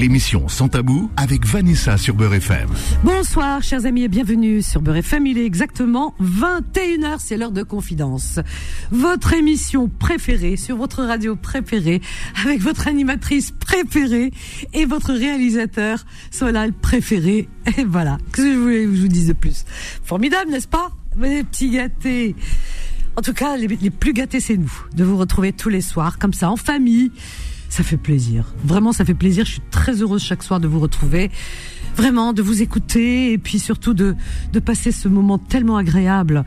L'émission Sans Tabou avec Vanessa sur Beurre FM. Bonsoir chers amis et bienvenue sur Beurre FM. Il est exactement 21h, c'est l'heure de confidence. Votre émission préférée sur votre radio préférée avec votre animatrice préférée et votre réalisateur Solal préféré. Et voilà, que je voulais que je vous dise de plus? Formidable, n'est-ce pas? Les petits gâtés. En tout cas, les, les plus gâtés, c'est nous, de vous retrouver tous les soirs, comme ça, en famille ça fait plaisir. Vraiment, ça fait plaisir. Je suis très heureuse chaque soir de vous retrouver. Vraiment, de vous écouter et puis surtout de, de passer ce moment tellement agréable.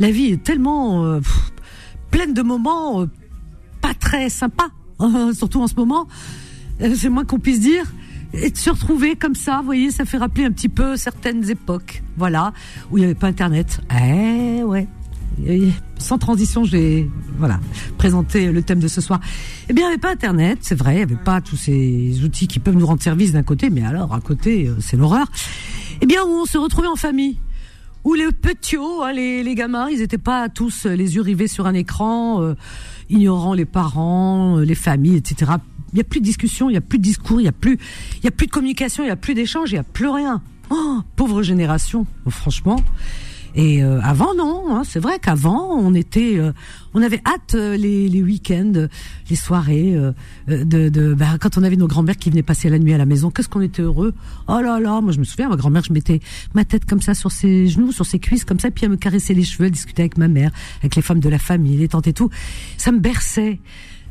La vie est tellement euh, pleine de moments euh, pas très sympas, hein, surtout en ce moment. Euh, C'est moins qu'on puisse dire. Et de se retrouver comme ça, vous voyez, ça fait rappeler un petit peu certaines époques, voilà, où il n'y avait pas Internet. Eh ouais. Sans transition, j'ai voilà présenté le thème de ce soir. Eh bien, il n'y avait pas Internet, c'est vrai, il n'y avait pas tous ces outils qui peuvent nous rendre service d'un côté, mais alors à côté, euh, c'est l'horreur. Eh bien, on se retrouvait en famille, où les petits, hein, les, gamins, ils n'étaient pas tous les yeux rivés sur un écran, euh, ignorant les parents, euh, les familles, etc. Il n'y a plus de discussion, il n'y a plus de discours, il n'y a plus, y a plus de communication, il n'y a plus d'échange, il n'y a plus rien. Oh, pauvre génération, franchement. Et euh, avant non, hein, c'est vrai qu'avant on était, euh, on avait hâte euh, les, les week-ends, les soirées, euh, euh, de, de bah, quand on avait nos grands-mères qui venaient passer la nuit à la maison, qu'est-ce qu'on était heureux. Oh là là, moi je me souviens, ma grand-mère, je mettais ma tête comme ça sur ses genoux, sur ses cuisses comme ça, puis elle me caressait les cheveux, elle discutait avec ma mère, avec les femmes de la famille, les tantes et tout. Ça me berçait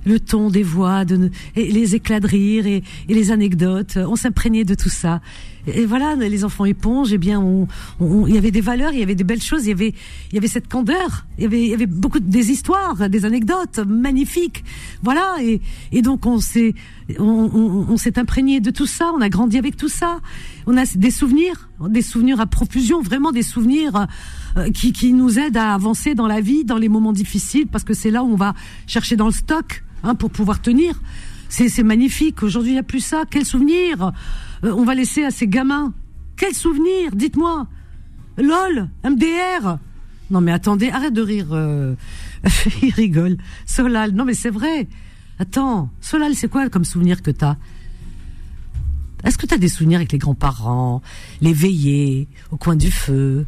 le ton des voix, de, et les éclats de rire et, et les anecdotes. On s'imprégnait de tout ça. Et, voilà, les enfants éponges, eh bien, il y avait des valeurs, il y avait des belles choses, il y avait, il y avait cette candeur, il y avait, il y avait beaucoup de- des histoires, des anecdotes magnifiques. Voilà, et, et donc on s'est, on, on s'est imprégné de tout ça, on a grandi avec tout ça. On a des souvenirs, des souvenirs à profusion, vraiment des souvenirs euh, qui, qui nous aident à avancer dans la vie, dans les moments difficiles, parce que c'est là où on va chercher dans le stock hein, pour pouvoir tenir. C'est magnifique. Aujourd'hui, il n'y a plus ça. Quel souvenir euh, on va laisser à ces gamins Quel souvenir Dites-moi. LOL, MDR. Non mais attendez, arrête de rire. euh, il rigole. Solal, non mais c'est vrai. Attends, Solal, c'est quoi comme souvenir que t'as? Est-ce que t'as des souvenirs avec les grands-parents, les veillées au coin du feu,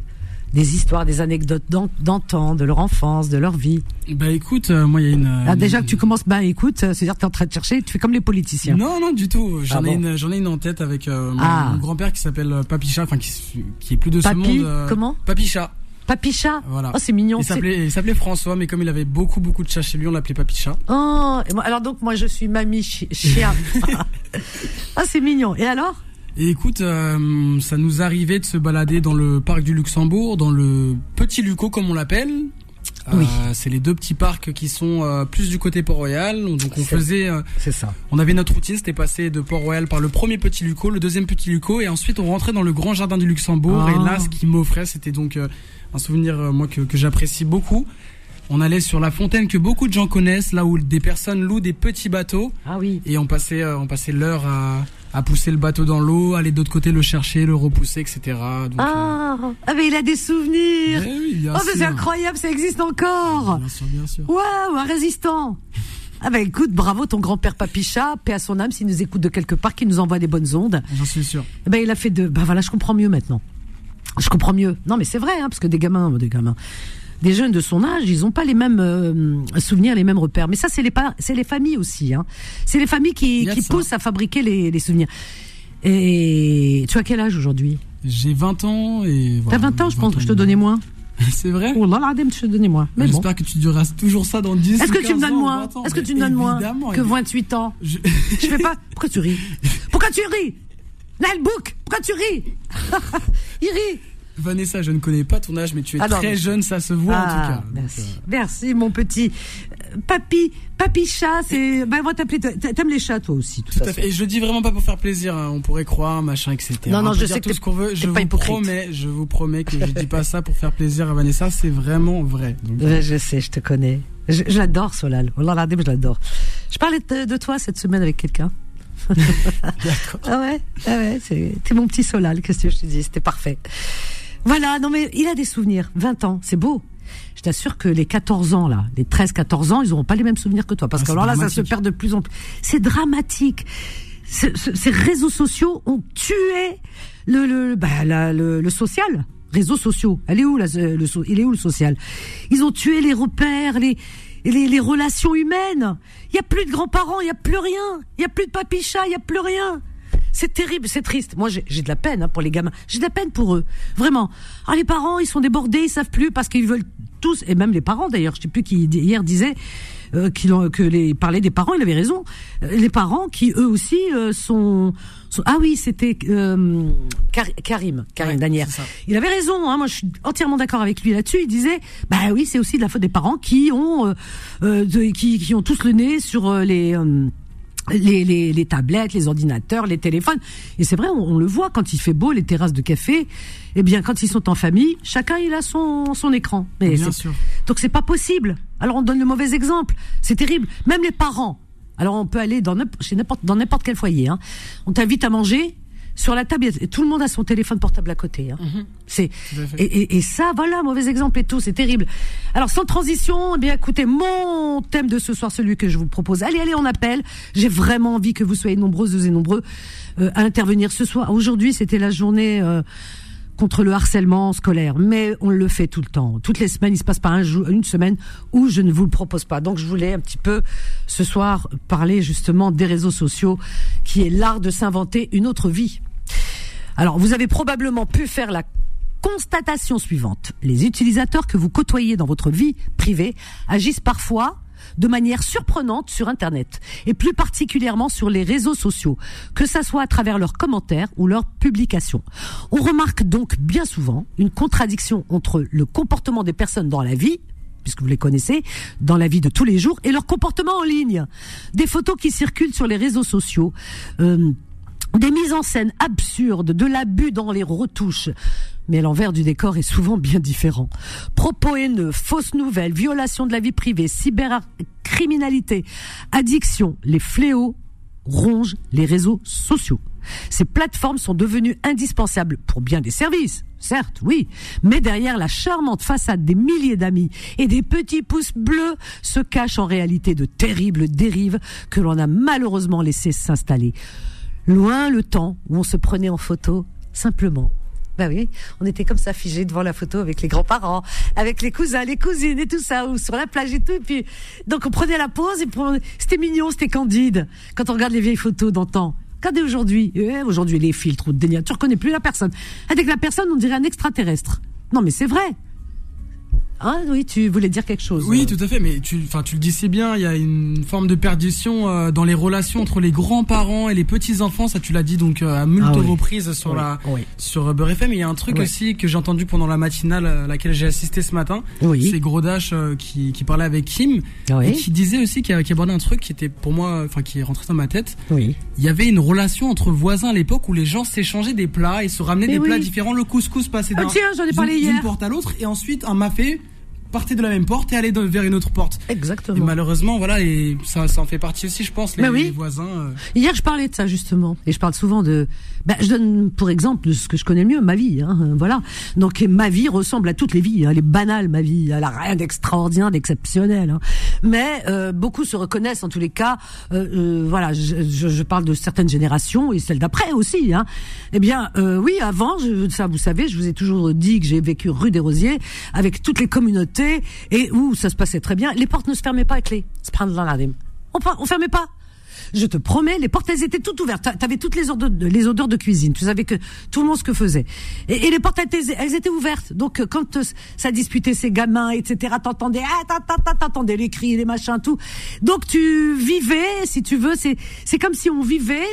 des histoires, des anecdotes d'an- d'antan, de leur enfance, de leur vie Bah écoute, euh, moi il y a une. Ah, une- déjà que tu commences, ben écoute, euh, c'est-à-dire que t'es en train de chercher, tu fais comme les politiciens. Non, non, du tout. J'en Ah ai bon une, j'en ai une en tête avec euh, mon, Ah. mon grand-père qui s'appelle Papicha, enfin qui, est plus de Papy, ce monde. euh, comment? Papicha. Papicha? Voilà. Oh, c'est mignon. Il s'appelait, François, mais comme il avait beaucoup, beaucoup de chats chez lui, on l'appelait Papicha. Oh, et moi, alors donc moi je suis mamie chi- chien. ah, c'est mignon. Et alors? Et écoute, euh, ça nous arrivait de se balader dans le parc du Luxembourg, dans le Petit Luco comme on l'appelle. Oui. Euh, c'est les deux petits parcs qui sont euh, plus du côté Port-Royal. Donc on faisait, euh, C'est ça. on avait notre routine, c'était passer de Port-Royal par le premier Petit Luco, le deuxième Petit Luco, et ensuite on rentrait dans le grand jardin du Luxembourg. Ah. Et là, ce qui m'offrait, c'était donc un souvenir moi que, que j'apprécie beaucoup. On allait sur la fontaine que beaucoup de gens connaissent, là où des personnes louent des petits bateaux. Ah oui. Et on passait, on passait l'heure à, à pousser le bateau dans l'eau, aller de l'autre côté le chercher, le repousser, etc. Donc, euh, Ah, ah mais il a des souvenirs. eh oui, bien Oh mais c'est incroyable, ça existe encore. Bien sûr, bien sûr. Waouh, un résistant. Ah bah écoute, bravo ton grand-père Papicha, paix à son âme, s'il nous écoute de quelque part, qu'il nous envoie des bonnes ondes. J'en suis sûr. Eh ben il a fait de. Ben voilà, je comprends mieux maintenant. Je comprends mieux. Non mais c'est vrai, hein, parce que des gamins, des gamins, des jeunes de son âge, ils ont pas les mêmes euh, souvenirs, les mêmes repères. Mais ça, c'est les pa- c'est les familles aussi. Hein. C'est les familles qui, ça. poussent à fabriquer les, les souvenirs. Et tu as quel âge aujourd'hui? J'ai 20 ans et T'as voilà. 20 ans, je pense que je te donnais moins. C'est vrai? Oh là là, je te donnais moins. Mais bon. J'espère que tu dureras toujours ça dans 10 Est-ce que tu me 15 donnes ans, moins 20 ans. Est-ce que tu me donnes moins que 28 ans Je- Je fais pas. Pourquoi tu ris? Pourquoi tu ris? Nalbook, pourquoi tu ris? Il rit. Vanessa, je ne connais pas ton âge, mais tu es Ah non, très mais- jeune, ça se voit en tout cas. Donc, merci. euh, Merci, mon petit. Euh, Papy, papy chat, c'est. Ben, on va t'appeler. T'aimes les chats, toi aussi, de toute Tout à fait. Et je le dis vraiment pas pour faire plaisir. hein. On pourrait croire, machin, etc. Non, non, On je sais que tout ce qu'on veut. Je vous promets, je vous promets que je dis pas ça pour faire plaisir à Vanessa. C'est vraiment vrai. Donc, Ouais, je sais, je te connais. L'adore, Solal. Oh là je l'adore. Je parlais de, de toi cette semaine avec quelqu'un. D'accord. Ah ouais, ah ouais, t'es mon petit Solal, qu'est-ce que je te dis, c'était parfait. Voilà, non mais il a des souvenirs, 20 ans, c'est beau. Je t'assure que les 14 ans là, les 13 14 ans, ils auront pas les mêmes souvenirs que toi parce Ah, que alors là ça se perd de plus en plus. C'est dramatique. ces réseaux sociaux ont tué le le, bah, le, le social réseaux sociaux. Elle est où là, le, il est où le social? Ils ont tué les repères, les, les, les relations humaines. Il y a plus de grands-parents, il y a plus rien. Il y a plus de papy-chat, il y a plus rien. C'est terrible, c'est triste. Moi, j'ai de la peine hein, pour les gamins. J'ai de la peine pour eux, vraiment. Ah, les parents, ils sont débordés, ils savent plus parce qu'ils veulent tous, et même les parents d'ailleurs. Je sais plus qui hier disait euh, que les parlait des parents. Il avait raison. Euh, les parents qui eux aussi euh, sont, ah oui, c'était euh, Karim, Karim Danière. Il avait raison. Hein, moi, je suis entièrement d'accord avec lui là-dessus. Il disait, bah oui, c'est aussi de la faute des parents qui ont, qui, qui ont tous le nez sur les les, les, les, tablettes, les ordinateurs, les téléphones. Et c'est vrai, on, le voit quand il fait beau, les terrasses de café. Eh bien, quand ils sont en famille, chacun il a son, son écran. Mais Bien sûr. Donc c'est pas possible. Alors on donne le mauvais exemple. C'est terrible. Même les parents. Alors on peut aller dans n'importe dans n'importe quel foyer. Hein. On t'invite à manger sur la table, tout le monde a son téléphone portable à côté. Hein. Mhm. C'est et, et, ça, voilà, mauvais exemple et tout, c'est terrible. Alors sans transition, eh bien écoutez, mon thème de ce soir, celui que je vous propose. Allez, allez, on appelle. J'ai vraiment envie que vous soyez nombreuses et nombreux euh, à intervenir ce soir. Aujourd'hui, c'était la journée. Euh, contre le harcèlement scolaire, mais on le fait tout le temps. Toutes les semaines, il se passe pas un jour, une semaine où je ne vous le propose pas. Donc je voulais un petit peu ce soir parler justement des réseaux sociaux, qui est l'art de s'inventer une autre vie. Alors, vous avez probablement pu faire la constatation suivante. Les utilisateurs que vous côtoyez dans votre vie privée agissent parfois de manière surprenante sur Internet, et plus particulièrement sur les réseaux sociaux, que ça soit à travers leurs commentaires ou leurs publications. On remarque donc bien souvent une contradiction entre le comportement des personnes dans la vie, puisque vous les connaissez, dans la vie de tous les jours, et leur comportement en ligne. Des photos qui circulent sur les réseaux sociaux. Euh, des mises en scène absurdes, de l'abus dans les retouches. Mais l'envers du décor est souvent bien différent. Propos haineux, fausses nouvelles, violations de la vie privée, cybercriminalité, addiction, les fléaux rongent les réseaux sociaux. Ces plateformes sont devenues indispensables pour bien des services, certes, oui, mais derrière la charmante façade des milliers d'amis et des petits pouces bleus se cachent en réalité de terribles dérives que l'on a malheureusement laissé s'installer. Loin le temps où on se prenait en photo simplement. Ben oui, on était comme ça figé devant la photo avec les grands-parents, avec les cousins, les cousines et tout ça, ou sur la plage et tout. Et puis, donc on prenait la pause et c'était mignon, c'était candide. Quand on regarde les vieilles photos d'antan. Regardez aujourd'hui, eh, aujourd'hui les filtres, tu reconnais plus la personne. Avec la personne, on dirait un extraterrestre. Non mais c'est vrai. Hein, oui, tu voulais dire quelque chose. Oui, tout à fait, mais tu, enfin, tu le dis si bien, il y a une forme de perdition euh, dans les relations entre les grands-parents et les petits-enfants. Ça, tu l'as dit donc euh, à multiples ah reprises sur la, sur Beurre FM. il y a un truc aussi que j'ai entendu pendant la matinale à laquelle j'ai assisté ce matin. C'est Grodash euh, qui, qui parlait avec Kim et qui disait aussi qu'il qui abordait un truc qui était pour moi, enfin, qui est rentré dans ma tête. Oui. Il y avait une relation entre voisins à l'époque où les gens s'échangeaient des plats et se ramenaient des plats différents. Le couscous passait ah, d'une porte à l'autre et ensuite un mafé partez de la même porte et allez vers une autre porte. Exactement. Et malheureusement, voilà, et ça, ça en fait partie aussi, je pense, les, oui. voisins. Euh. Hier, je parlais de ça justement, et je parle souvent de. Ben, je donne pour exemple ce que je connais le mieux, ma vie. Hein, voilà. Donc ma vie ressemble à toutes les vies. Hein, elle est banale, ma vie. Elle a rien d'extraordinaire, d'exceptionnel. Hein. Mais euh, beaucoup se reconnaissent en tous les cas. Euh, euh voilà, je, je, je, parle de certaines générations et celles d'après aussi. Hein. Eh bien, euh, oui, avant, je, ça, vous savez, je vous ai toujours dit que j'ai vécu rue des Rosiers avec toutes les communautés et où ça se passait très bien. Les portes ne se fermaient pas à clé. On, on fermait pas. Je te promets, les portes elles étaient toutes ouvertes. T'avais toutes les odeurs, de, cuisine. Tu savais que tout le monde ce que faisait. Et, les portes elles étaient, ouvertes. Donc euh, quand euh, ça disputait ces gamins, etc. T'entendais, ah, t'entendais les cris, les machins, tout. Donc tu vivais, si tu veux, c'est c'est comme si on vivait,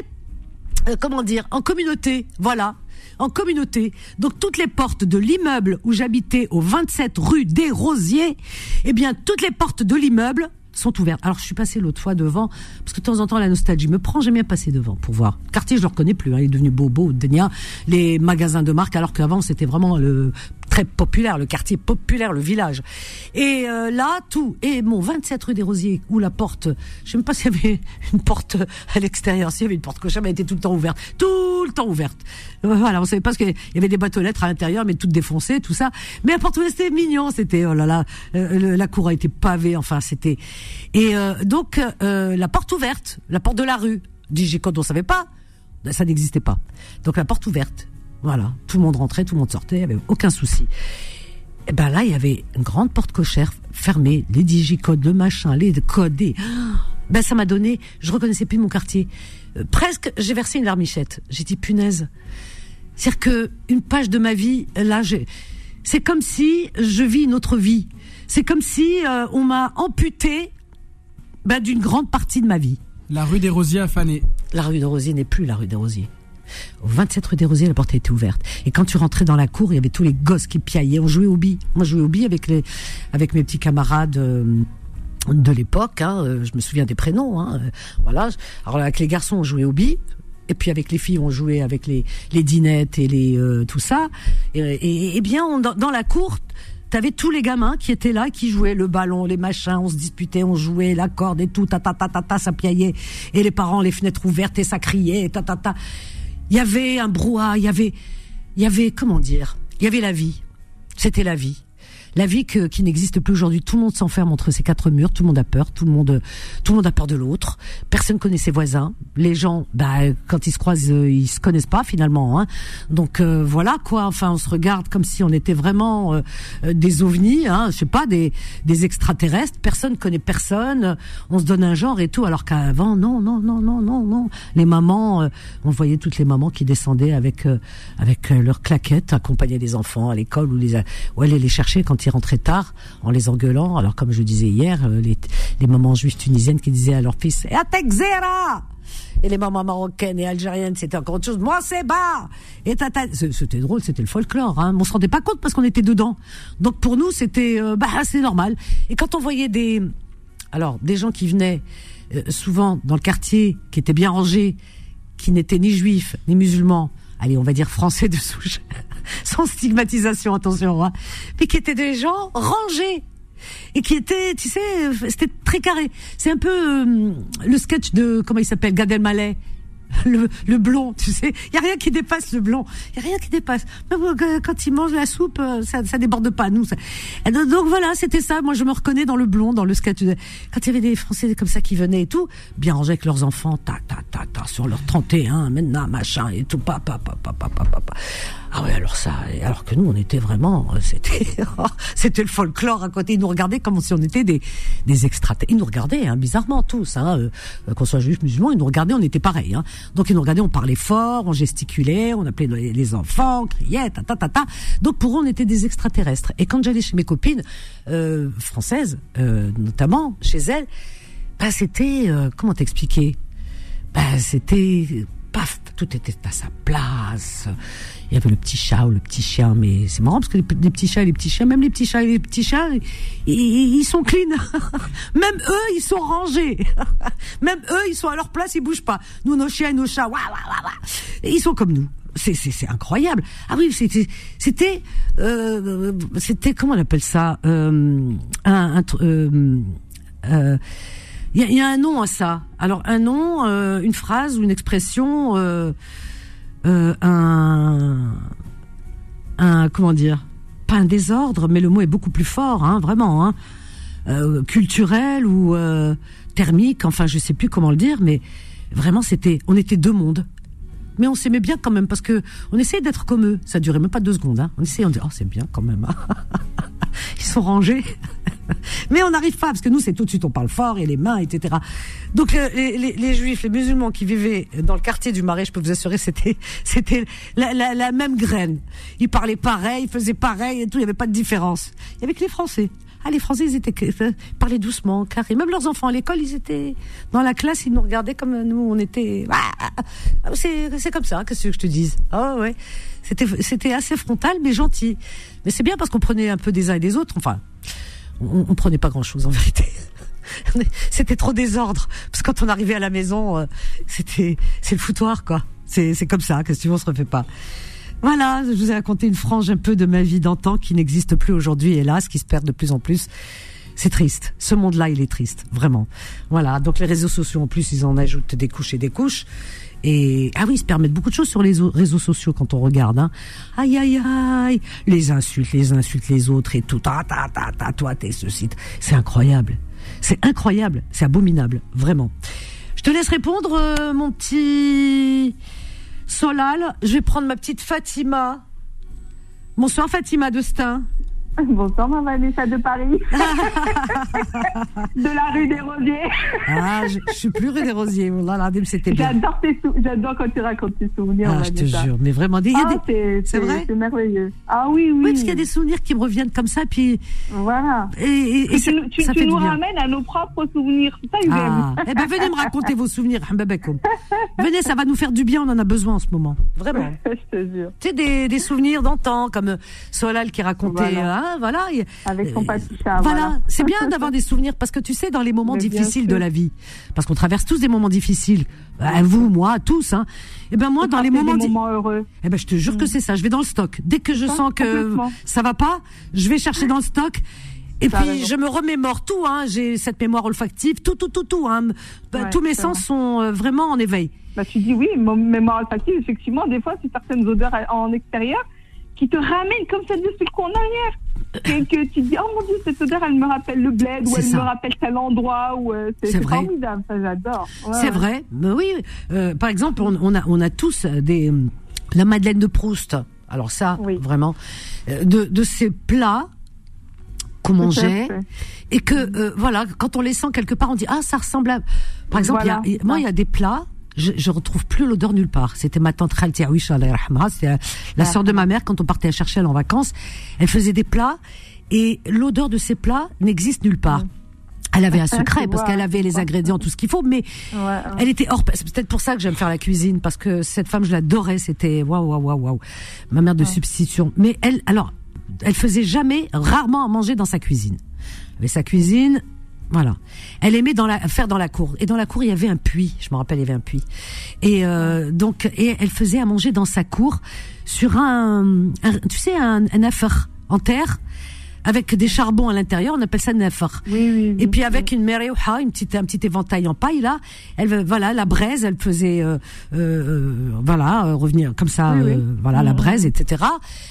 euh, comment dire, en communauté. Voilà en communauté. Donc toutes les portes de l'immeuble où j'habitais au 27 rue des Rosiers, eh bien toutes les portes de l'immeuble sont ouvertes. Alors je suis passé l'autre fois devant, parce que de temps en temps la nostalgie me prend, j'aime bien passer devant pour voir. Quartier, je le reconnais plus, hein, il est devenu Bobo, Denia, les magasins de marque, alors qu'avant c'était vraiment le très populaire, le quartier populaire, le village. Et euh, là, tout. Et mon 27 rue des Rosiers, où la porte, je sais même pas s'il y avait une porte à l'extérieur, s'il y avait une porte cochère, mais elle était tout le temps ouverte. Tout le temps ouverte. Voilà, on savait pas ce qu'il y avait des boîtes aux lettres à l'intérieur, mais toutes défoncées, tout ça. Mais la porte c'était mignon, c'était, oh là là, euh, la cour a été pavée, enfin, c'était. Et euh, donc, la porte ouverte, la porte de la rue, digicode, on savait pas. Ça n'existait pas. Donc la porte ouverte. Voilà. Tout le monde rentrait, tout le monde sortait, il avait aucun souci. Et ben là, il y avait une grande porte cochère fermée, les digicodes, le machin, les codes. Ben ça m'a donné, je reconnaissais plus mon quartier. Euh, presque, j'ai versé une larmichette. J'ai dit punaise. C'est-à-dire que une page de ma vie, là, c'est comme si je vis une autre vie. C'est comme si euh, on m'a amputé ben, d'une grande partie de ma vie. La rue des Rosiers a fané. La rue des Rosiers n'est plus la rue des Rosiers. Au 27 rue des Rosiers, la porte était ouverte. Et quand tu rentrais dans la cour, il y avait tous les gosses qui piaillaient. On jouait au billes. Moi, je jouais au billes avec les, avec mes petits camarades. Euh, de l'époque, hein, euh, je me souviens des prénoms, hein, euh, voilà. Alors avec les garçons, on jouait au billes, et puis avec les filles, on jouait avec les les dinettes et les tout ça. Et, bien, dans, la cour, T'avais tous les gamins qui étaient là, qui jouaient le ballon, les machins, on se disputait, on jouait la corde et tout, ta ta ta ta ta, ça piaillait, et les parents, les fenêtres ouvertes et ça criait, ta ta ta il y avait un brouhaha, il y avait, il y avait, comment dire, il y avait la vie. C'était la vie la vie que, qui n'existe plus aujourd'hui. Tout le monde s'enferme entre ces quatre murs, tout le monde a peur, tout le monde, tout le monde a peur de l'autre. Personne connaît ses voisins. Les gens, bah, quand ils se croisent, euh, ils se connaissent pas finalement. Hein. Donc euh, voilà quoi. Enfin, on se regarde comme si on était vraiment euh, des ovnis, hein, je sais pas, des, des extraterrestres. Personne connaît personne. On se donne un genre et tout, alors qu'avant, non, non, non, non, non, non. Les mamans, on voyait toutes les mamans qui descendaient avec avec leurs claquettes, accompagnaient des enfants à l'école ou les ou allaient les chercher quand ils rentraient tard en les engueulant. Alors comme je disais hier, euh, les, les mamans juives tunisiennes qui disaient à leur fils et les mamans marocaines et algériennes, c'était encore autre chose. Moi, c'est bas. Et c'était drôle, c'était le folklore. Hein. On se rendait pas compte parce qu'on était dedans. Donc pour nous, c'était euh, bah c'est normal. Et quand on voyait des, alors des gens qui venaient euh, souvent dans le quartier, qui étaient bien rangés, qui n'étaient ni juifs ni musulmans, allez, on va dire français de souche, sans stigmatisation, attention, hein, mais qui étaient des gens rangés et qui étaient, tu sais, c'était très carré. C'est un peu euh, le sketch de comment il s'appelle, Gad Elmaleh le, le blond, tu sais. Il y a rien qui dépasse le blond. Il y a rien qui dépasse. Même euh, quand il mange la soupe, euh, ça, ça déborde pas. Nous, ça... donc voilà, c'était ça. Moi, je me reconnais dans le blond, dans le sketch. Quand il y avait des Français comme ça qui venaient et tout, bien rangés avec leurs enfants, ta ta ta ta sur leur 31, maintenant machin et tout, pa pa pa pa pa pa pa. Ah ouais, alors ça, alors que nous, on était vraiment, euh, c'était, c'était le folklore à côté. Ils nous regardaient comme si on était des, des extraterrestres. Ils nous regardaient, hein, bizarrement tous, hein, euh, qu'on soit juif, musulman, ils nous regardaient, on était pareil. Hein. Donc ils nous regardaient, on parlait fort, on gesticulait, on appelait les enfants, on criait, ta ta ta ta. Donc pour eux, on était des extraterrestres. Et quand j'allais chez mes copines euh, françaises, euh, notamment chez elles, bah c'était, euh, comment t'expliquer? Bah c'était paf, tout était à sa place. Il y avait le petit chat ou le petit chien, mais c'est marrant parce que les, petits chats et les petits chiens, même les petits chats et les petits chiens, ils, sont clean. même eux, ils sont rangés. même eux, ils sont à leur place, ils bougent pas. Nous, nos chiens et nos chats, ils sont comme nous. C'est, c'est, incroyable. Ah oui, c'était, c'était, euh, c'était comment on appelle ça euh, un, un euh, euh il y a, un nom à ça. Alors un nom, euh, une phrase ou une expression, euh, euh, un, un comment dire, pas un désordre, mais le mot est beaucoup plus fort, hein, vraiment, hein, culturel ou thermique. Enfin, je sais plus comment le dire, mais vraiment c'était, on était deux mondes. Mais on s'aimait bien quand même parce que on essayait d'être comme eux. Ça durait même pas deux secondes. Hein. On essayait, on dit oh c'est bien quand même. Hein. Ils sont rangés. Mais on n'arrive pas, parce que nous, c'est tout de suite, on parle fort, et les mains, etc. Donc, euh, les, juifs, les musulmans qui vivaient dans le quartier du Marais, je peux vous assurer, c'était, c'était la, même graine. Ils parlaient pareil, ils faisaient pareil et tout, il n'y avait pas de différence. Il y avait que les Français. Ah, les Français, ils étaient, ils parlaient doucement, carré. Même leurs enfants à l'école, ils étaient dans la classe, ils nous regardaient comme nous, on était. Ah, c'est, comme ça, qu'est-ce que je te dise? Ah ouais, c'était, c'était assez frontal, mais gentil. Mais c'est bien parce qu'on prenait un peu des uns et des autres. Enfin, on, on prenait pas grand chose en vérité. c'était trop désordre parce que quand on arrivait à la maison, euh, c'était c'est le foutoir quoi. C'est c'est comme ça. Qu'est-ce que tu veux, on se refait pas. Voilà, je vous ai raconté une frange un peu de ma vie d'antan qui n'existe plus aujourd'hui, hélas, qui se perd de plus en plus. C'est triste. Ce monde-là, il est triste, vraiment. Voilà. Donc les réseaux sociaux, en plus, ils en ajoutent des couches et des couches. Et ah oui, ils se permettent beaucoup de choses sur les réseaux sociaux quand on regarde. Hein. Aïe aïe aïe, les insultes, les insultes les autres et tout. Ta ta ta ta, toi t'es ce site. C'est incroyable. C'est incroyable. C'est abominable, vraiment te laisse répondre, euh, mon petit Solal. Je vais prendre ma petite Fatima. Bonsoir Fatima de Stein. Bonsoir, ma Vanessa de Paris. de la rue des Rosiers. ah, je, je, suis plus rue des Rosiers. c'était bien. J'adore, j'adore quand tu racontes tes souvenirs. Ah, je te jure, mais vraiment, il y a ah, des... c'est vrai? C'est merveilleux. Ah oui, oui. Oui, parce qu'il y a des souvenirs qui me reviennent comme ça, puis. Voilà. Et, et, et, tu, tu, tu nous ramènes à nos propres souvenirs. Ça, ah. Eh ben, venez me raconter vos souvenirs, Venez, ça va nous faire du bien. On en a besoin en ce moment. Vraiment. je te jure. Tu sais, des, des souvenirs d'antan, comme Solal qui racontait. Voilà. Hein, voilà. Avec son Voilà, voilà. c'est bien d'avoir des souvenirs parce que tu sais, dans les moments difficiles de la vie, parce qu'on traverse tous des moments difficiles, bah, vous, moi, tous, hein. Et eh ben moi, dans les moments, moments heureux. Eh ben je te jure que mm. c'est ça. Je vais dans le stock. Dès que je sens que ça va pas, je vais chercher dans le stock. Et puis je me remémore tout, hein. J'ai cette mémoire olfactive, tout, tout, tout, tout. Hein. Bah, tous mes sens sont euh, vraiment en éveil. Bah tu dis oui, mémoire olfactive. Effectivement, des fois, c'est certaines odeurs en extérieur qui te ramènent comme ça depuis le coin arrière que, tu dis, oh mon Dieu, cette odeur, elle me rappelle le bled, ou elle me rappelle tel endroit, ou euh, c'est formidable, ça j'adore. c'est vrai, mais oui. Euh, par exemple, on, a, on a tous des la Madeleine de Proust. Alors ça, vraiment, euh, de, de ces plats qu'on mangeait et que voilà, quand on les sent quelque part, on dit ah ça ressemble à. Par exemple, moi il y a des plats je, je retrouve plus l'odeur nulle part. C'était ma tante Khalti Awisha, c'était la sœur de ma mère quand on partait à chercher elle en vacances. Elle faisait des plats et l'odeur de ces plats n'existe nulle part. Mm. Elle avait un secret parce qu'elle avait les ingrédients, tout ce qu'il faut, mais elle était hors. C'est peut-être pour ça que j'aime faire la cuisine parce que cette femme, je l'adorais. C'était waouh, waouh, waouh, waouh. Ma mère de substitution. Mais elle, alors, elle faisait jamais, rarement à manger dans sa cuisine. Mais sa cuisine, voilà. Elle aimait dans la, faire dans la cour. Et dans la cour, il y avait un puits. Je me rappelle, il y avait un puits. Et euh, donc, et elle faisait à manger dans sa cour sur un, tu sais, un, un affaire en terre avec des charbons à l'intérieur, on appelle ça nefar. Oui, oui, et puis avec une mereuha, une petite, un petit éventail en paille là, elle, voilà, la braise, elle faisait, euh, euh, voilà, euh, revenir comme ça, euh, voilà, la braise, etc.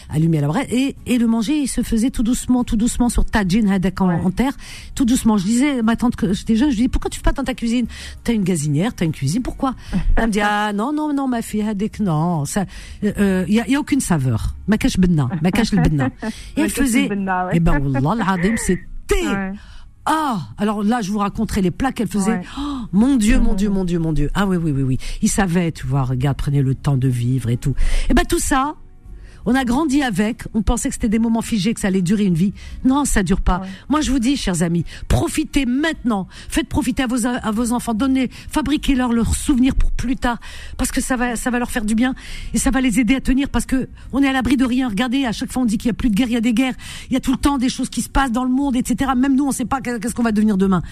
Allumer la braise et, et le manger, il se faisait tout doucement, tout doucement sur tajin hadak en, en terre, tout doucement. Je disais, ma tante, que j'étais jeune, je dis, pourquoi tu fais pas dans ta cuisine? T'as une gazinière, t'as une cuisine, pourquoi? Elle me dit, ah non, non, non, ma fille, hadak, non, ça, il euh, y, a, y a aucune saveur. Ma cache benna, ma cache le benna. Et elle faisait, ben Wallah, c'était. Ah, alors là, je vous raconterai les plats qu'elle faisait. Oh, mon Dieu, mon Dieu, mon Dieu, mon Dieu. Ah oui, oui, oui, oui. Il savait, tu vois, regarde, prenez le temps de vivre et tout. Et eh ben tout ça, on a grandi avec, on pensait que c'était des moments figés, que ça allait durer une vie. Non, ça dure pas. Moi, je vous dis, chers amis, profitez maintenant. Faites profiter à vos, à vos enfants. Donnez, fabriquez-leur leurs souvenirs pour plus tard. Parce que ça va, ça va leur faire du bien. Et ça va les aider à tenir parce que on est à l'abri de rien. Regardez, à chaque fois, on dit qu'il y a plus de guerre, il y a des guerres. Il y a tout le temps des choses qui se passent dans le monde, etc. Même nous, on sait pas qu'est-ce qu'on va devenir demain.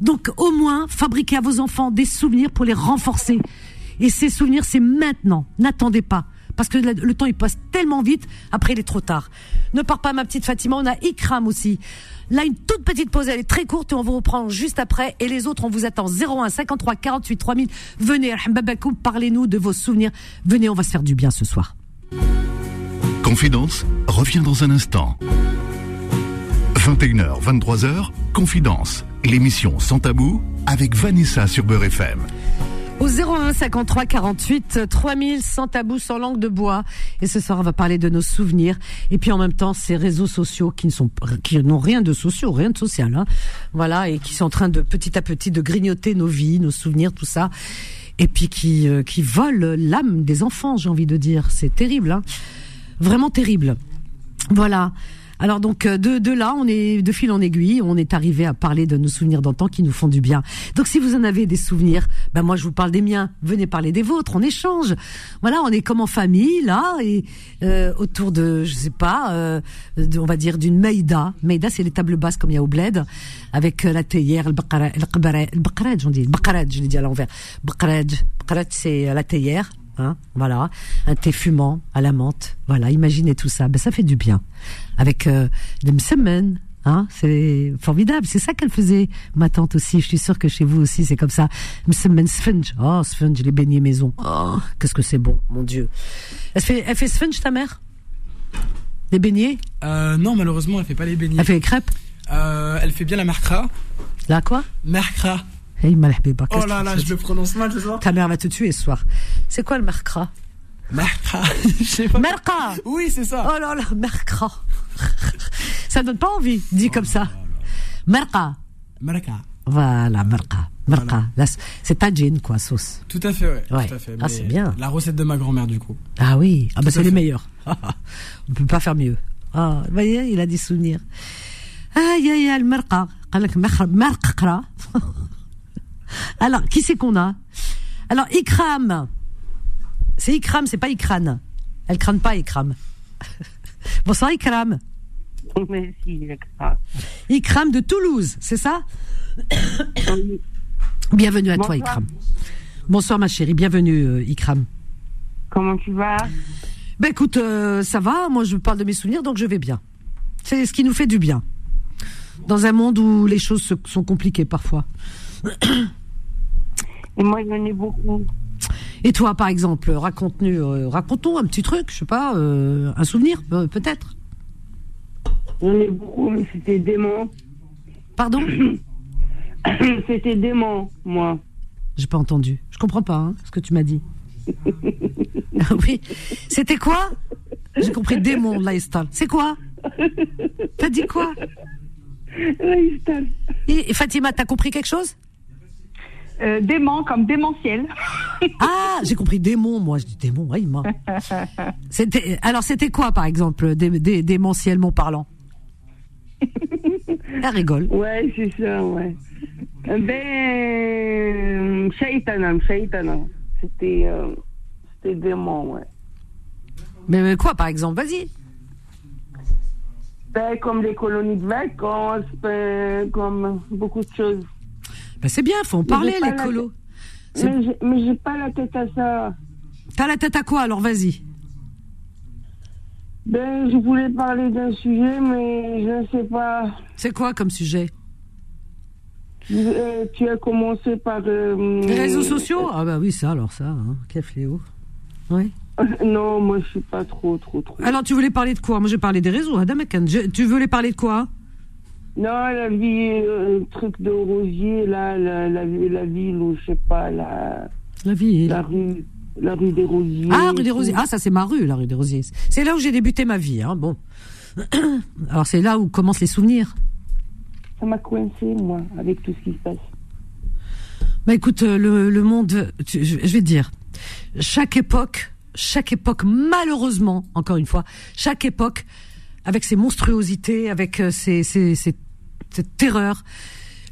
Donc, au moins, fabriquez à vos enfants des souvenirs pour les renforcer. Et ces souvenirs, c'est maintenant. N'attendez pas parce que le, temps il passe tellement vite, après il est trop tard. Ne pars pas ma petite Fatima, on a Ikram aussi. Là, une toute petite pause, elle est très courte et on vous reprend juste après. Et les autres, on vous attend 01 53 48 3000. Venez, parlez-nous de vos souvenirs. Venez, on va se faire du bien ce soir. Confidence revient dans un instant. 21h, 23h, Confidence, l'émission sans tabou avec Vanessa sur Beurre FM au 01 53 48 3000 sans tabou, sans langue de bois. Et ce soir, on va parler de nos souvenirs. Et puis en même temps, ces réseaux sociaux qui ne sont, qui n'ont rien de sociaux, rien de social, hein. Voilà, et qui sont en train de petit à petit de grignoter nos vies, nos souvenirs, tout ça. Et puis qui, euh, qui volent l'âme des enfants, j'ai envie de dire. C'est terrible, hein. Vraiment terrible. Voilà. Alors donc euh, de, de là, on est de fil en aiguille, on est arrivé à parler de nos souvenirs d'antan qui nous font du bien. Donc si vous en avez des souvenirs, ben moi je vous parle des miens. Venez parler des vôtres, on échange. Voilà, on est comme en famille là et euh, autour de, je sais pas, euh, on va dire d'une maïda. Maïda c'est les tables basses comme il y a au bled avec la théière, le baqarej, on dit, le je l'ai dit à l'envers. Baqarej, c'est la théière Hein, voilà, un thé fumant à la menthe. Voilà, imaginez tout ça. Ben, ça fait du bien. Avec euh, des semaines, hein, c'est formidable. C'est ça qu'elle faisait, ma tante aussi. Je suis sûre que chez vous aussi, c'est comme ça. Msemen sponge. Oh, sponge, les beignets maison. Oh, qu'est-ce que c'est bon, mon Dieu. Elle fait, elle fait sponge, ta mère? Les beignets? Euh, Non, malheureusement, elle fait pas les beignets. Elle fait les crêpes? Euh, Elle fait bien la marcra. La quoi? Marcra. Hey, oh là là, je le prononce mal ce soir. Ta mère va te tuer ce soir. C'est quoi le mercra Merca. Je sais pas. Merca. Oui, c'est ça. Oh là là, merca. ça donne pas envie, dit oh comme ça. Merca. Merca. Voilà, merca. Merca. C'est tagine, quoi, sauce. Tout à fait, ouais. ouais. Tout à fait. Ah, c'est bien. La recette de ma grand-mère, du coup. Ah oui. Ah, bah, c'est les meilleurs. On peut pas faire mieux. Ah, vous voyez, il a des souvenirs. Aïe, aïe, aïe, le merca. Merca. Alors, qui c'est qu'on a Alors, Ikram. C'est Ikram, c'est pas Ikran. Elle crâne pas, Ikram. Bonsoir, Ikram. Merci, Ikram. Ikram de Toulouse, c'est ça Bienvenue à toi, Ikram. Bonsoir, ma chérie. Bienvenue, euh, Ikram. Comment tu vas? Ben écoute, euh, ça va. Moi, je parle de mes souvenirs, donc je vais bien. C'est ce qui nous fait du bien. Dans un monde où les choses sont compliquées parfois. Et moi, j'en ai beaucoup. Et toi, par exemple, raconte-nous, euh, racontons un petit truc, je sais pas, euh, un souvenir, peut-être. J'en ai beaucoup, mais c'était dément. Pardon C'était dément, moi. J'ai pas entendu. Je comprends pas hein, ce que tu m'as dit. oui. C'était quoi J'ai compris démon, Laïstal. C'est quoi T'as dit quoi Laïstal. Et Fatima, t'as compris quelque chose euh, dément comme démentiel. ah, j'ai compris démon, moi je dis démon, oui, moi. C'était alors c'était quoi par exemple dé, dé, démentiellement parlant Elle rigole. Ouais, c'est ça, ouais. Ben Shaitana, Shaitana. C'était euh, c'était démon, ouais. Mais, mais quoi par exemple Vas-y. Ben, comme les colonies de vacances, ben, comme beaucoup de choses. Ben c'est bien, faut en parler, les colos. Mais j'ai pas la tête à ça. T'as la tête à quoi alors Vas-y. Ben, je voulais parler d'un sujet, mais je ne sais pas. C'est quoi comme sujet? Euh, Tu as commencé par. Euh, les réseaux sociaux? Ah, bah oui, ça, alors ça, hein. quel fléau. Oui. non, moi je suis pas trop, trop, trop. Alors tu voulais parler de quoi? Moi j'ai parlé des réseaux, Adam Tu voulais parler de quoi? Non, la vie, euh, truc de Rosier, là, la, la, la, ville où, je sais pas, la. La ville. La rue. La rue des Rosiers. Ah, rue des Rosiers. Ah, ça, c'est ma rue, la rue des Rosiers. C'est là où j'ai débuté ma vie, hein. Bon. Alors, c'est là où commencent les souvenirs. Ça m'a coincé, moi, avec tout ce qui se passe. Bah, écoute, euh, le, le monde, je vais te dire, chaque époque, chaque époque, malheureusement, encore une fois, chaque époque avec ses monstruosités, avec euh, ses, cette terreur.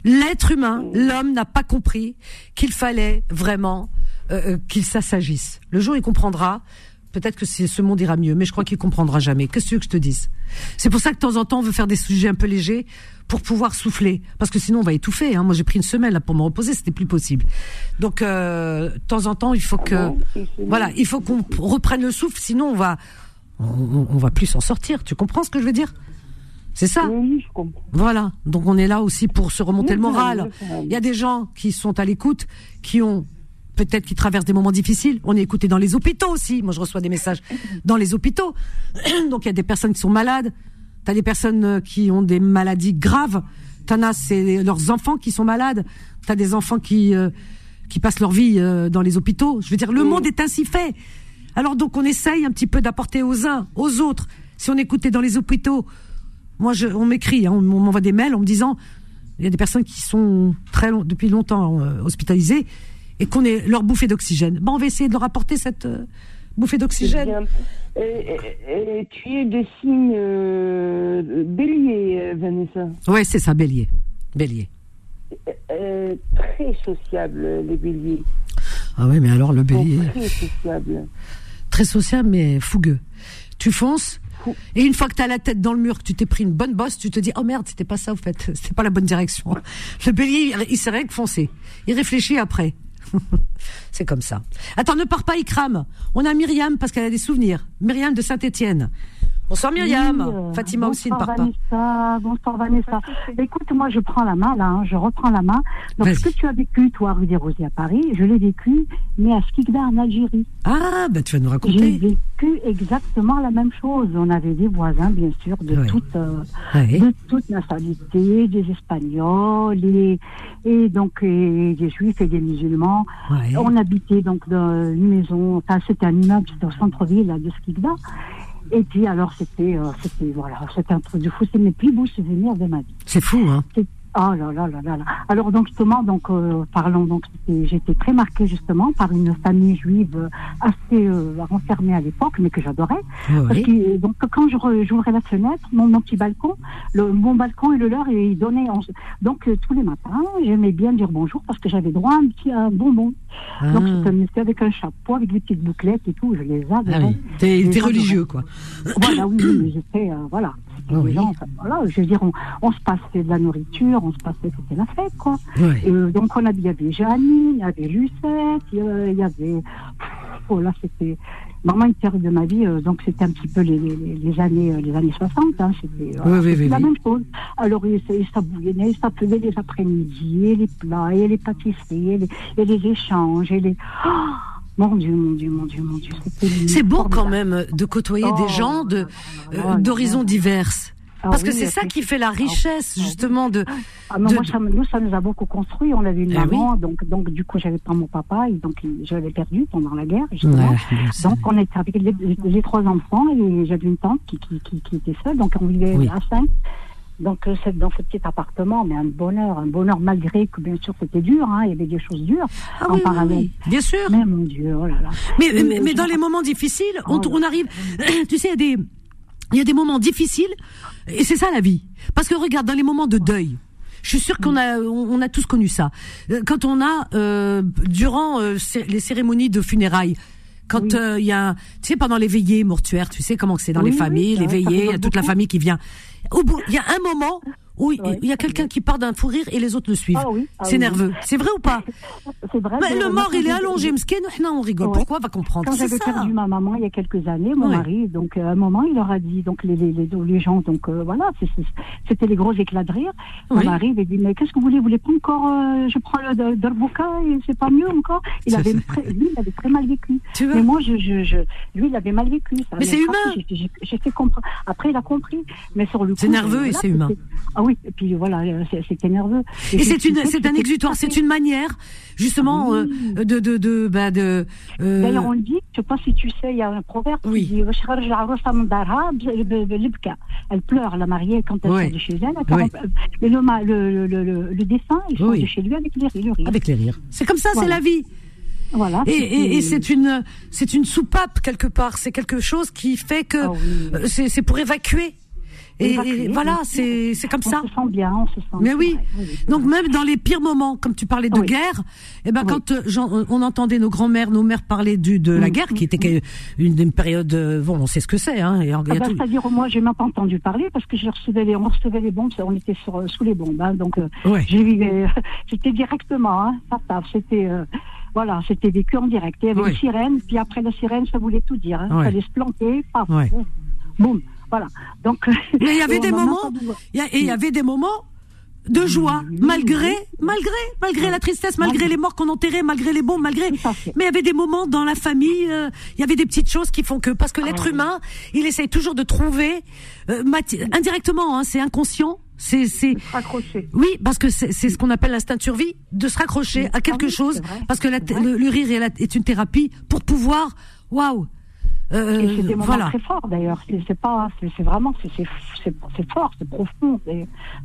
L'être humain, l'homme n'a pas compris qu'il fallait vraiment euh, euh, qu'il s'assagisse. Le jour où il comprendra, peut-être que ce monde ira mieux, mais je crois qu'il comprendra jamais. Qu'est-ce que tu veux que je te dise? C'est pour ça que de temps en temps, on veut faire des sujets un peu légers pour pouvoir souffler, parce que sinon on va étouffer. Hein. Moi, j'ai pris une semaine là pour me reposer, c'était plus possible. Donc, de temps en temps, il faut que, voilà, il faut qu'on reprenne le souffle, sinon on va, on, on va plus s'en sortir. Tu comprends ce que je veux dire? C'est ça? Oui, je comprends. Voilà. Donc on est là aussi pour se remonter le moral. Il y a des gens qui sont à l'écoute, qui ont peut-être qui traversent des moments difficiles. On est écouté dans les hôpitaux aussi. Moi, je reçois des messages dans les hôpitaux. Donc il y a des personnes qui sont malades. T'as des personnes euh, qui ont des maladies graves. T'en as, c'est leurs enfants qui sont malades. T'as des enfants qui euh, qui passent leur vie euh, dans les hôpitaux. Je veux dire, le monde est ainsi fait. Alors donc on essaye un petit peu d'apporter aux uns, aux autres. Si on écoutait dans les hôpitaux, moi je, on m'écrit, hein, on m'envoie des mails en me disant il y a des personnes qui sont très long, depuis longtemps euh, hospitalisées et qu'on est leur bouffée d'oxygène. Ben on va essayer de leur apporter cette euh, bouffée d'oxygène. Et, tu es de signe euh, bélier, Vanessa. Ouais, c'est ça, bélier. Bélier. très sociable, les béliers. Ah ouais, mais alors le bélier. Très sociable très sociable mais fougueux. Tu fonces et une fois que tu as la tête dans le mur, que tu t'es pris une bonne bosse, tu te dis oh merde, c'était pas ça au fait, c'était pas la bonne direction. Le bélier, il, il sait rien que foncer. Il réfléchit après. c'est comme ça. Attends, ne pars pas, Ikram. On a Myriam parce qu'elle a des souvenirs. Myriam de Saint-Étienne. Bonsoir Myriam. Euh, Fatima aussi ne part Vanessa, pas. Bonsoir Vanessa. Écoute, moi je prends la main là, hein, je reprends la main. Donc ce que tu as vécu, toi, rue des Rosiers à Paris, je l'ai vécu, mais à Skikda en Algérie. Ah, ben tu vas nous raconter. J'ai vécu exactement la même chose. On avait des voisins, bien sûr, de toute euh, de toute nationalité, des Espagnols et, et donc des Juifs et des musulmans. On habitait donc dans une maison, enfin c'était un immeuble, c'était au centre-ville de Skikda. Et puis alors c'était euh, c'était voilà c'était un truc de fou c'est mes plus beaux souvenirs de ma vie. C'est fou hein. Oh là là là là là. Alors donc justement, donc euh, parlons donc j'étais très marquée justement par une famille juive assez euh, renfermée à l'époque, mais que j'adorais. Parce que, donc quand j'ouvrais la fenêtre, mon, petit balcon, le mon balcon et le leur, il donnait donc euh, tous les matins, j'aimais bien dire bonjour parce que j'avais droit à un petit bonbon. Ah. Donc je avec un chapeau, avec des petites bouclettes et tout, je les adorais. Ah T'es religieux quoi. Voilà oui, oui j'étais voilà. Les gens, voilà, je veux dire, on, on se passait de la nourriture on se passait, c'était la fête, quoi. Euh, donc, on il y avait Jeannie, il y avait Lucette, il y avait. Oh là, c'était vraiment une période de ma vie. Euh, donc, c'était un petit peu les, les, années, euh, les années 60. Hein, c'était la même chose. Alors, ça bouillonnait, ça pleuvait les après-midi, et les plats, et les pâtisseries, et les, et les échanges, et les. Oh mon Dieu, mon Dieu, mon Dieu, mon Dieu. C'est beau quand même de côtoyer des oh, gens de d'horizons divers. Ah Parce que c'est ça qui fait la richesse, ah justement, de. Ah, moi, ça, nous, ça nous a beaucoup construit. On avait une ah maman, donc, donc, du coup, j'avais pas mon papa, et donc, je l'avais perdu pendant la guerre, justement. donc, on était avec les, trois enfants, et j'avais une tante qui, qui, qui, était seule, donc on vivait à cinq. Donc, euh, dans ce petit appartement, mais un bonheur, un bonheur malgré que, bien sûr, c'était dur, hein, il y avait des choses dures en parallèle. bien sûr. Mais mon Dieu, oh là là. Mais, mais, mais dans les moments difficiles, on, oh on arrive, tu sais, il y a des, il y a des moments difficiles et c'est ça la vie. Parce que regarde, dans les moments de deuil, je suis sûre qu'on a, on a tous connu ça. Euh, quand on a, euh, durant euh, les cérémonies de funérailles, quand il y a, tu sais, pendant les veillées mortuaires, tu sais comment c'est dans les familles, les veillées, il y a toute la famille qui vient. Au bout, il y a un moment oui, il y a quelqu'un qui part d'un fou rire et les autres le suivent. Ah ah c'est nerveux. C'est vrai ou pas C'est vrai. le mort, il est allongé, on rigole. Pourquoi Va comprendre. Quand j'avais perdu ma maman il y a quelques années, mon mari, donc euh, à un moment, il leur a dit, donc les, les, les, gens, donc euh, voilà, c'était les gros éclats de rire. Mon mari, il a dit, mais qu'est-ce que vous voulez? Vous voulez pas encore euh, Je prends le Darbuka et c'est pas mieux encore? Il avait lui, il avait très mal vécu. mais moi, je, je, lui, il avait mal vécu. Mais, c'est humain. J'ai fait comprendre. Après, il a compris. Mais sur le C'est nerveux et c'est humain. Ah oui, et puis voilà, c'était nerveux. Et, c'est une, c'est un exutoire, c'est une manière, justement, euh, de, de, de, bah, de. Euh... D'ailleurs, on le dit, je sais pas si tu sais, il y a un proverbe oui. qui dit, elle pleure, la mariée, quand elle sort de chez elle. Mais le, le, le, le, dessin, il sort de chez lui avec les rires. Avec les rires. C'est comme ça, c'est la vie. Voilà. Et, et, et c'est une, c'est une soupape quelque part. C'est quelque chose qui fait que ah euh, c'est pour évacuer et, voilà, c'est c'est comme ça. On se sent bien, on se sent. Mais oui. Donc même dans les pires moments, comme tu parlais de guerre, eh ben quand euh, on entendait nos grands-mères, nos mères parler du de la mm. guerre, qui était une, une période, euh, bon, on sait ce que c'est, hein. Ah ben, C'est-à-dire moi, j'ai même pas entendu parler parce que je recevais les, on recevait les bombes, on était sur, sous les bombes, hein, donc euh, j'étais directement, hein, c'était. voilà, c'était vécu en direct. Il y avait une sirène, puis après la sirène, ça voulait tout dire. Hein. Ça allait se planter, paf, boum. Voilà. Donc. Mais il y avait des moments. il y avait des moments de joie, malgré, malgré, malgré la tristesse, malgré les morts qu'on enterrait, malgré les bombes, malgré. Mais il y avait des moments dans la famille, euh, il y avait des petites choses qui font que, parce que l'être ah humain, il essaye toujours de trouver, euh, indirectement, hein, c'est inconscient. C'est, c'est. Oui, parce que c'est, ce qu'on appelle l'instinct de survie, de se raccrocher à quelque ah chose, parce que le, rire est, est une thérapie pour pouvoir, waouh, euh, c'est des moments très forts d'ailleurs. C'est pas, c'est vraiment, c'est fort, c'est profond.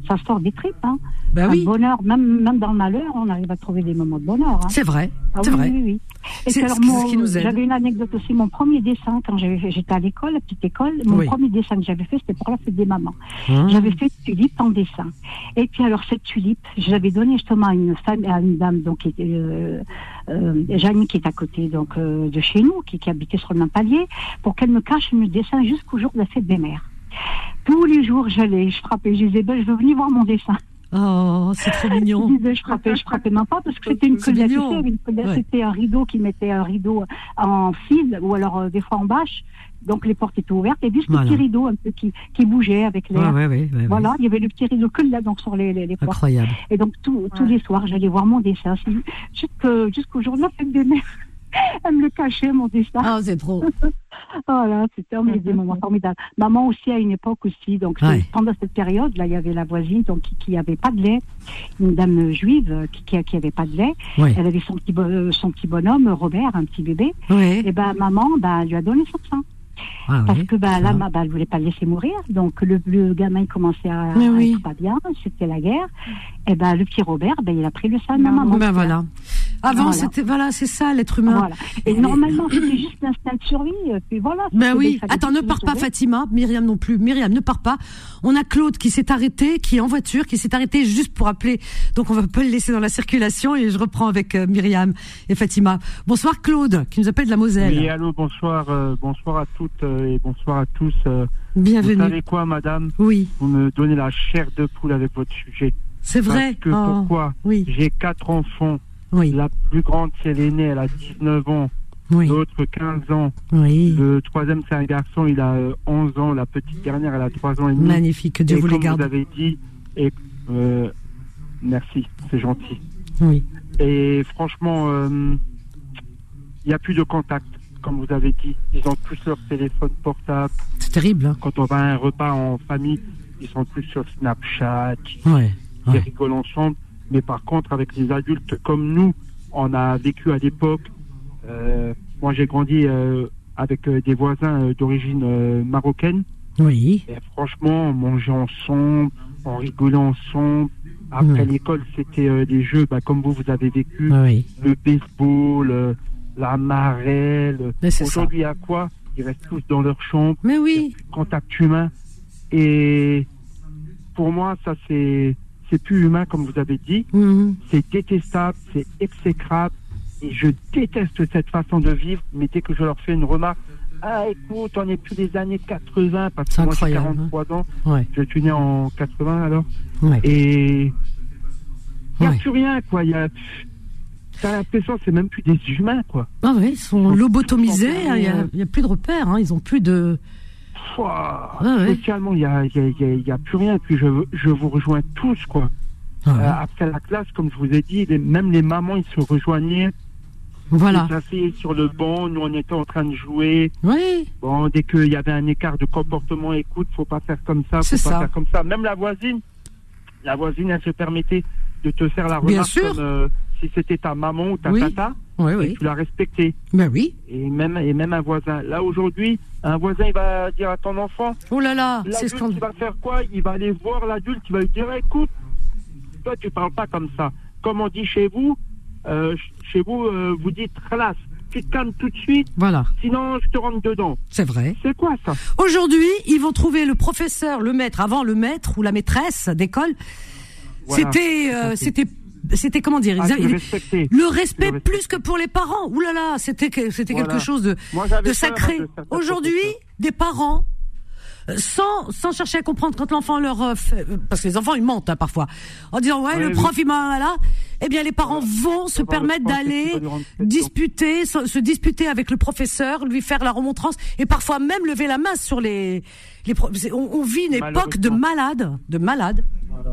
Ça sort des tripes. Hein. Ben oui. bonheur, même même dans le malheur, on arrive à trouver des moments de bonheur. Hein. C'est vrai, ah c'est vrai. Oui, Et ce qui nous J'avais une anecdote aussi. Mon premier dessin quand j'étais à l'école, la petite école, mon premier dessin que j'avais fait, c'était pour la fête des mamans. Mmh. J'avais fait une tulipe en dessin. Et puis alors cette tulipe, je l'avais donnée justement à une femme, à une dame donc qui euh, euh, Jeanne qui est à côté donc euh, de chez nous, qui, qui habitait sur le même palier pour qu'elle me cache le dessin jusqu'au jour de la fête des mères. Tous les jours, j'allais, je frappais, je disais, ben, je veux venir voir mon dessin. Oh, c'est trop mignon. Je disais, je frappais, je frappais même pas parce que c'était une collette. C'était un rideau qui mettait un rideau en fil ou alors euh, des fois en bâche. Donc les portes étaient ouvertes et juste le petit rideau un peu qui, qui bougeait avec l'air. voilà, il y avait le petit rideau que là donc sur les, les, portes. Incroyable. Et donc tous les soirs, j'allais voir mon dessin jusqu'au jour de la fête des mères. Elle me le cachait, mon dessin. Ah, c'est trop. voilà, c'était des moments formidables. Maman aussi, à une époque aussi, donc pendant cette période-là, il y avait la voisine donc, qui n'avait pas de lait, une dame juive qui qui, avait pas de lait. Elle avait son petit, son petit bonhomme, Robert, un petit bébé. Et ben maman, ben, lui a donné son sein. Ah Parce que bah, là, bah, elle voulait pas le laisser mourir. Donc le, le gamin il commençait à, être pas bien. C'était la guerre. Et ben le petit Robert, ben il a pris le sein de maman. Ben voilà. Avant, c'était voilà, c'est ça l'être humain. Voilà. Et, normalement, c'était juste l'instinct de survie. Puis voilà. Ben oui. Attends, ne pars pas, Fatima. Myriam non plus. Myriam, ne pars pas. On a Claude qui s'est arrêté, qui est en voiture, qui s'est arrêté juste pour appeler. Donc on va pas le laisser dans la circulation et je reprends avec euh, Myriam et Fatima. Bonsoir Claude, qui nous appelle de la Moselle. Oui, allô, bonsoir, euh, bonsoir à toutes euh, et bonsoir à tous. Bienvenue. Vous savez quoi, madame? Oui. Vous me donnez la chair de poule avec votre sujet. C'est vrai. Parce que oh, pourquoi Oui. J'ai quatre enfants? Oui. La plus grande, c'est elle est née, elle a 19 ans. Oui. L'autre, 15 ans. Oui. Le troisième, c'est un garçon, il a 11 euh, ans. La petite dernière, elle a 3 ans et demi. Magnifique, que Dieu vous les garde. vous avez dit, et, euh, merci, c'est gentil. Oui. Et franchement, il euh, n'y a plus de contact, comme vous avez dit. Ils ont tous leur téléphone portable. C'est terrible. Hein. Quand on va à un repas en famille, ils sont plus sur Snapchat. Ouais. Ils rigolent ensemble. Mais par contre, avec les adultes comme nous, on a vécu à l'époque. Euh, moi, j'ai grandi euh, avec euh, des voisins d'origine marocaine. Oui. Et franchement, on mangeait ensemble, on rigolait ensemble. Après l'école, c'était des jeux, bah, comme vous, vous avez vécu. Le baseball, la marelle. Aujourd'hui, à quoi? Ils restent tous dans leur chambre. Mais oui. Contact humain. Et pour moi, ça, c'est c'est plus humain, comme vous avez dit. Mhm. C'est détestable, c'est exécrable. Et je déteste cette façon de vivre. Mais dès que je leur fais une remarque, ah écoute, on n'est plus des années 80, parce que moi j'ai 43 ans. Je suis né en 80 alors. Et il n'y a plus rien, quoi. Y a... T'as l'impression c'est même plus des humains, quoi. Ah oui, ils sont lobotomisés, il n'y a, plus de repères, hein. ils ont plus de spécialement, il n'y a, y a, plus rien. Et puis, je, je vous rejoins tous, quoi. Ah euh, après la classe, comme je vous ai dit, même les mamans, ils se rejoignaient. Voilà. Ils sur le banc, nous, on était en train de jouer. Oui. Bon, dès qu'il y avait un écart de comportement, écoute, faut pas faire comme ça, faut pas faire comme ça. Même la voisine, la voisine, elle se permettait de te faire la remarque comme euh, si c'était ta maman ou ta tata. Oui, oui. tu l'as respecté. Ben oui. Et même, et même un voisin. Là, aujourd'hui, un voisin, il va dire à ton enfant. Oh là là, c'est Il va faire quoi? Il va aller voir l'adulte, il va lui dire écoute, toi, tu parles pas comme ça. Comme on dit chez vous, euh, chez vous, euh, vous dites relax. Tu te calmes tout de suite. Voilà. Sinon, je te rentre dedans. C'est vrai. C'est quoi ça? Aujourd'hui, ils vont trouver le professeur, le maître, avant le maître ou la maîtresse d'école. C'était, euh, c'était c'était comment dire ah, le respect plus que pour les parents. Ouh là là, c'était c'était quelque chose de, de sacré. Aujourd'hui, des parents euh, sans sans chercher à comprendre quand l'enfant leur euh, fait, euh, parce que les enfants ils mentent hein, parfois. En disant ouais, le prof il m'a là eh bien les parents vont se permettre d'aller disputer se, disputer avec le professeur lui faire la remontrance et parfois même lever la main sur les les on, vit une époque de malades de malades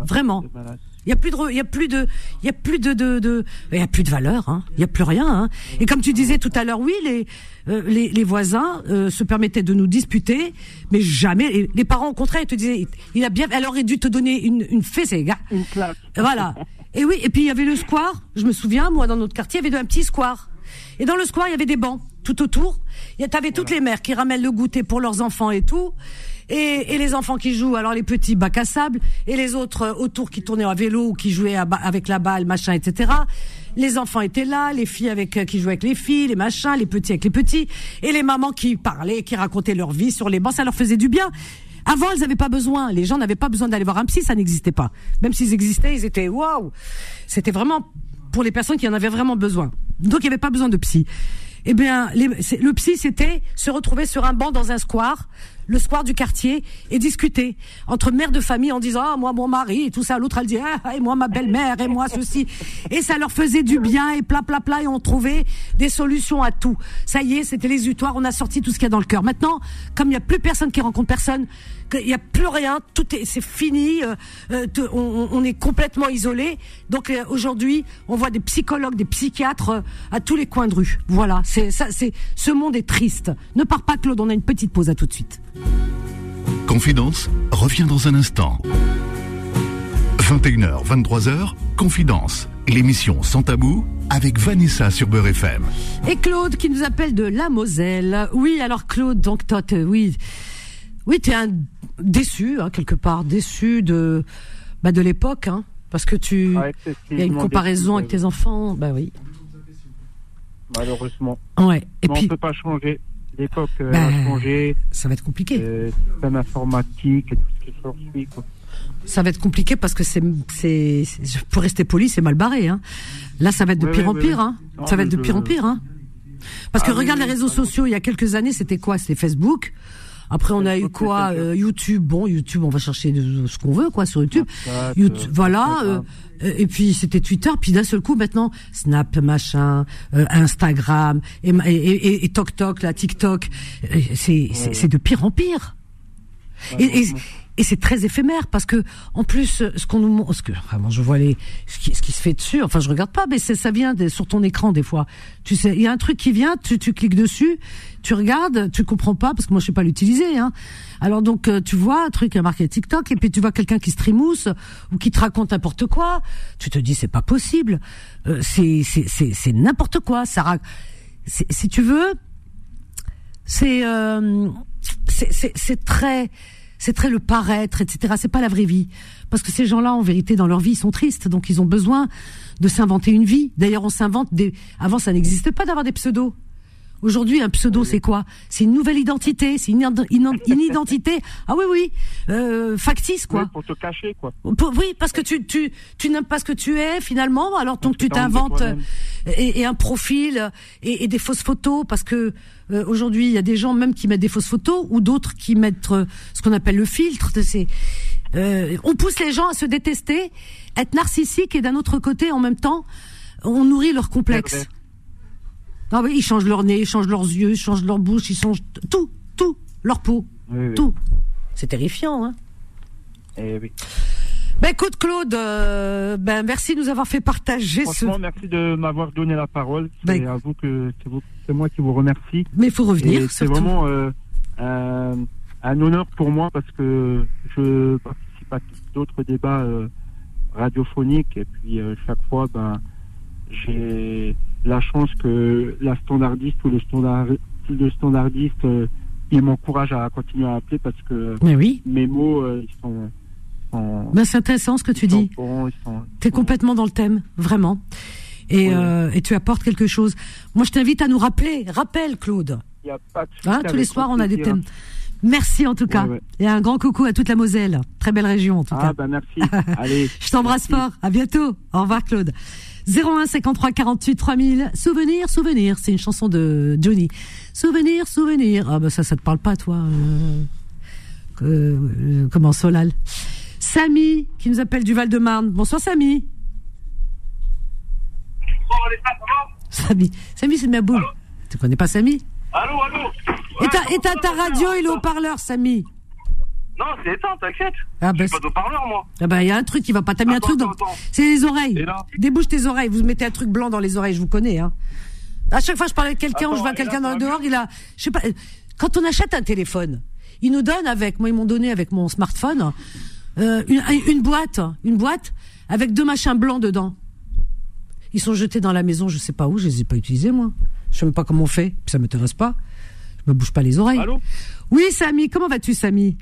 vraiment il y a plus de, il y a plus de, il y a plus de, de, de il y a plus de valeur, hein. Il y a plus rien, hein. Et comme tu disais tout à l'heure, oui, les, euh, les, les, voisins euh, se permettaient de nous disputer, mais jamais. Les, parents, au contraire, ils te disaient, il a bien, elle aurait dû te donner une, une fessée, gars. Une claque. Voilà. Et oui, et puis il y avait le square. Je me souviens, moi, dans notre quartier, il y avait un petit square. Et dans le square, il y avait des bancs tout autour. Il y avait toutes les mères qui ramènent le goûter pour leurs enfants et tout et, et, les enfants qui jouent, alors les petits bacs à sable, et les autres euh, autour qui tournaient à vélo ou qui jouaient avec la balle, machin, etc. Les enfants étaient là, les filles avec euh, qui jouaient avec les filles, les machins, les petits avec les petits, et les mamans qui parlaient, qui racontaient leur vie sur les bancs, ça leur faisait du bien. Avant, elles n'avaient pas besoin. Les gens n'avaient pas besoin d'aller voir un psy, ça n'existait pas. Même s'ils existaient, ils étaient waouh. C'était vraiment pour les personnes qui en avaient vraiment besoin. Donc, il n'y avait pas besoin de psy. Eh bien, le psy, c'était se retrouver sur un banc dans un square, le square du quartier et discuter entre mères de famille en disant ah moi mon mari et tout ça, l'autre elle dit ah et moi ma belle-mère et moi ceci et ça leur faisait du bien et plat plat plat et on trouvait des solutions à tout. Ça y est, c'était l'exutoire, on a sorti tout ce qu'il y a dans le cœur. Maintenant, comme il y a plus personne qui rencontre personne, il n'y a plus rien, tout est, c'est fini, euh, euh, on, est complètement isolé. Donc euh, aujourd'hui, on voit des psychologues, des psychiatres à tous les coins de rue. Voilà, c'est ça, c'est ce monde est triste. Ne pars pas, Claude, on a une petite pause à tout de suite. Confidence revient dans un instant. 21h, 23h, Confidence, l'émission sans tabou avec Vanessa sur Beurre FM. Et Claude qui nous appelle de la Moselle. Oui, alors Claude, donc toi, oui, oui, t'es un déçu hein, quelque part, déçu de bah, de l'époque, hein, parce que tu, il y a une comparaison avec tes enfants, bah oui. Malheureusement. Ouais. Et puis. On peut pas changer. L'époque euh, bah, a changé. Ça va être compliqué. Euh, système informatique et tout ce qui s'ensuit. Ça va être compliqué parce que c'est, c'est, pour rester poli, c'est mal barré. Hein. Là, ça va être de pire en pire. Hein. ça va être de pire en pire. Hein. Parce que ah regarde les réseaux sociaux, il y a quelques années, c'était quoi? C'était Facebook. Après, on a eu quoi euh, YouTube. Bon, YouTube, on va chercher ce qu'on veut, quoi, sur YouTube. YouTube voilà. Euh, et puis c'était Twitter. Puis d'un seul coup, maintenant, Snap, machin, euh, Instagram et, et, et, Tok Tok, la TikTok. C'est c'est de pire en pire. Et, et c'est très éphémère parce que en plus ce qu'on nous montre, ce que vraiment je vois les ce qui, ce qui, se fait dessus, enfin je regarde pas, mais ça vient sur ton écran des fois. Tu sais, il y a un truc qui vient, tu, tu cliques dessus, tu regardes, tu comprends pas parce que moi je sais pas l'utiliser. Hein. Alors donc euh, tu vois un truc qui a marqué TikTok et puis tu vois quelqu'un qui streamousse ou qui te raconte n'importe quoi, tu te dis c'est pas possible, euh, c'est c'est c'est c'est n'importe quoi. Ça si tu veux, c'est euh, c'est c'est très c'est très le paraître, etc. C'est pas la vraie vie. Parce que ces gens-là, en vérité, dans leur vie, ils sont tristes. Donc, ils ont besoin de s'inventer une vie. D'ailleurs, on s'invente des, avant, ça n'existait pas d'avoir des pseudos. Aujourd'hui, un pseudo, c'est quoi? C'est une nouvelle identité, c'est une, une, identité. Ah oui, oui, euh, factice, quoi. pour te cacher, quoi. oui, parce que tu tu tu n'aimes pas ce que tu es finalement, alors donc tu t'inventes et, et, un profil et, et, des fausses photos, parce que euh, aujourd'hui il y a des gens même qui mettent des fausses photos ou d'autres qui mettent euh, ce qu'on appelle le filtre. C'est euh, on pousse les gens à se détester, être narcissique et d'un autre côté en même temps on nourrit leur complexe. Ils changent leur nez, ils changent leurs yeux, ils changent leur bouche, ils changent tout, tout, leur peau, tout. C'est terrifiant, hein Eh oui. Ben écoute Claude, euh, ben merci de nous avoir fait partager Franchement, ce. merci de m'avoir donné la parole. Ben c'est à vous que c'est moi qui vous remercie. Mais il faut revenir. C'est vraiment euh, un, un, honneur pour moi parce que je participe à d'autres débats euh, radiophoniques et puis chaque fois, ben j'ai la chance que la standardiste ou le, standard, le standardiste, euh, il m'encourage à continuer à appeler parce que oui. mes mots, euh, ils sont... Ben c'est intéressant ce que tu dis. Tu es complètement dans le thème, vraiment. Et, euh, et tu apportes quelque chose. Moi, je t'invite à nous rappeler. Rappelle, Claude. Y a pas de hein, tous les soirs, on a des thèmes. Merci en tout cas. Et un grand coucou à toute la Moselle. Très belle région en tout ah, cas. Ah bah merci. Allez. je t'embrasse fort. À bientôt. Au revoir Claude. 01 53 48 3000. Souvenir, souvenir. C'est une chanson de Johnny. Souvenir, souvenir. Ah bah ça, ça te parle pas toi. Euh, euh, comment Solal? Samy qui nous appelle du Val-de-Marne. Bonsoir Samy. Samy, Samy c'est ma boule. Tu connais pas Samy? Allô, allô. et ta, ta radio, il est au parleur, Samy? Non, c'est éteint, t'inquiète. Ah bah, pas de parleur, moi. Ah bah, il y a un truc qui va pas. T'as mis un truc dans. C'est les oreilles. Débouche tes oreilles. Vous mettez un truc blanc dans les oreilles, je vous connais, hein. À chaque fois, je parle avec quelqu'un, ou je vois quelqu'un dans le dehors, il a, je sais pas, quand on achète un téléphone, ils nous donnent avec, moi, ils m'ont donné avec mon smartphone, euh, une, une boîte, une boîte avec deux machins blancs dedans. Ils sont jetés dans la maison, je sais pas où, je les ai pas utilisés, moi. Je sais même pas comment on fait, puis ça m'intéresse pas. Je me bouge pas les oreilles. Allô? Oui, Samy, comment vas-tu, Samy?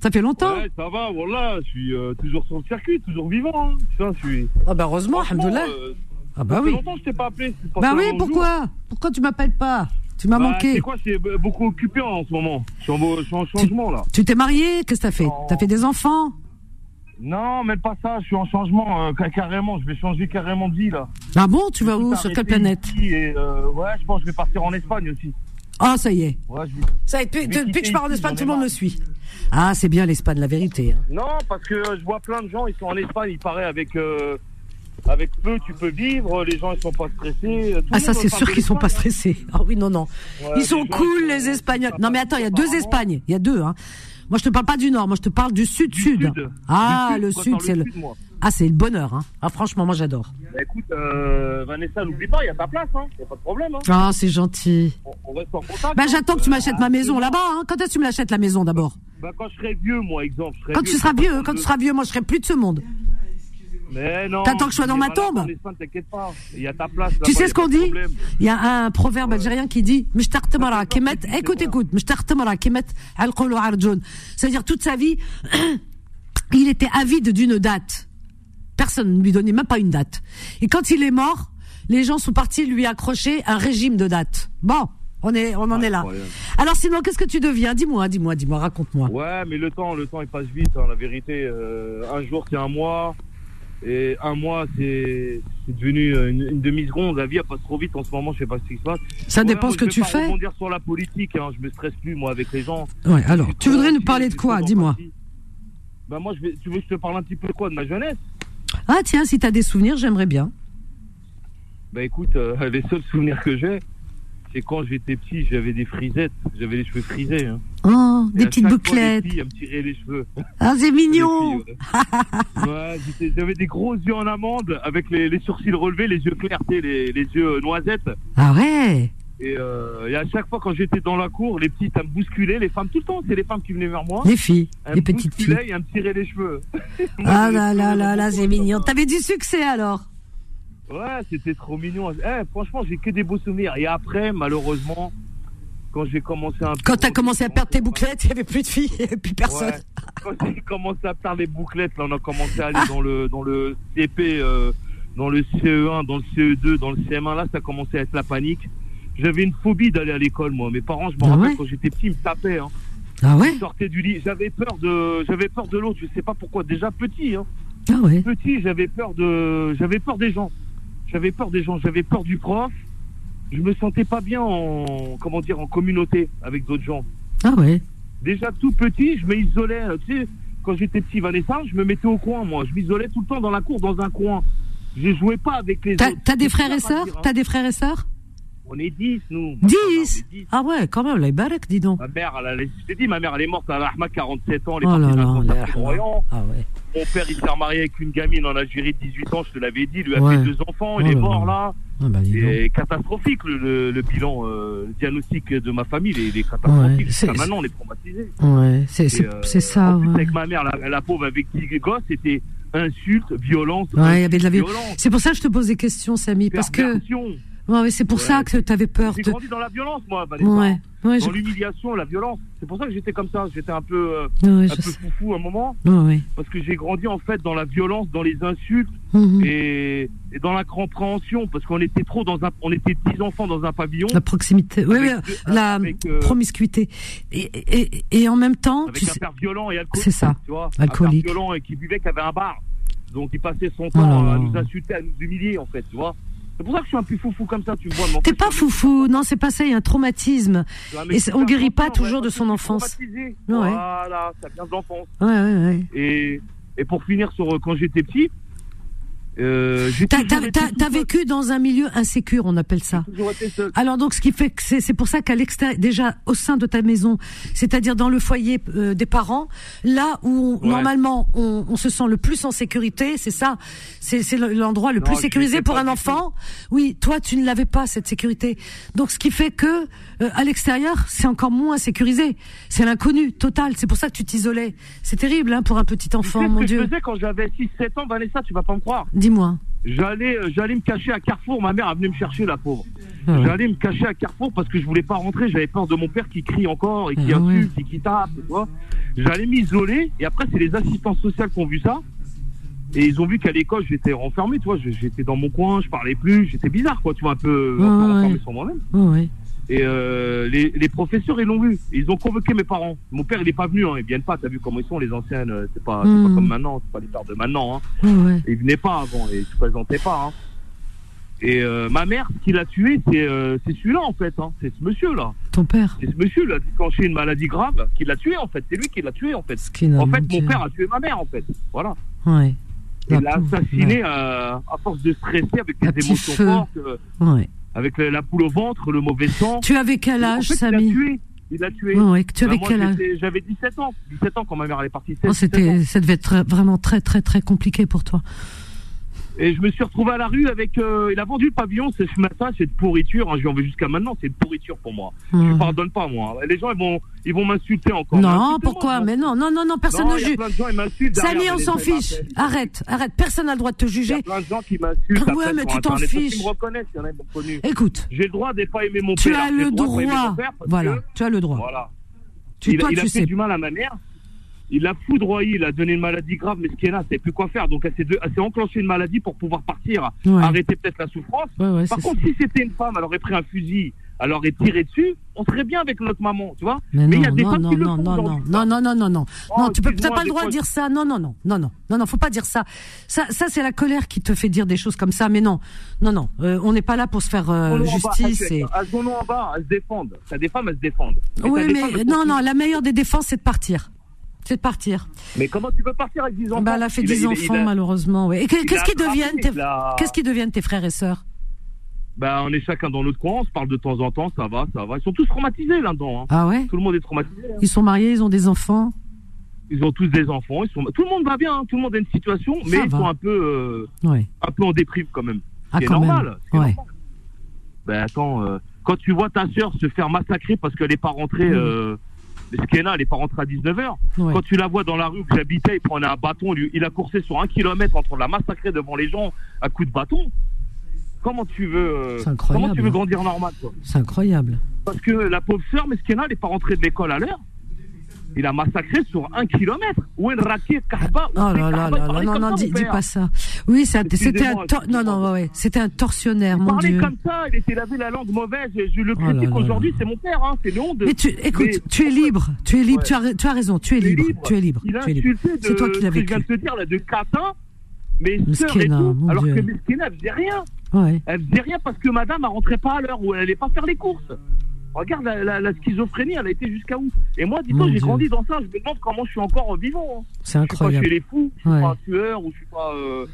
Ça fait longtemps Ouais, ça va, voilà, je suis euh, toujours sur le circuit, toujours vivant. Hein. Ça, je suis... Ah bah heureusement, alhamdoulilah. Euh, ah bah ça oui. fait longtemps que je t'ai pas appelé. Bah oui, pourquoi? Pourquoi tu m'appelles pas? Tu m'as bah, manqué. C'est quoi C'est beaucoup occupé en ce moment. Je suis en, changement là. Tu t'es marié? Qu'est-ce que t'as fait? T'as fait des enfants? Non, mais pas ça, je suis en changement, euh, carrément, je vais changer carrément de vie là. Ah bon, tu vas où Sur quelle planète et, Ouais, je pense que je vais partir en Espagne aussi. Ah, ça y est. Ça y est, depuis, que je pars en Espagne, tout le monde me suit. Ah, c'est bien l'Espagne, la vérité. Hein. Non, parce que je vois plein de gens, ils sont en Espagne, il paraît, avec, euh, avec peu, tu peux vivre, les gens, ils sont pas stressés. ah, ça, c'est sûr qu'ils sont pas stressés. Ah oui, non, non. ils sont cool, les Espagnols. Non, mais attends, il y a deux Espagnes. Il y a deux, hein. Moi, je te parle pas du Nord, moi, je te parle du Sud-Sud. Ah, le Sud, c'est le. Ah, c'est le bonheur, hein. Ah, franchement, moi, j'adore. Bah, écoute, euh, Vanessa, n'oublie pas, il y a ta place, hein. Y a pas de problème, hein. Ah, c'est gentil. On, reste en contact. Bah, hein. j'attends que tu m'achètes ma maison là-bas, hein. Quand est-ce que tu me l'achètes, la maison, d'abord? Bah, quand je serai vieux, moi, exemple. quand tu seras vieux, quand tu seras vieux, moi, je serai plus de ce monde. Mais non. T'attends que je sois dans ma tombe T'inquiète pas. Il y a ta place. Tu sais ce qu'on dit Il y a un proverbe algérien qui dit Écoute, écoute. C'est-à-dire toute sa vie, il était avide d'une date. Personne ne lui donnait même pas une date. Et quand il est mort, les gens sont partis lui accrocher un régime de date. Bon. On est, on en est là. Alors sinon, qu'est-ce que tu deviens? Dis-moi, dis-moi, dis-moi, raconte-moi. Ouais, mais le temps, le temps, il passe vite. Hein, la vérité, euh, un jour c'est un mois, et un mois, c'est devenu une, demi-seconde. La vie, elle passe trop vite en ce moment. Je sais pas ce qui se passe. Ça dépend ce que tu fais. Je vais sur la politique. Hein. Je me stresse plus, moi, avec les gens. Ouais, alors, tu voudrais nous parler de quoi Dis-moi. Bah, moi, je vais, tu veux que je te parle un petit peu de quoi De ma jeunesse? Ah, tiens, si tu as des souvenirs, j'aimerais bien. Bah, écoute, euh, les seuls souvenirs que j'ai, c'est quand j'étais petit, j'avais des frisettes. J'avais les cheveux frisés. Hein. Oh, des petites bouclettes. Fois, les filles, me les cheveux. Ah, c'est mignon. ouais, j'avais des gros yeux en amande avec les, les sourcils relevés, les yeux clairs, les, les yeux noisettes. Ah ouais. Et, euh, et, à chaque fois quand j'étais dans la cour, les petites elles me bousculaient, les femmes tout le temps, c'est les femmes qui venaient vers moi. Les filles, les petites filles. Et elles me tiraient les cheveux. ah là là là là, c'est mignon. T'avais du succès alors Ouais, c'était trop mignon. Eh, franchement, j'ai que des beaux souvenirs. Et après, malheureusement, quand j'ai commencé un Quand t'as commencé à perdre tes bouclettes, il n'y avait plus de filles, et plus personne. Quand j'ai commencé à perdre les bouclettes, là, on a commencé à aller dans le dans le CP, euh, dans le CE1, dans le CE2, dans le CM1. Là, ça a commencé à être la panique. J'avais une phobie d'aller à l'école, moi. Mes parents, je me ah rappelle quand j'étais petit, ils me tapaient. Hein. Ah ouais. Ils sortaient du lit. J'avais peur de, j'avais peur de l'autre. Je sais pas pourquoi. Déjà petit, hein. Ah ouais. Petit, j'avais peur de, j'avais peur des gens. J'avais peur des gens, j'avais peur du prof. Je me sentais pas bien en, comment dire, en communauté avec d'autres gens. Ah ouais. Déjà tout petit, je m'isolais. Tu sais, quand j'étais petit, Vanessa, je me mettais au coin, moi. Je m'isolais tout le temps dans la cour, dans un coin. Je jouais pas avec les autres. T'as des frères et sœurs? T'as des frères et sœurs? On est 10, nous. 10 Ah ouais, quand même, la barek, dis donc. Ma mère, elle, je t'ai dit, ma mère, elle est morte à l'Ahma, 47 ans. Elle est oh là là, ah ouais. Mon père, il s'est marié avec une gamine en Algérie de 18 ans, je te l'avais dit, il lui a fait deux enfants, il oh est mort là. Ah bah, c'est catastrophique le, le, bilan, euh, le diagnostic de ma famille, il est, catastrophique. Ouais, maintenant, on est traumatisé. Ouais, c'est euh, ça. En plus, avec ma mère, la, la pauvre, avec 10 gosses, c'était insulte, violence. Ouais, il y avait de la violence. C'est pour ça que je te pose des questions, Samy, parce que. Ouais, c'est pour ça que tu avais peur. J'ai grandi dans la violence, moi, Ouais. Ouais, dans l'humiliation, la violence. C'est pour ça que j'étais comme ça. J'étais un peu, euh, un peu foufou à un moment. Parce que j'ai grandi en fait dans la violence, dans les insultes mhm. et, et, dans la compréhension. Parce qu'on était trop dans un, on était dix enfants dans un pavillon. La proximité, oui, la euh, promiscuité. Et, et, et, en même temps, avec un père violent et alcoolique. C'est ça. Tu vois, alcoolique. Un père violent et qui buvait, qui avait un bar. Donc il passait son oh temps à nous insulter, à nous humilier en fait, tu vois. C'est pour ça que je suis un peu foufou comme ça, tu vois. T'es pas foufou, non, c'est pas ça, il y a un traumatisme. et on guérit pas toujours de son enfance. Voilà, ça vient de l'enfance. Ouais, ouais, ouais. Et, et pour finir sur euh, quand j'étais petit, euh, T'as vécu dans un milieu insécure, on appelle ça. Alors donc, ce qui fait que c'est pour ça qu'à l'extérieur, déjà au sein de ta maison, c'est-à-dire dans le foyer euh, des parents, là où normalement on, on, se sent le plus en sécurité, c'est ça, c'est l'endroit le plus sécurisé pour un enfant. Oui, toi tu ne l'avais pas cette sécurité. Donc ce qui fait que euh, à l'extérieur, c'est encore moins sécurisé. C'est l'inconnu total. C'est pour ça que tu t'isolais. C'est terrible hein, pour un petit enfant, mon Dieu. Je faisais quand j'avais 6-7 ans, Vanessa, tu vas pas me croire. Dis-moi. J'allais, euh, j'allais me cacher à Carrefour. Ma mère a venu me chercher, la pauvre. Ah j'allais me cacher à Carrefour parce que je voulais pas rentrer. J'avais peur de mon père qui crie encore et qui ah insulte et qui tape. Tu vois. J'allais m'isoler et après c'est les assistants sociaux qui ont vu ça. Et ils ont vu qu'à l'école, j'étais renfermé, tu vois, j'étais dans mon coin, je parlais plus, j'étais bizarre, quoi, tu vois, un peu, renfermé sur moi-même. Ouais. Et euh, les, les, professeurs, ils l'ont vu. Ils ont convoqué mes parents. Mon père, il est pas venu. Hein. Ils viennent pas. T'as vu comment ils sont, les anciennes. Euh, c'est pas, pas hmm. comme maintenant. C'est pas les pères de maintenant. Hein. Ouais. Ils venaient pas avant. Et ils se présentaient pas. Hein. Et euh, ma mère, ce qui l'a tué, c'est euh, c'est celui-là en fait. Hein. C'est ce monsieur-là. Ton père? C'est ce monsieur là, déclenché une maladie grave, qui l'a tué en fait. C'est lui qui l'a tué en fait. En fait, mon père a tué ma mère en fait. Voilà. Ouais. Il l'a assassiné à, à, force de stresser avec des émotions fortes. Ouais. Avec la, poule au ventre, le mauvais sang. Tu avais quel âge, en fait, Samy Il l'a tué. Il l'a tué. Ouais, tu avais bah, quel âge J'avais 17 ans. 17 ans quand ma mère est partie. Oh, c'était, ça devait être vraiment très, très, très compliqué pour toi. Et je me suis retrouvé à la rue avec. Euh, il a vendu le pavillon ce matin, c'est de pourriture. Hein, je veux jusqu'à maintenant, c'est de pourriture pour moi. Je ne pardonne pas moi. Les gens ils vont, ils vont m'insulter encore. Non, pourquoi Mais non, non, non, non, personne ne juge. Samy, on s'en fiche. Arrête, arrête. Personne n'a le droit de te juger. Il y a plein de gens qui m'insultent. Ouais, mais tu t'en fiches. Me reconnaissent, il y en a connus. Écoute. J'ai le droit de pas aimer mon tu père. As le droit. Voilà, tu as le droit. Voilà. Tu, il, toi, il tu a sais. fait du mal à ma mère il l'a foudroyé, il a donné une maladie grave, mais ce qu'elle a, c'est plus quoi faire. Donc elle s'est enclenchée une maladie pour pouvoir partir, ouais. arrêter peut-être la souffrance. Ouais, ouais, Par contre, ça. si c'était une femme, elle aurait pris un fusil, elle aurait tiré dessus, on serait bien avec notre maman, tu vois. Mais, mais non, il y a des non, femmes non, qui non, le font non, non, non, non, non, non, non, oh, non, tu peux, t'as pas le droit de dire ça. Non, non, non, non, non, non, non, faut pas dire ça. Ça, ça, c'est la colère qui te fait dire des choses comme ça. Mais non, non, non, euh, on n'est pas là pour se faire euh, justice. Et... Elles sont en bas, elles se défendent. T'as des femmes, elles se défendent. Oui, mais non, non, la meilleure des défenses, c'est de partir. C'est de partir. Mais comment tu peux partir avec 10 enfants Bah, elle a fait 10 enfants, a... malheureusement. Ouais. Et qu'est-ce qu'ils deviennent, tes... La... deviennent tes frères et sœurs? Bah, on est chacun dans notre coin, on se parle de temps en temps, ça va, ça va. Ils sont tous traumatisés là-dedans. Hein. Ah ouais? Tout le monde est traumatisé. Hein. Ils sont mariés, ils ont des enfants? Ils ont tous des enfants, ils sont... tout le monde va bien, hein. tout le monde a une situation, mais ça ils va. sont un peu, euh, ouais. un peu en déprime quand même. Ah, c'est normal. Même. Ouais. Normal. Ben attends, euh, quand tu vois ta sœur se faire massacrer parce qu'elle n'est pas rentrée, mmh. euh, Skena, elle n'est pas rentrée à 19h. Ouais. Quand tu la vois dans la rue où j'habitais, il prenait un bâton, il a coursé sur un kilomètre en train de la massacrer devant les gens à coups de bâton. Comment tu veux, euh, comment tu veux grandir normal toi C'est incroyable. Parce que la pauvre sœur Meskena, elle n'est pas rentrée de l'école à l'heure. Il a massacré sur un kilomètre. Où est Kahba Oh là là là non, non, dis, pas ça. Oui, c'était un, non, non, ouais, c'était un tortionnaire, il mon parlait Dieu. comme ça, il était lavé la langue mauvaise. Je le critique oh aujourd'hui, c'est mon père, hein, c'est le honte. Mais tu, écoute, tu es libre, tu es libre, tu, as, tu as raison, tu es libre, tu es libre. Il a libre. C'est toi qui l'as vécu. Je viens de te dire là, de catin, mais sœur et tout, alors que Meskina, elle faisait rien. Ouais. Elle faisait rien parce que madame, elle rentrait pas à l'heure ou elle allait pas faire les courses. Regarde la, la, la, schizophrénie, elle a été jusqu'à où Et moi, dis-toi, j'ai grandi dans ça. Je me demande comment je suis encore vivant. Hein. C'est incroyable. Je suis pas chez les fous, je suis ouais. pas un tueur ou je suis pas. Euh,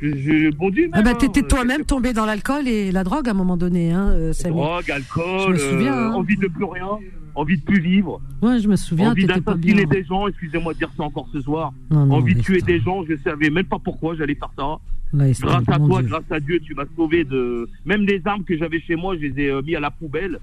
je, je, bon Dieu, ah bah, hein, t'étais toi-même tombé dans l'alcool et la drogue à un moment donné, hein, euh, Drogue, alcool, je me souviens, euh, hein. envie de plus rien, envie de plus vivre. Ouais, je me souviens. Envie d'assassiner des gens, excusez-moi de dire ça encore ce soir. Non, non, envie de tuer des gens, je savais même pas pourquoi j'allais faire ça. Là, grâce à toi, Dieu. grâce à Dieu, tu m'as sauvé de. Même les armes que j'avais chez moi, je les ai euh, mis à la poubelle.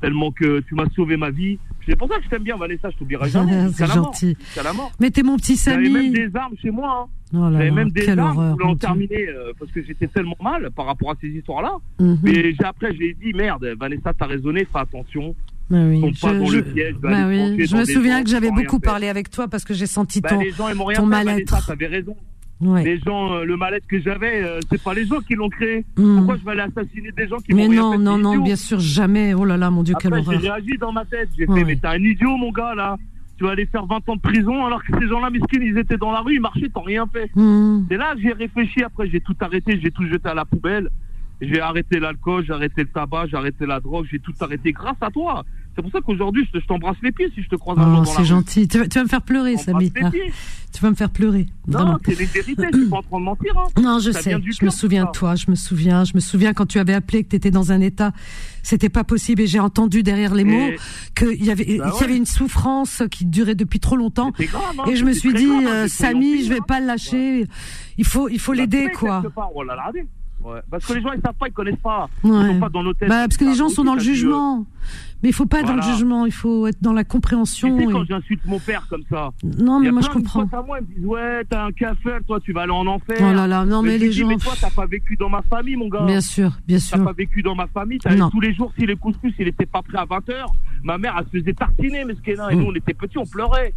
Tellement que tu m'as sauvé ma vie. C'est pour ça que je t'aime bien, Vanessa, je t'oublierai jamais. C'est gentil. La mort. Mais t'es mon petit Samy. J'avais même des armes chez moi. Hein. Oh même des armes. horreur, je en terminer euh, parce que j'étais tellement mal par rapport à ces histoires-là. Mhm. Mais j'ai- après, j'ai dit merde, Vanessa, t'as raisonné, fais attention. Bah oui, tombe pas dans le piège, bah oui, je dans me souviens que j'avais beaucoup parlé avec toi parce que j'ai senti Bah, ton, les gens, ils m'ont rien ton mal-être. T'avais raison. Ouais. Les gens, euh, le mal-être que j'avais, euh, c'est pas les gens qui l'ont créé. Mhm. Pourquoi je vais aller assassiner des gens qui Mais m'ont rien non, non, non, bien sûr, jamais. Oh là là, mon Dieu, quelle Après, j'ai horreur. réagi dans ma tête. J'ai Ouais. fait, mais t'es un idiot, mon gars, là. Tu vas aller faire 20 ans de prison alors que ces gens-là, miskin, ils étaient dans la rue, ils marchaient, t'as rien fait. Mhm. C'est là j'ai réfléchi. Après, j'ai tout arrêté, j'ai tout jeté à la poubelle. J'ai arrêté l'alcool, j'ai arrêté le tabac, j'ai arrêté la drogue, j'ai tout arrêté grâce à toi. C'est pour ça qu'aujourd'hui, je te- je t'embrasse les pieds si je te croise un jour Oh, dans la c'est gentil. Tu vas, tu vas me faire pleurer, Samy. Ah, pieds. tu vas me faire pleurer. Non, c'est les vérités, je suis pas en train de mentir. Hein. Non, je Ça sais. Je cœur, me souviens de toi. Je me souviens. Je me souviens quand tu avais appelé que tu étais dans un état. C'était pas possible et j'ai entendu derrière les mots Et- qu'il y avait, Bah qu'il y avait une souffrance qui durait depuis trop longtemps. Grave, hein, Et je me suis dit, grave, hein, euh, Samy, je vais hein. pas le lâcher. Il faut, il faut l'aider, quoi. L'a. Ouais. Parce que les gens, ils savent pas, ils connaissent pas. Ouais. Ils sont pas dans nos têtes. Bah, parce que les gens sont dans le t'as vu, euh, jugement. Mais il faut pas être dans le jugement. Il faut être dans la Tu compréhension. sais, quand j'insulte mon père comme ça, Non, mais moi, je comprends. à moi, ils me disent, ouais, t'as un café, toi, tu vas aller en enfer. Oh là là, non, mais les dis, gens. Mais toi, t'as pas vécu dans ma famille, mon gars. Bien sûr, bien T'as sûr. pas vécu dans ma famille. T'as tous les jours, si les couscous, il était pas prêt à 20h, ma mère, elle se faisait tartiner, mais ce qu'elle a. Et nous, on était petits, on pleurait.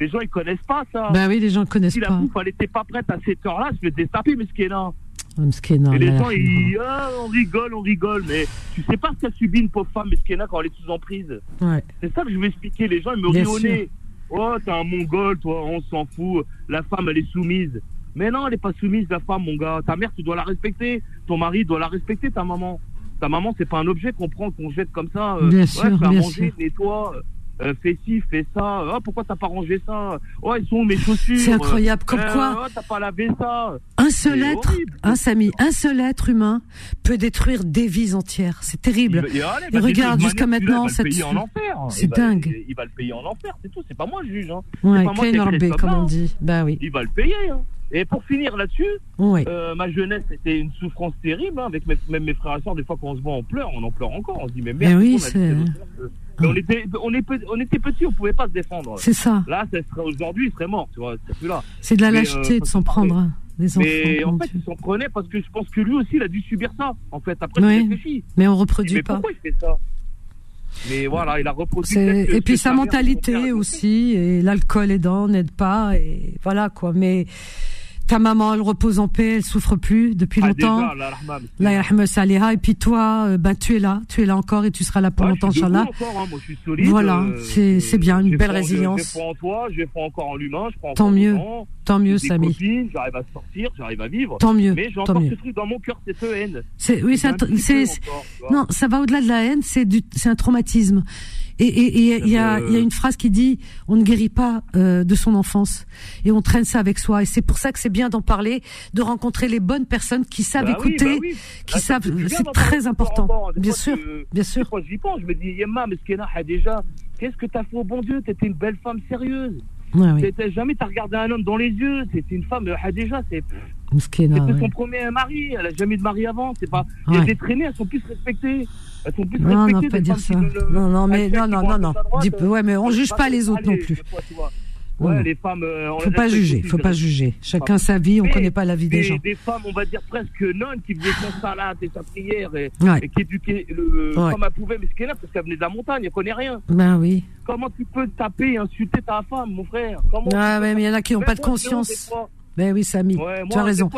Les gens, ils connaissent pas ça. Bah oui, les gens connaissent si la pas. bouffe, elle était pas prête à cette heure-là, je vais taper, mais ce qu'elle a. Mskena, Et les gens, ils, ah, on rigole, on rigole, mais tu sais pas ce qu'a subi une pauvre femme, mais ce qu'elle a quand elle est sous emprise. Ouais. C'est ça que je vais expliquer. Les gens, ils me rient au nez. Oh, t'es un mongol, toi, on s'en fout. La femme, elle est soumise. Mais non, elle est pas soumise, la femme, mon gars. Ta mère, tu dois la respecter. Ton mari doit la respecter, ta maman. Ta maman, c'est pas un objet qu'on prend, qu'on jette comme ça. Euh, bien sûr, bien manger, sûr. nettoie. Euh, fais ci, fais ça. Oh, pourquoi t'as pas rangé ça Oh, ils sont mes chaussures. C'est incroyable. Comme euh, quoi oh, T'as pas lavé ça. Un seul être, un Samy, un seul être humain peut détruire des vies entières. C'est terrible. Il, et regarde jusqu'à maintenant, c'est C'est dingue. il va le payer en enfer, c'est tout. C'est pas moi le juge. Hein. Ouais, B, comme on dit. Bah oui. Il va le payer. Hein. Et pour finir là-dessus, euh, ma jeunesse c'était une souffrance terrible. Hein, avec mes, même mes frères et soeurs, des fois quand on se voit, on pleure, on en pleure encore. On se dit mais merde. Mais oui. Mais on était, on, est, on était petits, on pouvait pas se défendre. C'est ça. Là, aujourd'hui, il serait mort, tu vois, c'est plus là. C'est de la lâcheté euh, de s'en prendre. Des enfants, mais en fait, il s'en prenait parce que je pense que lui aussi, il a dû subir ça. En fait, après, oui. réfléchi. Mais on reproduit mais pas. Pourquoi il fait ça? Mais voilà, il a reproduit. Et puis sa mentalité aussi, et l'alcool aidant n'aide pas, et voilà quoi. Mais ta maman, elle repose en paix, elle souffre plus depuis ah, longtemps. La et puis toi, euh, ben tu es là, tu es là encore et tu seras là pour longtemps, Inch'Allah. Hein, voilà, euh, c'est c'est bien, une belle résilience. Je, je en toi, je prends encore en l'humain, je prends Tant mieux, tant mieux, Samy. J'arrive à sortir, j'arrive à vivre. Tant mieux, mais j'ai encore ce truc dans mon cœur, cette haine. C'est oui, c'est non, ça va au-delà de la haine, c'est du, c'est un traumatisme. Et il y, a, y a une phrase qui dit on ne guérit pas euh, de son enfance et on traîne ça avec soi. Et c'est pour ça que c'est bien d'en parler, de rencontrer les bonnes personnes qui savent bah écouter, oui, bah qui savent. C'est très important. Bien sûr, bien sûr. Moi, j'y pense. Je me dis Yemma, mais déjà, qu'est-ce que t'as fait au bon Dieu? T'étais une belle femme sérieuse. Ouais, oui. Jamais t'as regardé un homme dans les yeux. C'était une femme déjà. C'est. C'était son premier mari. Elle a jamais eu de mari avant. C'est pas. A des traînées. Elles sont plus respectées. Elles sont plus non. Non, pas dire ça. Non, non, mais non, non, non, non. Dis, ouais, mais on juge pas les autres non plus. Ouais, les femmes. Euh, faut pas juger, faut pas juger. Chacun sa vie, on connaît pas la vie des, gens. Des femmes, on va dire presque nonnes qui faisaient son salade et sa prière et, et qui éduquaient le, ouais. comme elle pouvait, mais ce qu'elle a, parce qu'elle venait de la montagne, elle connaît rien. Ben oui. Comment tu peux taper et insulter ta femme, mon frère? Comment Ah ouais, mais il y en a qui n'ont pas de conscience. Ben oui, Samy, ouais, tu as raison.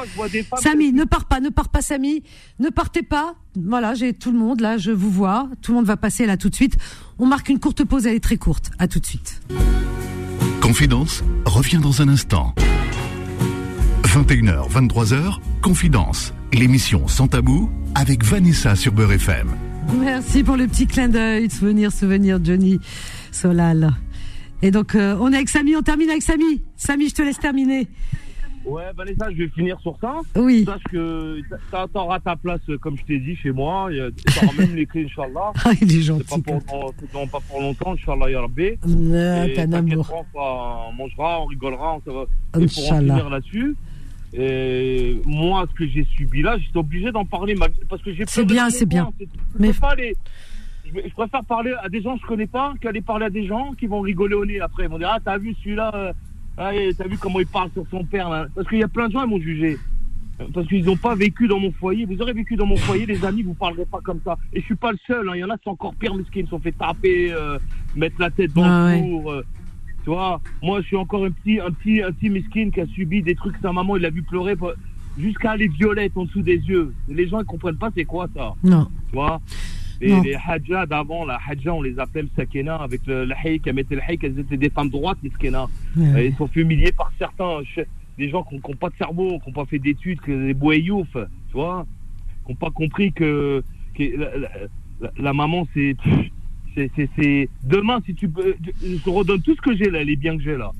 Samy, ne pars pas, ne pars pas, Samy, ne partez pas. Voilà, j'ai tout le monde là, je vous vois. Tout le monde va passer là tout de suite. On marque une courte pause, elle est très courte. À tout de suite. Confidence revient dans un instant. 21h, 23h, Confidence, l'émission sans tabou avec Vanessa sur Beurre FM. Merci pour le petit clin d'œil, souvenir, souvenir, Johnny Solal. Et donc, euh, on est avec Samy, on termine avec Samy. Samy, je te laisse terminer. Ouais, Vanessa, je vais finir sur ça. Oui. Sache que t'auras ta place, comme je t'ai dit, chez moi. T'auras même les clés, Inch'Allah. Ah, il est gentil. C'est pas, pour, non, pas pour longtemps, Inch'Allah, ya Rabbi. Non, t'as un amour. On mangera, on rigolera, on va. Et pour en finir là-dessus. Et moi, ce que j'ai subi là, j'étais obligé d'en parler parce que j'ai. C'est bien, c'est bien. Mais pas les. Je préfère parler à des gens que je connais pas qu'aller parler à des gens qui vont rigoler au nez après. Ils vont dire ah t'as vu celui-là. Ah, t'as vu comment il parle sur son père là Parce qu'il y a plein de gens qui m'ont jugé. Parce qu'ils n'ont pas vécu dans mon foyer. Vous aurez vécu dans mon foyer, les amis, vous parlerez pas comme ça. Et je suis pas le seul. Hein. Il y en a qui sont encore pires, mais qui se sont fait taper, euh, mettre la tête dans ah, le four. Euh. tu vois, moi, je suis encore un petit, un petit, un petit miskin qui a subi des trucs. Sa maman, il l'a vu pleurer jusqu'à les violettes en dessous des yeux. Les gens, ils comprennent pas c'est quoi ça. Non. Tu vois? Les hadjas d'avant, la hadja, on les appelait Sakena, avec le, haïk, elles mettaient le elles étaient des femmes droites, les skena. Ouais. Ils sont fait humilier par certains, des gens qui n'ont pas de cerveau, qui n'ont pas fait d'études, que des boyouf, tu vois, qui n'ont pas compris que, que la, la, la, la, maman, c'est. c'est Demain, si tu peux. Je te redonne tout ce que j'ai là, les biens que j'ai là.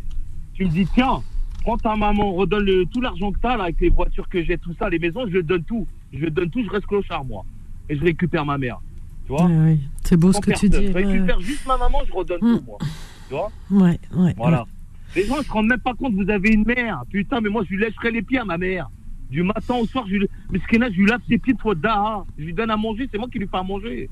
Tu me dis, tiens, prends ta maman, redonne le, tout l'argent que tu as là, avec les voitures que j'ai, tout ça, les maisons, je donne tout. Je donne tout, je reste clochard, moi. Et je récupère ma mère. Tu vois oui, oui. C'est beau ce que tu dis. Je récupère juste ma maman, je redonne mmh. tout, moi. Tu vois Ouais, ouais. Voilà. Les gens ne se rendent même pas compte que vous avez une mère. Putain, mais moi, je lui lècherai les pieds à ma mère. Du matin au soir, je lui... mais ce je lui lave ses pieds de fois daha. Je lui donne à manger, c'est moi qui lui fais à manger.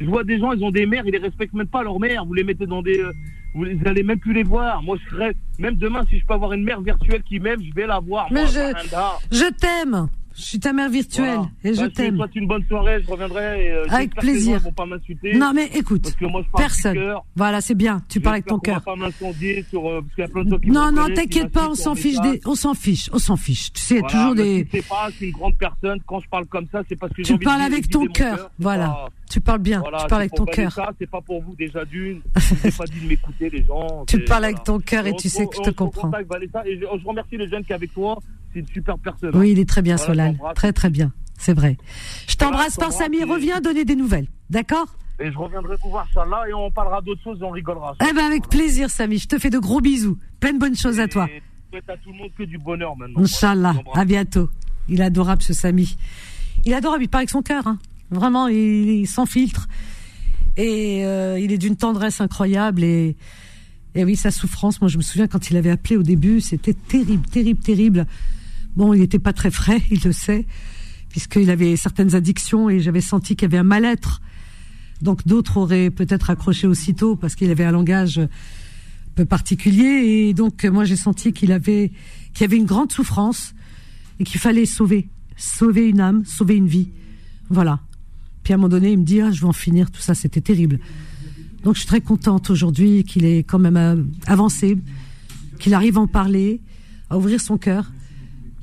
Je vois des gens, ils ont des mères, ils les respectent même pas leur mère. Vous les mettez dans des. Euh, vous les allez même plus les voir. Moi, je serais. Même demain, si je peux avoir une mère virtuelle qui m'aime, je vais la voir. Mais moi, je, je t'aime. Je suis ta mère virtuelle voilà. et je t'aime. Je une bonne soirée, je reviendrai. Et, euh, avec plaisir. Ils vont pas m'insulter. Non mais écoute, parce que moi, je personne. Voilà, c'est bien. Tu parles avec ton cœur. Pas sur, euh, parce y a plein de qui non, non, t'inquiète pas, on s'en fiche des, on s'en fiche, on s'en fiche. Tu sais, voilà, toujours des. Tu sais pas, c'est une grande personne. Quand je parle comme ça, c'est parce que tu parles avec ton cœur. Voilà. Tu parles bien. Tu parles avec ton cœur. C'est pas pour vous déjà d'une. C'est pas dit de m'écouter les gens. Tu parles avec ton cœur et tu sais que je te comprends. Je remercie les jeunes qui est avec toi. c'est une super personne. Oui, il est très bien, Solal. Très, très bien. C'est vrai. Je t'embrasse fort, Samy. Reviens donner des nouvelles. D'accord Et je reviendrai vous voir, là et on parlera d'autres choses et on rigolera. Eh ben, avec plaisir, Samy. Je te fais de gros bisous. Plein de bonnes choses à toi. Je souhaite à tout le monde que du bonheur maintenant. Inch'Allah. À bientôt. Il est adorable, ce Samy. Il est adorable. Il parle avec son cœur. Hein. Vraiment, il, sans filtre. Et euh, il est d'une tendresse incroyable. Et, et oui, sa souffrance, moi je me souviens quand il avait appelé au début, c'était terrible, terrible, terrible. Bon, il n'était pas très frais, il le sait puisqu'il avait certaines addictions et j'avais senti qu'il y avait un mal-être. Donc d'autres auraient peut-être accroché aussitôt parce qu'il avait un langage peu particulier et donc moi j'ai senti qu'il avait qu'il y avait une grande souffrance et qu'il fallait sauver, sauver une âme, sauver une vie. Voilà. Puis à un moment donné, il me dit ah, je vais en finir tout ça, c'était terrible. Donc je suis très contente aujourd'hui qu'il ait quand même euh, avancé, qu'il arrive à en parler, à ouvrir son cœur.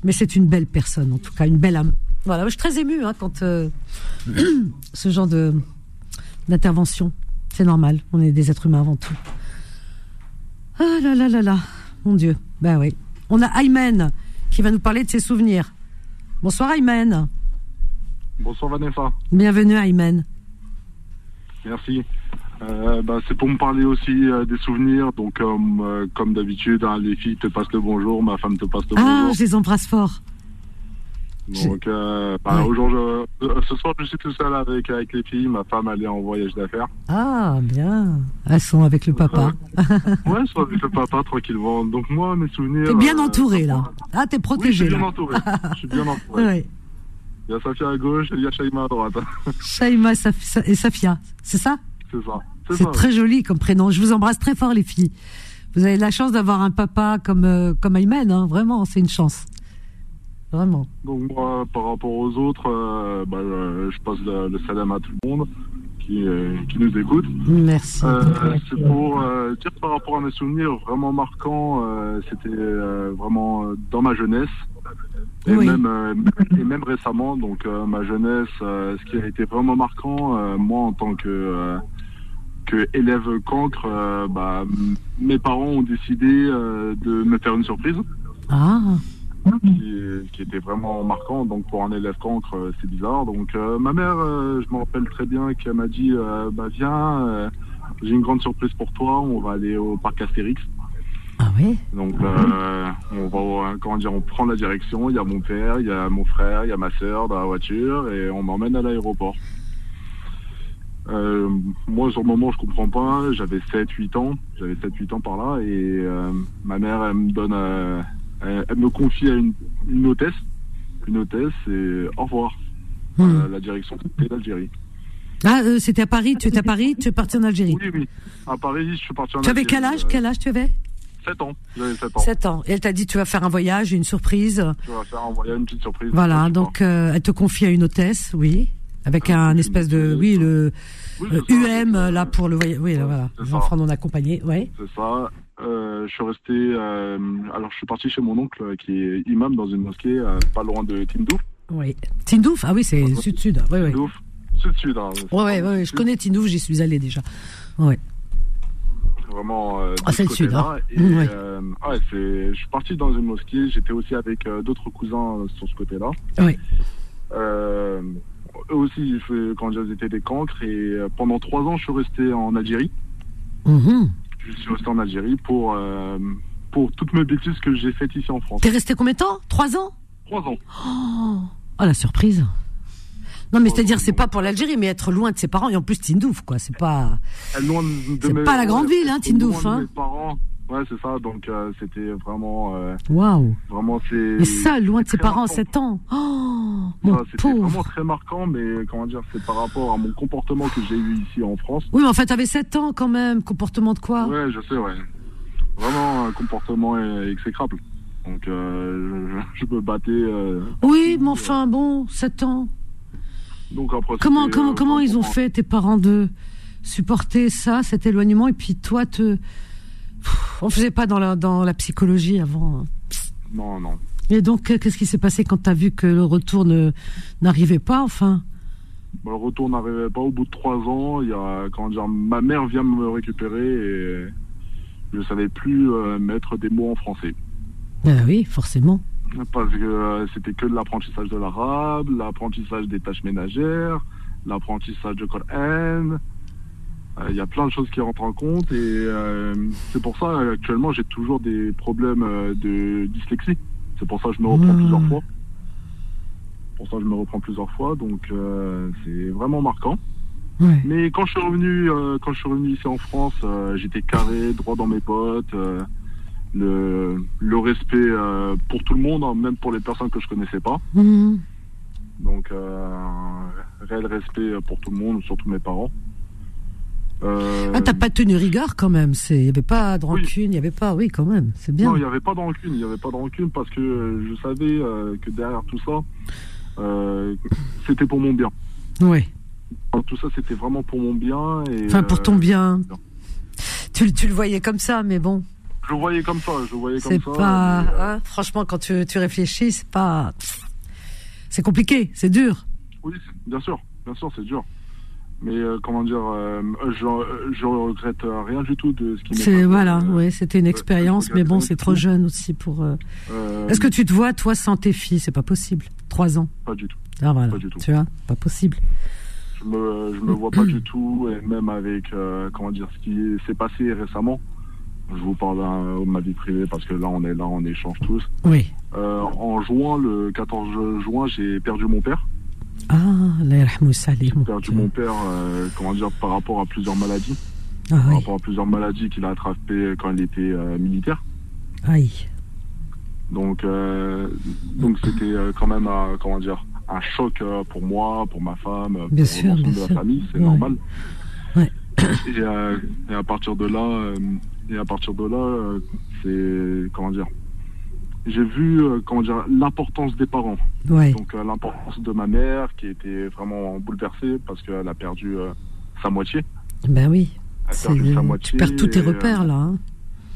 Mais c'est une belle personne, en tout cas, une belle âme. Voilà, je suis très émue hein, quand euh, ce genre de d'intervention. C'est normal, on est des êtres humains avant tout. Ah là là là là, mon Dieu. Ben oui. On a Aymen qui va nous parler de ses souvenirs. Bonsoir Aymen. Bonsoir Vanessa. Bienvenue Aymen. Merci. Euh, bah, c'est pour me parler aussi euh, des souvenirs. Donc, comme d'habitude, hein, les filles te passent le bonjour, ma femme te passe le ah, bonjour. Ah, je les embrasse fort. Donc, euh, bah, aujourd'hui, euh, ce soir, je suis tout seul avec, avec les filles. Ma femme, elle est en voyage d'affaires. Ah, bien. Elles sont avec le papa. ouais, elles sont avec le papa, tranquillement. Donc, moi, mes souvenirs. T'es bien euh, entouré, là. Ah, t'es protégé, oui, je suis bien entouré. je suis bien entouré. Ouais. Il y a Safia à gauche et il y a Shaima à droite. Shaima et Safia, c'est ça? C'est très joli comme prénom. Je vous embrasse très fort, les filles. Vous avez la chance d'avoir un papa comme, comme Ayman, hein. vraiment, c'est une chance. Vraiment. Donc moi, par rapport aux autres, euh, bah, euh, je passe le, salam à tout le monde qui, euh, qui nous écoute. Merci. c'est pour dire par rapport à mes souvenirs vraiment marquants, c'était vraiment dans ma jeunesse. Et, même, et même récemment, donc ma jeunesse, ce qui a été vraiment marquant, moi en tant que, que élève cancre, bah, mes parents ont décidé de me faire une surprise. Ah qui, était vraiment marquant. Donc pour un élève cancre, euh, c'est bizarre. Donc euh, ma mère, euh, je me rappelle très bien qu'elle m'a dit bah viens, j'ai une grande surprise pour toi. On va aller au parc Astérix. Ah oui. Donc on va comment dire, on prend la direction. Il y a mon père, il y a mon frère, il y a ma soeur dans la voiture et on m'emmène à l'aéroport. moi, sur le moment, je comprends pas. J'avais 7-8 ans. J'avais 7-8 ans par là. Et ma mère, elle me donne, elle, me confie à une, hôtesse, une hôtesse, et au revoir. Hmm. la direction c'était l'Algérie. Ah, euh, c'était à Paris, tu étais à Paris, tu es parti en Algérie Oui, oui. À Paris, je suis parti en tu Algérie. Tu avais quel âge Quel âge tu avais? 7 ans. J'avais 7 ans. 7 ans. Et elle t'a dit, tu vas faire un voyage, une surprise. Tu vas faire un voyage, une petite surprise. Voilà, donc euh, elle te confie à une hôtesse, oui. Avec un, espèce de, oui, le UM, euh, là, pour le voyage. Oui, là, voilà. Les enfants non accompagnés, oui. C'est ça. Euh, je suis resté. Euh, alors, je suis parti chez mon oncle qui est imam dans une mosquée pas loin de Tindouf. Oui. Tindouf? Ah oui, c'est sud-sud. Oui, oui. Tindouf. Sud-sud. Hein, oui, oui, je connais Tindouf, j'y suis allé déjà. Oui. Vraiment. ah, c'est le sud. Hein. Et, ouais. ouais je suis parti dans une mosquée. J'étais aussi avec d'autres cousins sur ce côté-là. Oui. eux aussi, quand ils étaient des cancres. Et pendant trois ans, je suis resté en Algérie. Mmh je suis resté en Algérie pour, euh, pour toutes mes bêtises que j'ai faites ici en France. T'es resté combien de temps? Trois ans? Trois ans. Oh, oh la surprise non, mais c'est-à-dire, c'est pas pour l'Algérie, mais être loin de ses parents, et en plus Tindouf, quoi. C'est pas. C'est pas la grande ville, hein, Tindouf, hein. Mes parents. Ouais, c'est ça. Donc, euh, c'était vraiment. Euh, Waouh. Vraiment, c'est. Mais ça, loin de ses parents, à 7 ans. Oh, mon C'était vraiment très marquant, mais comment dire, c'est par rapport à mon comportement que j'ai eu ici en France. Oui, mais en fait, t'avais 7 ans quand même. Comportement de quoi? Ouais, je sais, ouais. Vraiment un comportement exécrable. Donc, euh, je, je, me battais. oui, mais enfin, bon, 7 ans. Donc après, comment comment comment ils ont fait tes parents de supporter ça, cet éloignement, et puis toi te on faisait pas dans la, dans la psychologie avant. Hein. Non, non. Et donc, qu'est-ce qui s'est passé quand tu as vu que le retour n'arrivait pas, enfin? Bah, Le retour n'arrivait pas au bout de trois ans. Il y a, quand dire, ma mère vient me récupérer et je ne savais plus euh, mettre des mots en français. Ah oui, forcément. parce que c'était que de l'apprentissage de l'arabe, l'apprentissage des tâches ménagères, l'apprentissage du Coran. Il y a plein de choses qui rentrent en compte et c'est pour ça actuellement j'ai toujours des problèmes de dyslexie. C'est pour ça que je me reprends plusieurs fois. Pour ça je me reprends plusieurs fois, donc c'est vraiment marquant. Mais quand je suis revenu, euh, quand je suis revenu ici en France, euh, j'étais carré, droit dans mes potes. Euh, le, le respect pour tout le monde, hein, même pour les personnes que je connaissais pas. Mhm. Donc réel respect pour tout le monde, surtout mes parents. Ah, t'as pas tenu rigueur quand même. Il n'y avait pas de rancune, il n'y avait pas, oui, quand même. C'est bien. Non, il n'y avait pas de rancune, il n'y avait pas de rancune parce que je savais que derrière tout ça, c'était pour mon bien. Oui. Tout ça, c'était vraiment pour mon bien. Et, enfin, pour ton euh, bien. Tu, tu, le voyais comme ça, mais bon. Je le voyais comme ça, je le voyais comme ça. Pas. Hein, franchement, quand tu, tu réfléchis, c'est pas. C'est compliqué, c'est dur. Oui, bien sûr, bien sûr, c'est dur. Mais euh, comment dire, euh, je, je regrette rien du tout de ce qui m'est passé. Voilà, ouais, c'était une expérience, mais bon, c'est trop jeune aussi pour. Est-ce que tu te vois, toi, sans tes filles? C'est pas possible. Trois ans. Pas du tout. Ah voilà. Pas du tout. Tu vois, pas possible je me, je me vois pas du tout, et même avec, euh, comment dire, ce qui s'est passé récemment. Je vous parle de ma vie privée parce que là, on est là, on échange tous. Oui. Euh, en juin, le 14 juin, j'ai perdu mon père. Ah, J'ai perdu mon père, euh, comment dire, par rapport à plusieurs maladies. Ah, par rapport à plusieurs maladies qu'il a attrapées quand il était militaire. Aïe. Donc, donc c'était quand même, comment dire, un choc euh, pour moi, pour ma femme, pour l'ensemble de la famille, c'est normal. Euh, et, à partir de là, euh, et à partir de là, c'est comment dire. J'ai vu comment dire l'importance des parents. Donc l'importance de ma mère qui était vraiment bouleversée parce qu'elle a perdu sa moitié. Ben oui. Tu perds tous tes repères là. Hein.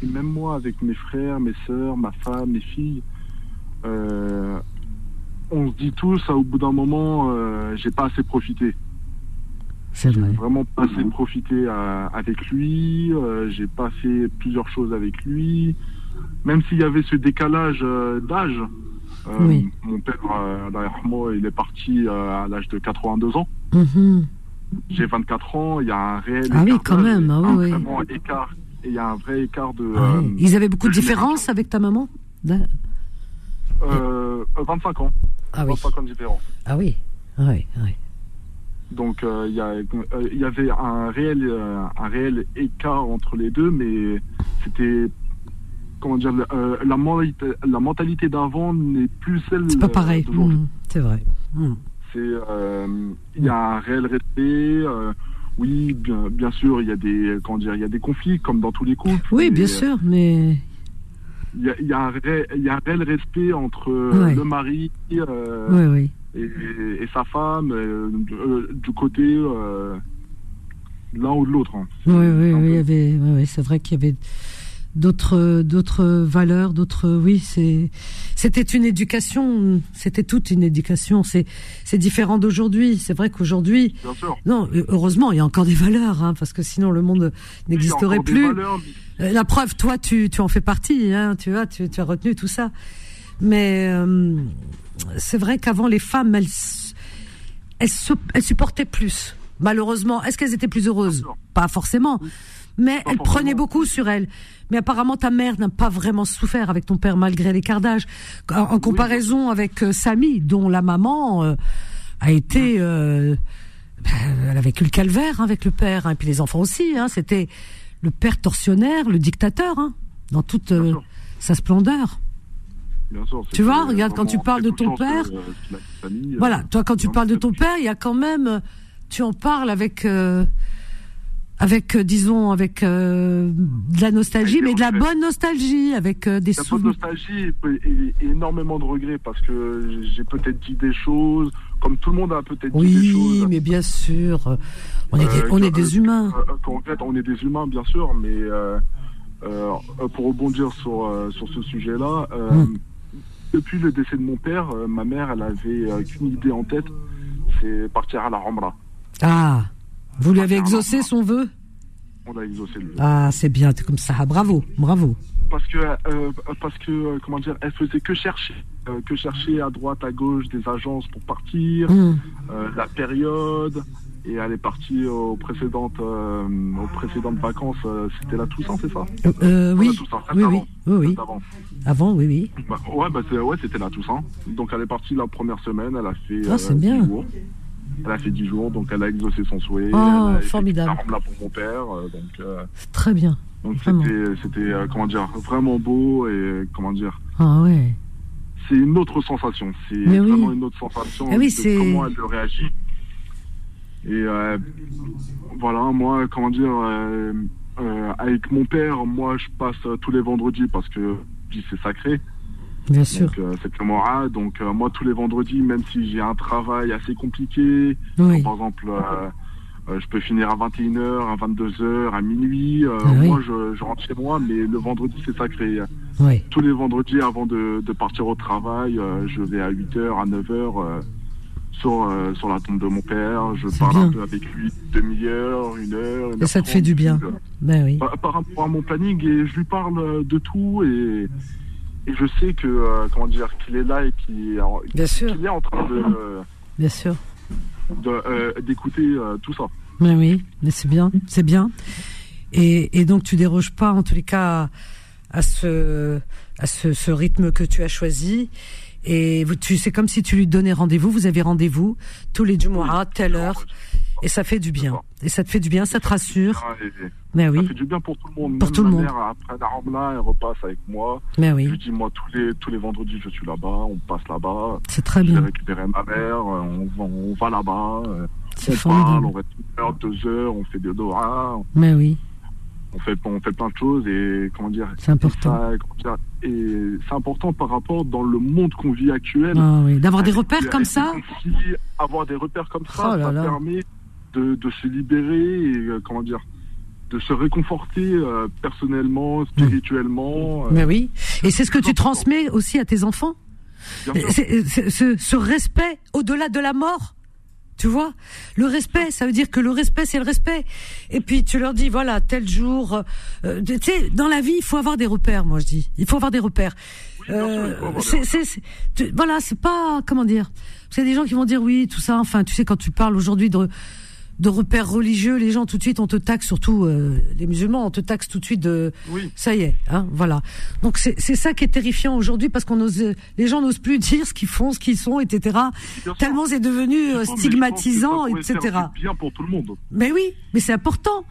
Et même moi, avec mes frères, mes sœurs, ma femme, mes filles, euh, on se dit tous, au bout d'un moment, euh, j'ai pas assez profité. C'est vrai. Vraiment pas assez profité euh, avec lui. Euh, j'ai pas fait plusieurs choses avec lui. Même s'il y avait ce décalage d'âge. Mon père, moi, il est parti à l'âge de 82 ans. Mhm. J'ai 24 ans. Il y a un réel ah oui, quand même. Ah, un oui. écart. Et il y a un vrai écart de. Ah Ils avaient beaucoup de, différences avec ta maman. 25 ans. Ah oui. Ah oui, ah oui, ah oui. Donc euh, il y, euh, y, avait un réel, euh, un réel écart entre les deux, mais c'était comment dire la, mentalité, la mentalité d'avant n'est plus celle. C'est pas pareil. Mmh, c'est vrai. Mmh. C'est il y a un réel respect. oui, bien, bien sûr, il y a des comment dire, il y a des conflits comme dans tous les couples. Oui, bien sûr, mais il y a, y, a y a, un réel respect entre euh, le mari euh, Et, sa femme euh, du côté l'un ou de l'autre. Hein. Oui, oui, oui, c'est vrai qu'il y avait d'autres d'autres valeurs d'autres oui c'est c'était une éducation c'était toute une éducation c'est c'est différent d'aujourd'hui. C'est vrai qu'aujourd'hui non heureusement il y a encore des valeurs hein, parce que sinon le monde n'existerait plus. euh, la preuve toi tu tu en fais partie hein, tu vois tu, tu as retenu tout ça. Mais euh, c'est vrai qu'avant les femmes elles elles, elles supportaient plus malheureusement. Est-ce qu'elles étaient plus heureuses? Pas forcément mais elle prenait beaucoup sur elle. Mais apparemment, ta mère n'a pas vraiment souffert avec ton père malgré l'écart d'âge. En, comparaison avec euh, Samy, dont la maman euh, a été, euh, ben, elle a vécu le calvaire hein, avec le père, hein, et puis les enfants aussi. Hein, C'était le père tortionnaire, le dictateur, dans toute sa splendeur. Bien sûr, tu vois, regarde quand tu parles de ton père. voilà, toi quand tu parles de ton père, il y a quand même, tu en parles avec avec euh, disons avec euh, de la nostalgie mais de la bonne nostalgie avec euh, des souvenirs. nostalgie et, énormément de regrets parce que j'ai peut-être dit des choses comme tout le monde a peut-être dit des choses. Oui, mais bien sûr. On est des, on est des humains. en fait, on est des humains bien sûr mais pour rebondir sur sur ce sujet-là hum. depuis le décès de mon père, ma mère elle avait qu'une idée en tête, c'est partir à la Rambla. Ah vous lui avez exaucé son vœu? On a exaucé le vœu. Ah, c'est bien, c'est comme ça. Bravo, bravo. parce que, euh, parce que, euh, comment dire, elle faisait que chercher, que chercher à droite, à gauche des agences pour partir, hmm. la période, et elle est partie aux précédentes, aux précédentes vacances. C'était la Toussaint, c'est ça? Oui. oui, oui, oui, Avant. avant. oui, oui. Bah, ouais, bah, ouais, c'était la Toussaint. Donc elle est partie la première semaine, elle a fait. Ah, c'est bien. Elle a fait 10 jours, donc elle a exaucé son souhait. Oh, formidable. là pour mon père, donc. Très bien. Donc c'était, euh, comment dire, vraiment beau et comment dire. Ah ouais. C'est une autre sensation. C'est vraiment une autre sensation. Ah oui, de comment elle réagit. Et euh, voilà, moi, comment dire, euh, avec mon père, moi, je passe tous les vendredis parce que c'est sacré. Bien sûr. Donc, c'est le moral. Donc, moi, tous les vendredis, même si j'ai un travail assez compliqué, par exemple, euh, je peux finir à 21h, à 22h, à minuit. Euh, ah moi, je, rentre chez moi, mais le vendredi, c'est sacré. Tous les vendredis, avant de, partir au travail, euh, je vais à 8h, à 9h sur, sur la tombe de mon père. Je parle un peu avec lui demi-heure, une heure. et ça te fait du bien. Ben oui. Par, rapport à mon planning, et je lui parle de tout et, et je sais que, comment dire, qu'il est là et qu'il est en train de. Bien sûr euh, d'écouter euh, tout ça. Mais oui, mais c'est bien, c'est bien. Et, et, donc tu déroges pas en tous les cas à, ce à ce, ce, rythme que tu as choisi. Et tu c'est comme si tu lui donnais rendez-vous. Vous avez rendez-vous tous les Jumu'ah, telle heure. Et ça fait du bien. Et ça te fait du bien, ça te rassure. Mais oui. Ça fait du bien pour tout le monde. Pour tout le monde. Mère, après là, elle repasse avec moi. Mais oui. Je dis, moi, tous les, tous les vendredis, je suis là-bas, on passe là-bas. C'est très bien. Je vais récupérer ma mère, on va, on va là-bas. C'est formidable. Parle, on reste une heure, deux heures, on fait des doras. Mais oui. On fait, on fait plein de choses et comment dire. C'est important. et c'est important par rapport dans le monde qu'on vit actuel. Ah oui. D'avoir des repères comme ça. Avoir des repères comme ça, oh ça permet de, de se libérer et euh, comment dire de se réconforter euh, personnellement, spirituellement. Euh. Mais oui. Et c'est ce que tu transmets aussi à tes enfants. ce, ce, respect au-delà de la mort. Tu vois, le respect, ça veut dire que le respect, c'est le respect. Et puis tu leur dis, voilà, tel jour, tu sais, dans la vie, il faut avoir des repères. Moi, je dis, il faut avoir des repères. c'est, voilà, c'est pas comment dire. C'est des gens qui vont dire oui, tout ça. Enfin, tu sais, quand tu parles aujourd'hui de de repères religieux, les gens tout de suite on te taxe, surtout euh, les musulmans, on te taxe tout de suite de ça y est, hein, voilà. Donc c'est ça qui est terrifiant aujourd'hui parce qu'on ose, les gens n'osent plus dire ce qu'ils font, ce qu'ils sont, etc. Tellement c'est devenu euh, stigmatisant, etc. Bien pour tout le monde. Mais oui, mais c'est important.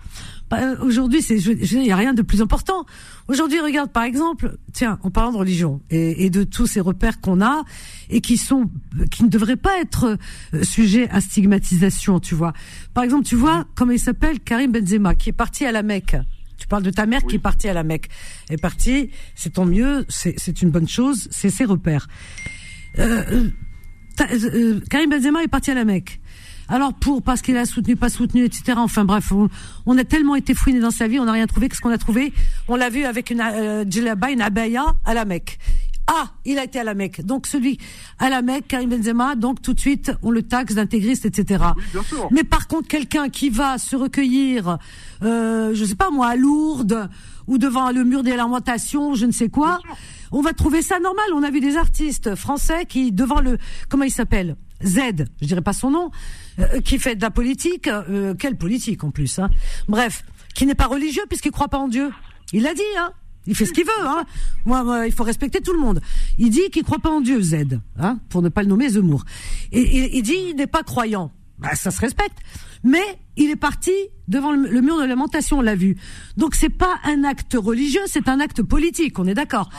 Aujourd'hui, c'est, il n'y a rien de plus important. Aujourd'hui, regarde par exemple, tiens, en parlant de religion et, de tous ces repères qu'on a et qui sont, qui ne devraient pas être euh, sujets à stigmatisation, tu vois. Par exemple, tu vois, comment il s'appelle, Karim Benzema, qui est parti à la Mecque. Tu parles de ta mère qui est partie à la Mecque. Elle est partie, c'est tant mieux, c'est une bonne chose, c'est ses repères. Euh, euh, Karim Benzema est parti à la Mecque. Alors pour parce qu'il a soutenu, pas soutenu, etc. Enfin bref, on, a tellement été fouiné dans sa vie, on n'a rien trouvé. Qu'est-ce qu'on a trouvé On l'a vu avec une euh, une abaya à la Mecque. Ah, il a été à la Mecque. Donc celui à la Mecque, Karim Benzema, donc tout de suite on le taxe d'intégriste, etc. Mais par contre, quelqu'un qui va se recueillir, euh, je sais pas moi, à Lourdes ou devant le mur des lamentations, je ne sais quoi, on va trouver ça normal. On a vu des artistes français qui devant le comment il s'appelle? Z, je dirais pas son nom, euh, qui fait de la politique, euh, quelle politique en plus, hein. Bref, qui n'est pas religieux puisqu'il croit pas en Dieu. Il l'a dit, hein. Il fait ce qu'il veut, hein. Moi, il faut respecter tout le monde. Il dit qu'il croit pas en Dieu, Z, hein, pour ne pas le nommer Zemmour. Et, il dit il n'est pas croyant. Bah, ça se respecte. Mais il est parti devant le, mur de lamentation, on l'a vu. Donc c'est pas un acte religieux, c'est un acte politique, on est d'accord.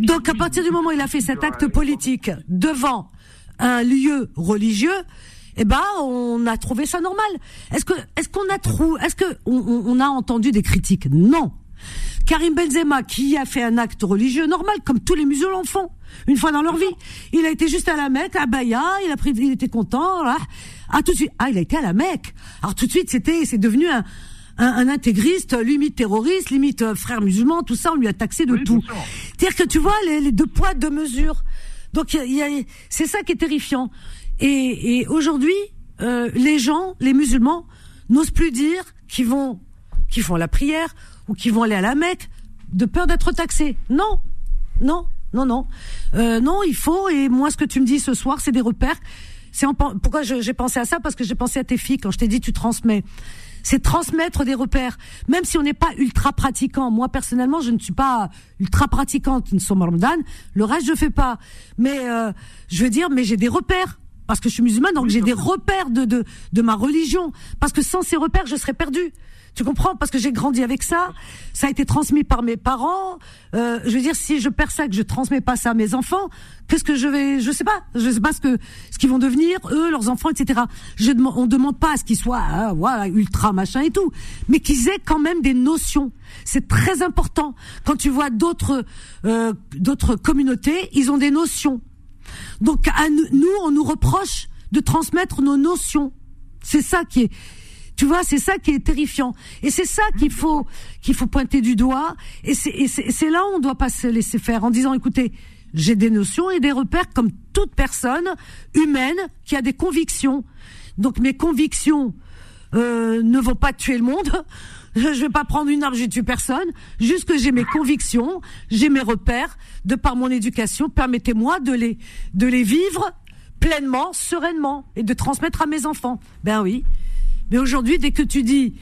Donc à partir du moment où il a fait cet acte politique devant un lieu religieux, eh ben on a trouvé ça normal. Est-ce que est-ce qu'on a trouvé est-ce que on, a entendu des critiques? Non. Karim Benzema qui a fait un acte religieux normal comme tous les musulmans font une fois dans leur vie. Il a été juste à la Mecque, à Baya, il a pris il était content là. Ah tout de suite, ah il a été à la Mecque. Alors tout de suite c'était c'est devenu un un, intégriste, limite terroriste, limite euh, frère musulman, tout ça, on lui a taxé de tout. C'est-à-dire que tu vois les, les deux poids, deux mesures. Donc c'est ça qui est terrifiant. Et, aujourd'hui, euh, les gens, les musulmans, n'osent plus dire qu'ils vont, qu'ils font la prière ou qu'ils vont aller à la Mecque de peur d'être taxé. Non, non, non, non, euh, non. Il faut. Et moi, ce que tu me dis ce soir, c'est des repères. C'est pourquoi j'ai pensé à ça? Parce que j'ai pensé à tes filles quand je t'ai dit tu transmets c'est transmettre des repères. Même si on n'est pas ultra pratiquant. Moi, personnellement, je ne suis pas ultra pratiquante, une Ramadan. Le reste, je fais pas. Mais, euh, je veux dire, mais j'ai des repères. Parce que je suis musulmane, donc j'ai des repères de, de, de ma religion. Parce que sans ces repères, je serais perdue. Tu comprends? Parce que j'ai grandi avec ça, ça a été transmis par mes parents. Euh, je veux dire, si je perds ça, que je transmets pas ça à mes enfants, qu'est-ce que je vais Je sais pas. Je sais pas ce que ce qu'ils vont devenir eux, leurs enfants, etc. Je on demande pas à ce qu'ils soient hein, voilà ultra machin et tout, mais qu'ils aient quand même des notions. C'est très important. Quand tu vois d'autres euh, d'autres communautés, ils ont des notions. Donc à nous, on nous reproche de transmettre nos notions. C'est ça qui est tu vois, c'est ça qui est terrifiant. Et c'est ça qu'il faut qu'il faut pointer du doigt. Et c'est là où on doit pas se laisser faire en disant, écoutez, j'ai des notions et des repères comme toute personne humaine qui a des convictions. Donc mes convictions euh, ne vont pas tuer le monde. Je vais pas prendre une arme, je tue personne. Juste que j'ai mes convictions, j'ai mes repères. De par mon éducation, permettez-moi de les de les vivre pleinement, sereinement et de transmettre à mes enfants. Ben oui. Mais aujourd'hui, dès que tu dis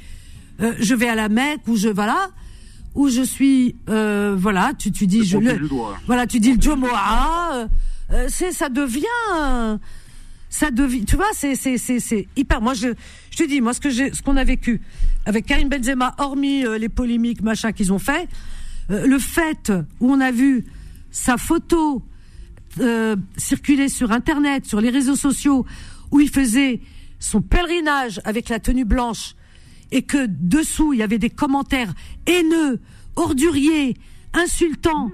euh, je vais à la Mecque ou je voilà ou je suis euh, voilà, tu tu dis je le voilà, tu dis le Jomoa, euh, c'est ça devient ça devient tu vois c'est c'est c'est c'est hyper. Moi je je te dis moi ce que j'ai ce qu'on a vécu avec Karim Benzema hormis les polémiques machin qu'ils ont fait le fait où on a vu sa photo circuler sur internet sur les réseaux sociaux où il faisait son pèlerinage avec la tenue blanche et que dessous il y avait des commentaires haineux, orduriers, insultants.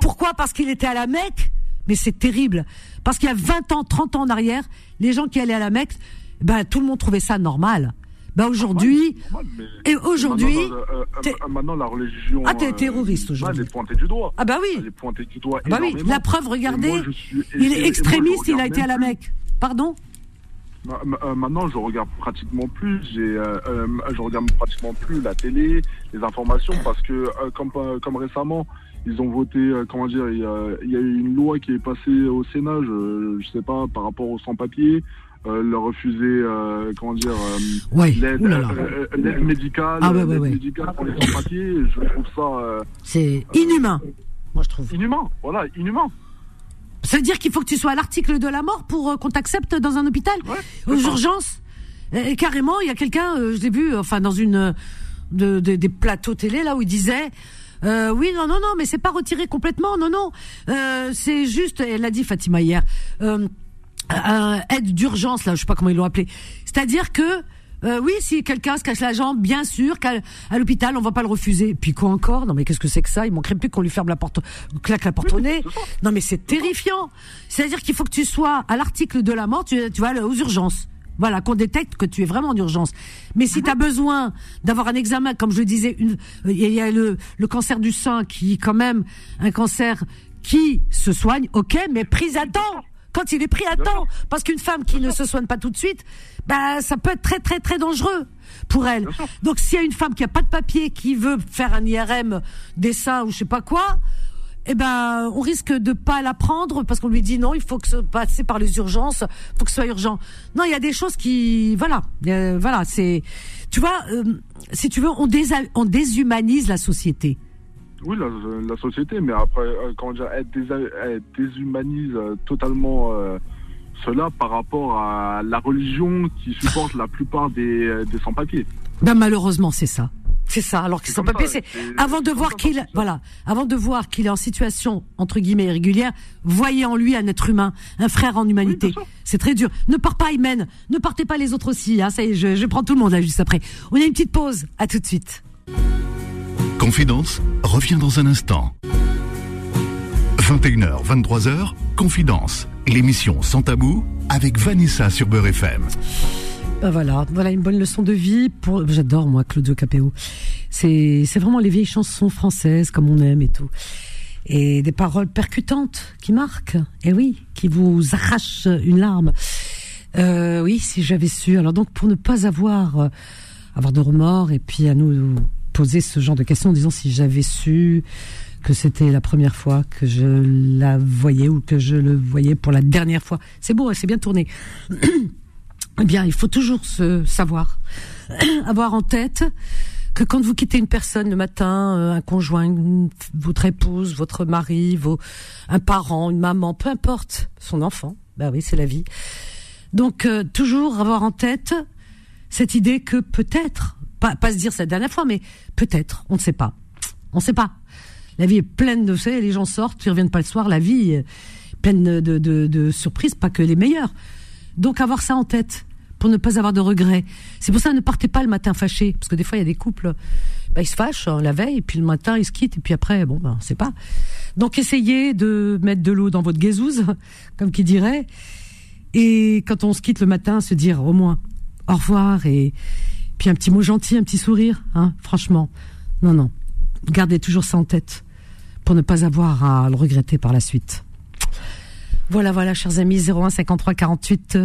Pourquoi? Parce qu'il était à la Mecque? Mais c'est terrible. Parce qu'il y a 20 ans, 30 ans en arrière, les gens qui allaient à la Mecque, ben tout le monde trouvait ça normal. Ben aujourd'hui, et aujourd'hui, euh, euh, maintenant, la religion. Ah, t'es euh, terroriste aujourd'hui. Elle est pointée du doigt. Ah bah oui. Elle est pointée du doigt. Ah bah oui. La preuve, regardez, il est extrémiste, il a été à la Mecque. Pardon? euh, maintenant, je regarde pratiquement plus. J'ai, euh, euh, je regarde pratiquement plus la télé, les informations, parce que comme comme récemment, ils ont voté, comment dire, il y, a, eu une loi qui est passée au Sénat, je, je sais pas, par rapport aux sans-papiers. Euh, leur refuser, comment dire, l'aide, médicale, ah, médicale pour les sans-papiers. Je trouve ça. c'est inhumain, moi je trouve. Inhumain, voilà, inhumain. Ça veut dire qu'il faut que tu sois à l'article de la mort pour euh, qu'on t'accepte dans un hôpital aux urgences. Et, carrément, il y a quelqu'un, euh, je l'ai vu, enfin dans une de, des plateaux télé là où il disait. Euh, oui, non, non, non, mais c'est pas retiré complètement, non, non. c'est juste, elle l'a dit Fatima hier, aide d'urgence là, je sais pas comment ils l'ont appelé. C'est-à-dire que euh, oui, si quelqu'un se cache la jambe, bien sûr qu'à l'hôpital, on va pas le refuser. Puis quoi encore? Non mais qu'est-ce que c'est que ça? Il manquerait plus qu'on lui ferme la porte, claque la porte au nez. Non mais c'est terrifiant. C'est-à-dire qu'il faut que tu sois à l'article de la mort, tu, tu vas aux urgences. Voilà, qu'on détecte que tu es vraiment en urgence. Mais si tu as besoin d'avoir un examen, comme je le disais, il y a le, le cancer du sein qui est quand même un cancer qui se soigne, ok, mais prise à temps quand il est pris à temps. Parce qu'une femme qui ne se soigne pas tout de suite, bah, ça peut être très, très, très dangereux pour elle. Donc, s'il y a une femme qui a pas de papier, qui veut faire un IRM des seins ou je sais pas quoi, eh ben, on risque de pas la prendre parce qu'on lui dit non, il faut que ce passer par les urgences, faut que ce soit urgent. Non, il y a des choses qui, voilà, euh, voilà, c'est, tu vois, euh, si tu veux, on, on déshumanise la société. Oui, la, société, mais après, euh, comment dire, elle, déshumanise euh, totalement cela par rapport à la religion qui supporte la plupart des, des sans-papiers. Ben malheureusement, c'est ça. C'est ça. Alors qu'ils sont papiers, c'est avant de voir qu'il, voilà, avant de voir qu'il est en situation entre guillemets irrégulière, voyez en lui un être humain, un frère en humanité. c'est très dur. Ne pars pas, Imen. Ne partez pas les autres aussi. Hein. Ça y est, je, je prends tout le monde là juste après. On a une petite pause. À tout de suite. Confidence revient dans un instant. 21h, 23h, Confidence, l'émission sans tabou avec Vanessa sur Beurre FM. Ben voilà, voilà une bonne leçon de vie. J'adore moi Claudio Capéo. C'est vraiment les vieilles chansons françaises comme on aime et tout, et des paroles percutantes qui marquent. Et oui, qui vous arrachent une larme. Euh, oui, si j'avais su. Alors donc pour ne pas avoir euh, avoir de remords et puis à nous posé ce genre de questions en disant si j'avais su que c'était la première fois que je la voyais ou que je le voyais pour la dernière fois. C'est beau, c'est bien tourné. eh bien, il faut toujours se savoir, avoir en tête que quand vous quittez une personne le matin, euh, un conjoint, votre épouse, votre mari, un parent, une maman, peu importe, son enfant, bah oui, c'est la vie. Donc euh, toujours avoir en tête cette idée que peut-être, pas, pas se dire cette dernière fois, mais peut-être, on ne sait pas, on ne sait pas. La vie est pleine de, vous les gens sortent, ils reviennent pas le soir. La vie est pleine de, de, de surprises, pas que les meilleures. Donc avoir ça en tête pour ne pas avoir de regrets. C'est pour ça ne partez pas le matin fâché, parce que des fois il y a des couples, bah, ils se fâchent hein, la veille, puis le matin ils se quittent, et puis après bon ben c'est pas. Donc essayez de mettre de l'eau dans votre guézouze, comme qui dirait, et quand on se quitte le matin, se dire au moins au revoir et puis un petit mot gentil, un petit sourire, hein, franchement. Non non, gardez toujours ça en tête pour ne pas avoir à le regretter par la suite. Voilà, voilà, chers amis, 01 53 48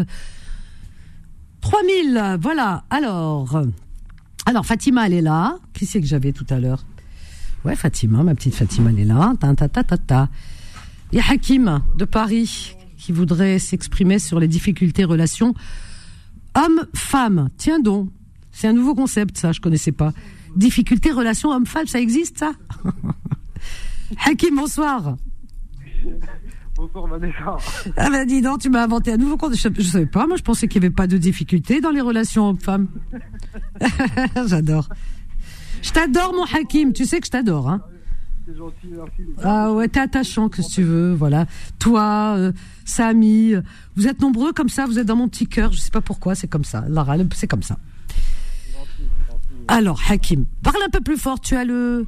3000, voilà. Alors, alors Fatima, elle est là. Qui c'est que j'avais tout à l'heure? Ouais, Fatima, ma petite Fatima, elle est là. Ta, ta, ta, ta, ta. Il y a Hakim de Paris qui voudrait s'exprimer sur les difficultés relations homme-femme. Tiens donc, c'est un nouveau concept, ça, je connaissais pas. Difficultés relations homme-femme, ça existe, ça? Hakim, bonsoir. Bonsoir Vanessa. Ah ben dis donc, tu m'as inventé un nouveau compte. Je, ne savais pas, moi je pensais qu'il n'y avait pas de difficultés dans les relations hommes-femmes. J'adore. Je t'adore mon Hakim, tu sais que je t'adore. Hein. Gentil, merci. Ah ouais, t'es attachant que tu veux, voilà. Toi, euh, Samy, euh, vous êtes nombreux comme ça, vous êtes dans mon petit cœur, je sais pas pourquoi, c'est comme ça. Lara, c'est comme ça. Alors, Hakim, parle un peu plus fort, tu as le...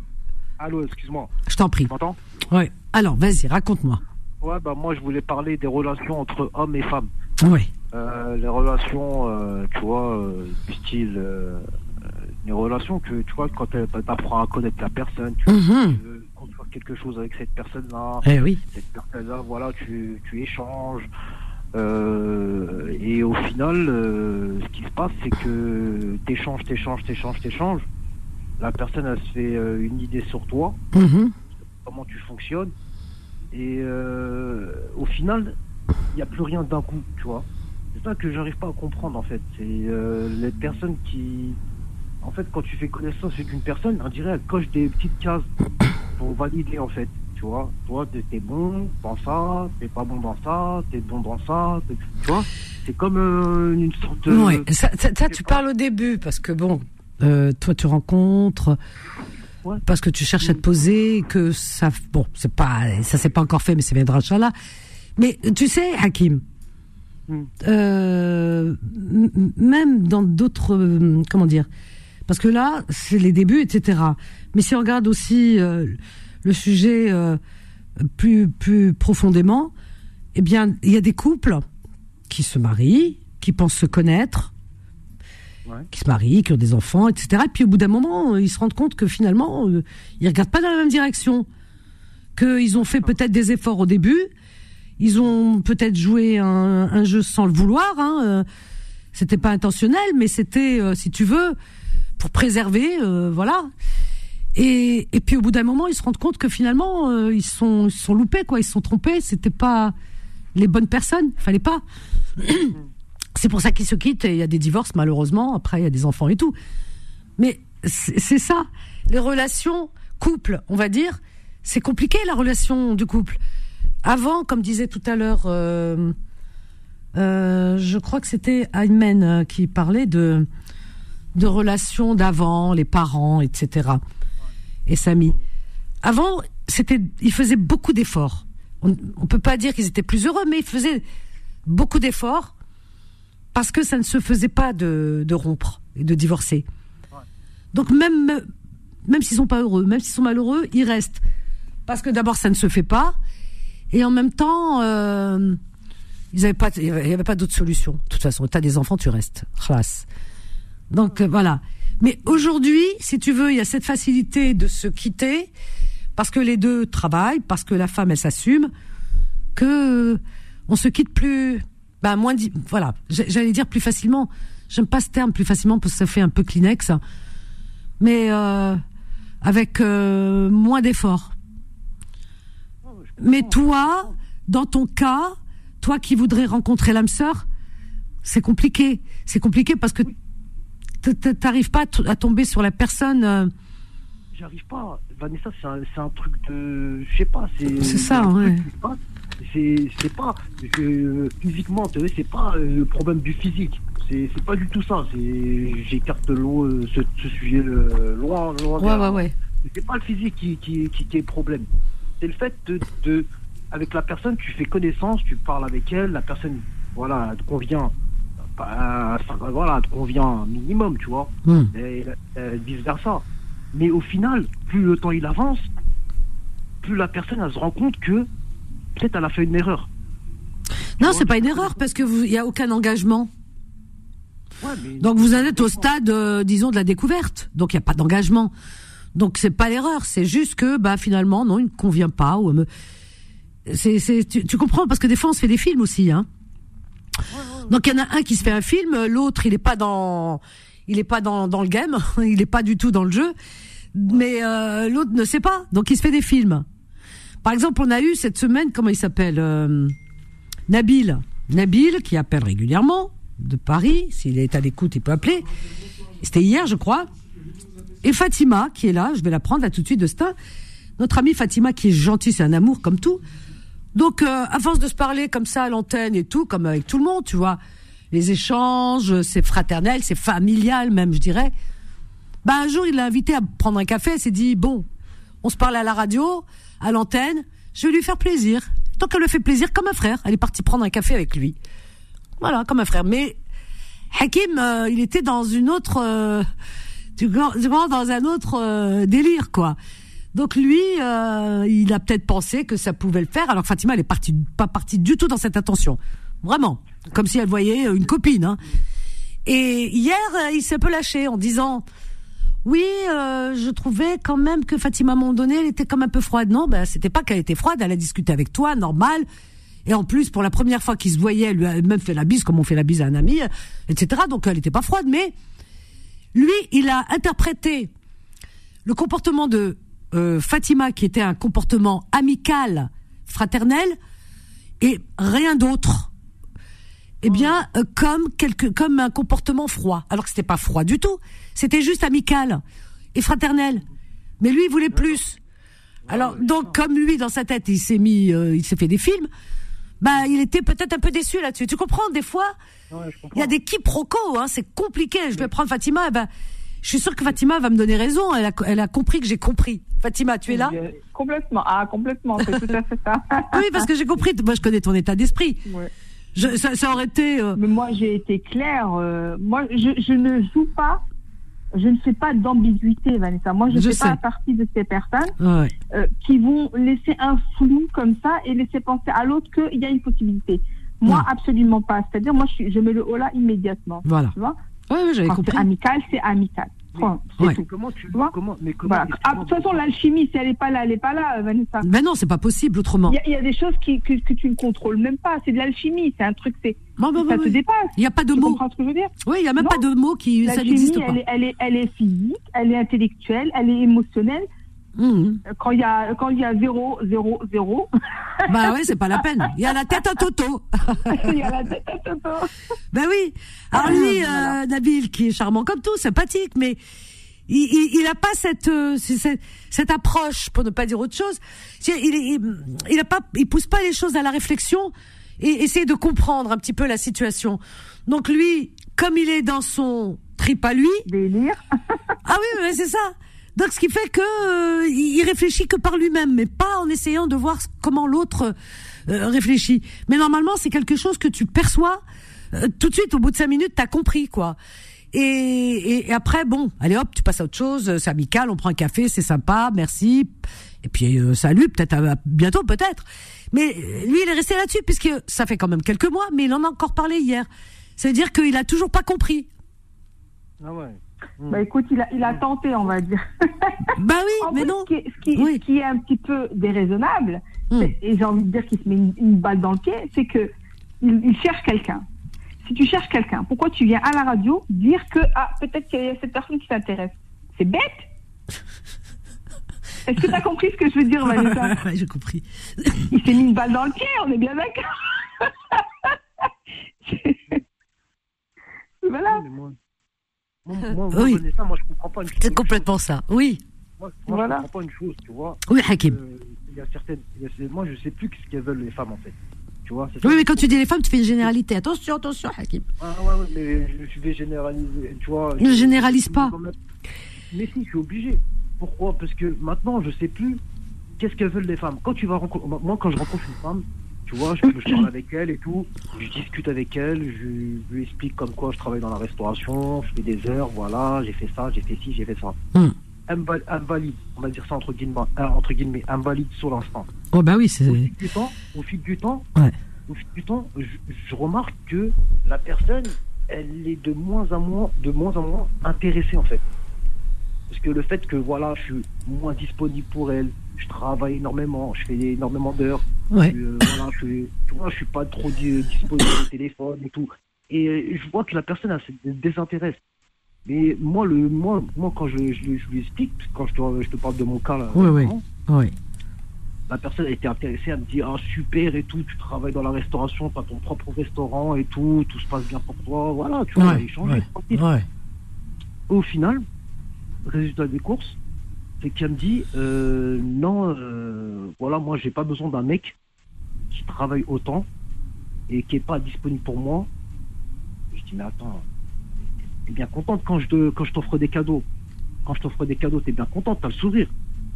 Allô, excuse-moi. Je t'en prie. Tu m'entends Ouais. Alors, vas-y, raconte-moi. Ouais, bah moi je voulais parler des relations entre hommes et femmes. Oui. Euh, les relations, euh, tu vois, euh, du style, les relations que tu vois quand tu apprends à connaître la personne, tu, mhm. veux construire quelque chose avec cette personne-là. Eh oui. Cette personne-là, voilà, tu, tu échanges. et au final, ce qui se passe, c'est que t'échanges, t'échanges, t'échanges, t'échanges. La personne, elle se fait une idée sur toi, mhm. comment tu fonctionnes. Et euh, au final, il n'y a plus rien d'un coup, tu vois. C'est ça que j'arrive pas à comprendre en fait. C'est euh, les personnes qui. En fait, quand tu fais connaissance avec une personne, on dirait elle coche des petites cases pour valider en fait. Tu vois, toi, t'es bon dans ça, t'es pas bon dans ça, t'es bon dans ça, tu vois. C'est comme euh, une sorte de. Ouais, ça, ça tu parles au début parce que bon, toi tu rencontres parce que tu cherches à te poser, que ça, bon, c'est pas, ça s'est pas encore fait, mais c'est viendra là. Mais tu sais, Hakim, hmm. euh, même dans d'autres, euh, comment dire, parce que là, c'est les débuts, etc. Mais si on regarde aussi euh, le sujet plus plus profondément, eh bien, il y a des couples qui se marient, qui pensent se connaître, qui se marient, qui ont des enfants, etc. Et puis au bout d'un moment, ils se rendent compte que finalement, euh, ils regardent pas dans la même direction. Qu'ils ont fait peut-être des efforts au début, ils ont peut-être joué un, jeu sans le vouloir. Hein, euh, c'était pas intentionnel, mais c'était, euh, si tu veux, pour préserver, voilà. Et, puis au bout d'un moment, ils se rendent compte que finalement, ils sont, ils sont loupés, quoi. Ils se sont trompés. C'était pas les bonnes personnes. Fallait pas. C'est pour ça qu'ils se quittent et il y a des divorces malheureusement. Après, il y a des enfants et tout. Mais c'est ça. Les relations couple, on va dire, c'est compliqué la relation du couple. Avant, comme disait tout à l'heure, euh, euh, je crois que c'était Aymen euh, qui parlait de de relations d'avant, les parents, etc. Et Samy. Avant, c'était, ils faisaient beaucoup d'efforts. On, on peut pas dire qu'ils étaient plus heureux, mais ils faisaient beaucoup d'efforts parce que ça ne se faisait pas de, de rompre et de divorcer. Donc même même s'ils sont pas heureux, même s'ils sont malheureux, ils restent parce que d'abord ça ne se fait pas et en même temps euh, ils avaient pas il y avait pas d'autre solution. De toute façon, tu as des enfants, tu restes. Khlas. Donc euh, voilà. Mais aujourd'hui, si tu veux, il y a cette facilité de se quitter parce que les deux travaillent, parce que la femme elle s'assume que on se quitte plus bah moins voilà, j'allais dire plus facilement. J'aime pas ce terme plus facilement parce que ça fait un peu Kleenex. Mais euh, avec euh, moins d'efforts. Mais toi, dans ton cas, toi qui voudrais rencontrer l'âme sœur, c'est compliqué. C'est compliqué parce que t'arrives pas à tomber sur la personne. Euh, J'arrive pas. Vanessa, c'est un, truc de. Je sais pas. C'est ça, ouais. C'est pas. physiquement, c'est pas euh, le problème du physique. C'est pas du tout ça. J'écarte ce, ce sujet euh, loin, loin. Ouais, ouais, ouais. C'est pas le physique qui, qui, qui, est problème. C'est le fait de, de. Avec la personne, tu fais connaissance, tu parles avec elle, la personne, voilà, te convient euh, voilà, te convient un minimum, tu vois, hmm. et, vice versa. Mais au final, plus le temps il avance, plus la personne elle se rend compte que peut-être elle a fait une erreur. Non, c'est pas une erreur parce que il y a aucun engagement. Donc vous êtes au stade, euh, disons, de la découverte. Donc il n'y a pas d'engagement. Donc c'est pas l'erreur, c'est juste que bah finalement non, il ne convient pas ou me... c'est tu, tu, comprends parce que des fois on se fait des films aussi hein. Donc il y en a un qui se fait un film, l'autre il est pas dans il est pas dans, dans le game, il est pas du tout dans le jeu, mais euh, l'autre ne sait pas, donc il se fait des films. Par exemple, on a eu cette semaine, comment il s'appelle euh, Nabil, Nabil qui appelle régulièrement de Paris, s'il est à l'écoute, il peut appeler. C'était hier, je crois. Et Fatima qui est là, je vais la prendre là tout de suite de Stein. Notre amie Fatima qui est gentille, c'est un amour comme tout. Donc, euh, à force de se parler comme ça à l'antenne et tout, comme avec tout le monde, tu vois, les échanges, c'est fraternel, c'est familial même, je dirais. Bah, un jour, il l'a invité à prendre un café. Il s'est dit bon, on se parle à la radio, à l'antenne. Je vais lui faire plaisir. Tant qu'elle le fait plaisir, comme un frère. Elle est partie prendre un café avec lui. Voilà, comme un frère. Mais Hakim, euh, il était dans une autre, euh, vois, dans un autre euh, délire, quoi. Donc lui, euh, il a peut-être pensé que ça pouvait le faire, alors Fatima, elle est partie, pas partie du tout dans cette intention. Vraiment. Comme si elle voyait une copine. Hein. Et hier, il s'est un peu lâché en disant, oui, euh, je trouvais quand même que Fatima, à donné, elle était comme un peu froide. Non, ben, c'était pas qu'elle était froide, elle a discuté avec toi, normal. Et en plus, pour la première fois qu'ils se voyaient, elle lui a même fait la bise, comme on fait la bise à un ami, etc. Donc elle n'était pas froide, mais lui, il a interprété le comportement de euh, Fatima, qui était un comportement amical, fraternel, et rien d'autre. Eh bien, euh, comme quelque, comme un comportement froid. Alors que c'était pas froid du tout. C'était juste amical et fraternel. Mais lui, il voulait plus. Alors, donc, comme lui, dans sa tête, il s'est mis, euh, il s'est fait des films. Bah, il était peut-être un peu déçu là-dessus. Tu comprends Des fois, il y a des quiproquos. Hein, c'est compliqué. Je vais prendre Fatima. Eh ben, je suis sûre que Fatima va me donner raison. Elle a, elle a compris que j'ai compris. Fatima, tu es là? Complètement. Ah, complètement. C'est tout à fait ça. oui, parce que j'ai compris. Moi, je connais ton état d'esprit. Je, ça, ça, aurait été. Euh, Mais moi, j'ai été claire. Euh, moi, je, je, ne joue pas. Je ne fais pas d'ambiguïté, Vanessa. Moi, je ne fais pas partie de ces personnes euh, qui vont laisser un flou comme ça et laisser penser à l'autre qu'il y a une possibilité. Moi, absolument pas. C'est-à-dire, moi, je, je mets le haut là immédiatement. Voilà. Tu vois oui, j'avais compris. C'est amical, c'est amical. Comment tu vois comment, mais comment, ah, De toute façon, l'alchimie, si elle n'est pas là, elle n'est pas là, Vanessa. Ben non, c'est pas possible autrement. Il y, a des choses qui, que, que, tu ne contrôles même pas. C'est de l'alchimie, c'est un truc, c'est ça te dépasse. Il n'y a pas de mots. Tu ce que je veux dire Oui, il n'y a même pas de mots qui ça n'existe pas. Elle est, elle, est, elle est physique, elle est intellectuelle, elle est émotionnelle. Mmh. Quand il y a quand il y a zéro zéro zéro. Bah ouais, c'est pas la peine. Il y a la tête à Toto. il y a la tête à Toto. Ben oui. Alors lui, euh, Nabil, qui est charmant comme tout, sympathique, mais il, il, a pas cette, euh, cette, cette approche, pour ne pas dire autre chose. Il, il, il, a pas, il pousse pas les choses à la réflexion et essayer de comprendre un petit peu la situation. Donc lui, comme il est dans son trip à lui. Délire. ah oui, mais c'est ça. Donc ce qui fait que euh, il réfléchit que par lui-même, mais pas en essayant de voir comment l'autre euh, réfléchit. Mais normalement, c'est quelque chose que tu perçois euh, tout de suite. Au bout de cinq minutes, t'as compris quoi. Et, et, après, bon, allez hop, tu passes à autre chose. C'est amical, on prend un café, c'est sympa, merci. Et puis salut, peut-être à, bientôt, peut-être. Mais lui, il est resté là-dessus puisque ça fait quand même quelques mois, mais il en a encore parlé hier. C'est-à-dire qu'il a toujours pas compris. Ah ouais. Hmm. Bah écoute, il a, il a tenté, on va dire. Bah oui, mais non. Ce qui, ce, qui, est un petit peu déraisonnable, hmm. et j'ai envie de dire qu'il se met une, balle dans le pied, c'est que il, cherche quelqu'un. Si tu cherches quelqu'un, pourquoi tu viens à la radio dire que ah peut-être qu'il y a cette personne qui t'intéresse? C'est bête. Est-ce que tu as compris ce que je veux dire, Vanessa? Oui, j'ai compris. Il s'est mis une balle dans le pied, on est bien d'accord. voilà. Moi, moi, oui. Vanessa, moi, je comprends pas une chose. C'est complètement ça, oui. Moi, moi voilà. je comprends pas une chose, tu vois. Oui, Hakim. Euh, il y a certaines, il y a, moi, je sais plus ce qu'elles veulent les femmes, en fait. Tu vois, oui, mais quand tu dis les femmes, tu fais une généralité. Attention, attention, Hakim. Ah ouais, ouais mais je vais généraliser, tu vois. Ne généralise pas. Mais si, je suis obligé. Pourquoi? Parce que maintenant, je sais plus qu'est-ce qu'elles veulent les femmes. Quand tu vas rencontrer, moi, quand je rencontre une femme, tu vois, je, je, parle avec elle et tout, je discute avec elle, je, lui explique comme quoi je travaille dans la restauration, je fais des heures, voilà, j'ai fait ça, j'ai fait ci, j'ai fait ça. Hmm. Invalide, on va dire ça entre guillemets, euh, entre guillemets invalide sur l'instant. Oh bah oui, c'est. Au fil du temps, au fil du temps, ouais. au fil du temps, je, je, remarque que la personne, elle est de moins en moins, de moins en moins intéressée en fait. Parce que le fait que voilà, je suis moins disponible pour elle, je travaille énormément, je fais énormément d'heures. Ouais. Euh, voilà, je, tu vois, je suis pas trop disponible au téléphone et tout. Et euh, je vois que la personne elle, se désintéresse. Mais moi, le, moi, moi quand je, je, je lui explique, quand je te, je te, parle de mon cas là, oui, oui. oui. la personne a été intéressée, elle me dit ah super et tout, tu travailles dans la restauration, tu as ton propre restaurant et tout, tout se passe bien pour toi, voilà, tu vois, ouais, échanger. Ouais. Au final, résultat des courses, qu'elle me dit euh, non, euh, voilà, moi j'ai pas besoin d'un mec qui travaille autant et qui est pas disponible pour moi. Je dis mais attends, t'es bien contente quand je te, quand je t'offre des cadeaux. Quand je t'offre des cadeaux, t'es bien contente, t'as le sourire.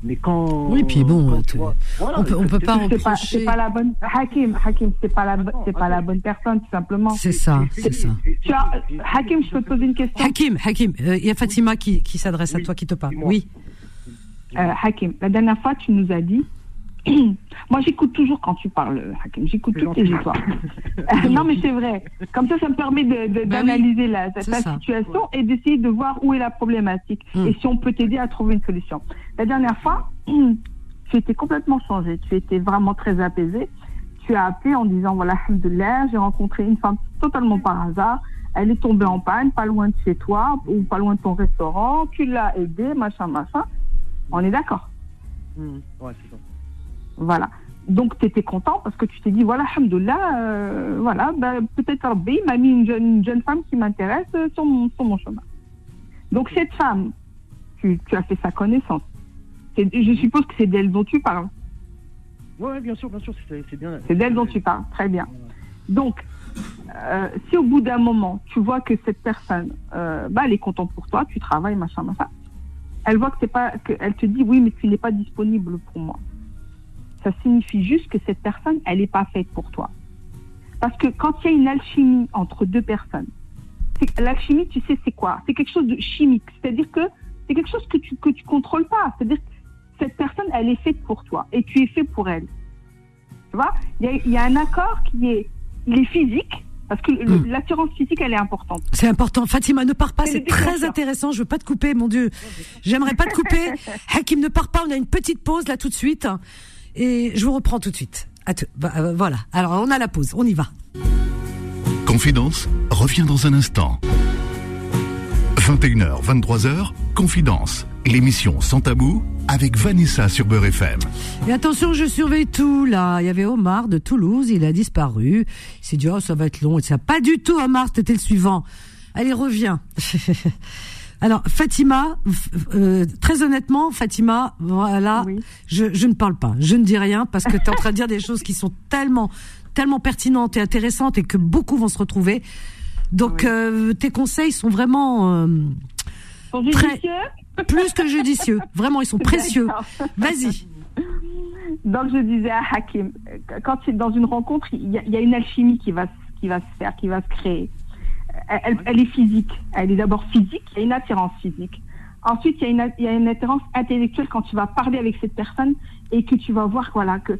Mais quand. Oui, puis bon, tu vois, voilà, on peut, on peut pas C'est pas, c'est pas la bonne. Hakim, Hakim, c'est pas la, c'est pas la bonne personne, tout simplement. C'est ça, c'est ça. Tu as, Hakim, je peux te poser une question. Hakim, Hakim, il euh, y a Fatima qui, qui s'adresse à toi, qui te parle. Oui. Euh, Hakim, la dernière fois, tu nous as dit. Moi, j'écoute toujours quand tu parles, Hakim. J'écoute toutes tes histoires. non, mais c'est vrai. Comme ça, ça me permet d'analyser de, bah oui, la, ta situation et d'essayer de voir où est la problématique Hmm. et si on peut t'aider à trouver une solution. La dernière fois, tu étais complètement changé. Tu étais vraiment très apaisé. Tu as appelé en disant voilà, alhamdoulilah, j'ai rencontré une femme totalement par hasard. Elle est tombée en panne, pas loin de chez toi ou pas loin de ton restaurant. Tu l'as aidée, machin, machin. On est d'accord Mmh, ouais, c'est ça. Voilà. Donc, tu étais content parce que tu t'es dit, voilà, alhamdoulilah, euh, voilà, bah, peut-être Rabbi m'a mis une jeune, une jeune femme qui m'intéresse euh, sur, mon, sur mon chemin. Donc, cette femme, tu, tu as fait sa connaissance. Je suppose que c'est d'elle dont tu parles. Ouais, bien sûr, bien sûr, c'est c'est bien. C'est d'elle dont tu parles. Très bien. Donc, euh, si au bout d'un moment, tu vois que cette personne, euh, bah, elle est contente pour toi, tu travailles, machin, machin, elle voit que t'es pas, que elle te dit oui, mais tu n'es pas disponible pour moi. Ça signifie juste que cette personne, elle n'est pas faite pour toi. Parce que quand il y a une alchimie entre deux personnes, l'alchimie, tu sais, c'est quoi? C'est quelque chose de chimique. C'est-à-dire que c'est quelque chose que tu que tu contrôles pas. C'est-à-dire que cette personne, elle est faite pour toi et tu es fait pour elle. Tu vois? Il y a, y a un accord qui est, il est physique, parce que le- l'attirance physique, elle est importante. C'est important. Fatima, ne pars pas, C'est très intéressant. Je veux pas te couper, mon Dieu. J'aimerais pas te couper. Hakim, ne pars pas. On a une petite pause là tout de suite. Et je vous reprends tout de suite. À te- bah, euh, voilà. Alors, on a la pause. On y va. Confidence revient dans un instant. 21h, 23h, Confidence, l'émission sans tabou avec Vanessa sur Beurre FM. Et attention, je surveille tout là. Il y avait Omar de Toulouse, il a disparu. Il s'est dit, oh, ça va être long. Et ça, pas du tout, Omar, c'était le suivant. Allez, reviens. Alors, Fatima, euh, très honnêtement, Fatima, voilà, je, je ne parle pas, je ne dis rien parce que tu es en train de dire des choses qui sont tellement, tellement pertinentes et intéressantes et que beaucoup vont se retrouver. Donc, euh, tes conseils sont vraiment euh, très- plus que judicieux. Vraiment, ils sont précieux. Vas-y. Donc je disais à Hakim, quand tu es dans une rencontre, il y, a, il y a une alchimie qui va, se- qui va se faire, qui va se créer. Elle, est physique. Elle est d'abord physique, il y a une attirance physique. Ensuite, il y, a une, il y a une attirance intellectuelle quand tu vas parler avec cette personne et que tu vas voir voilà, que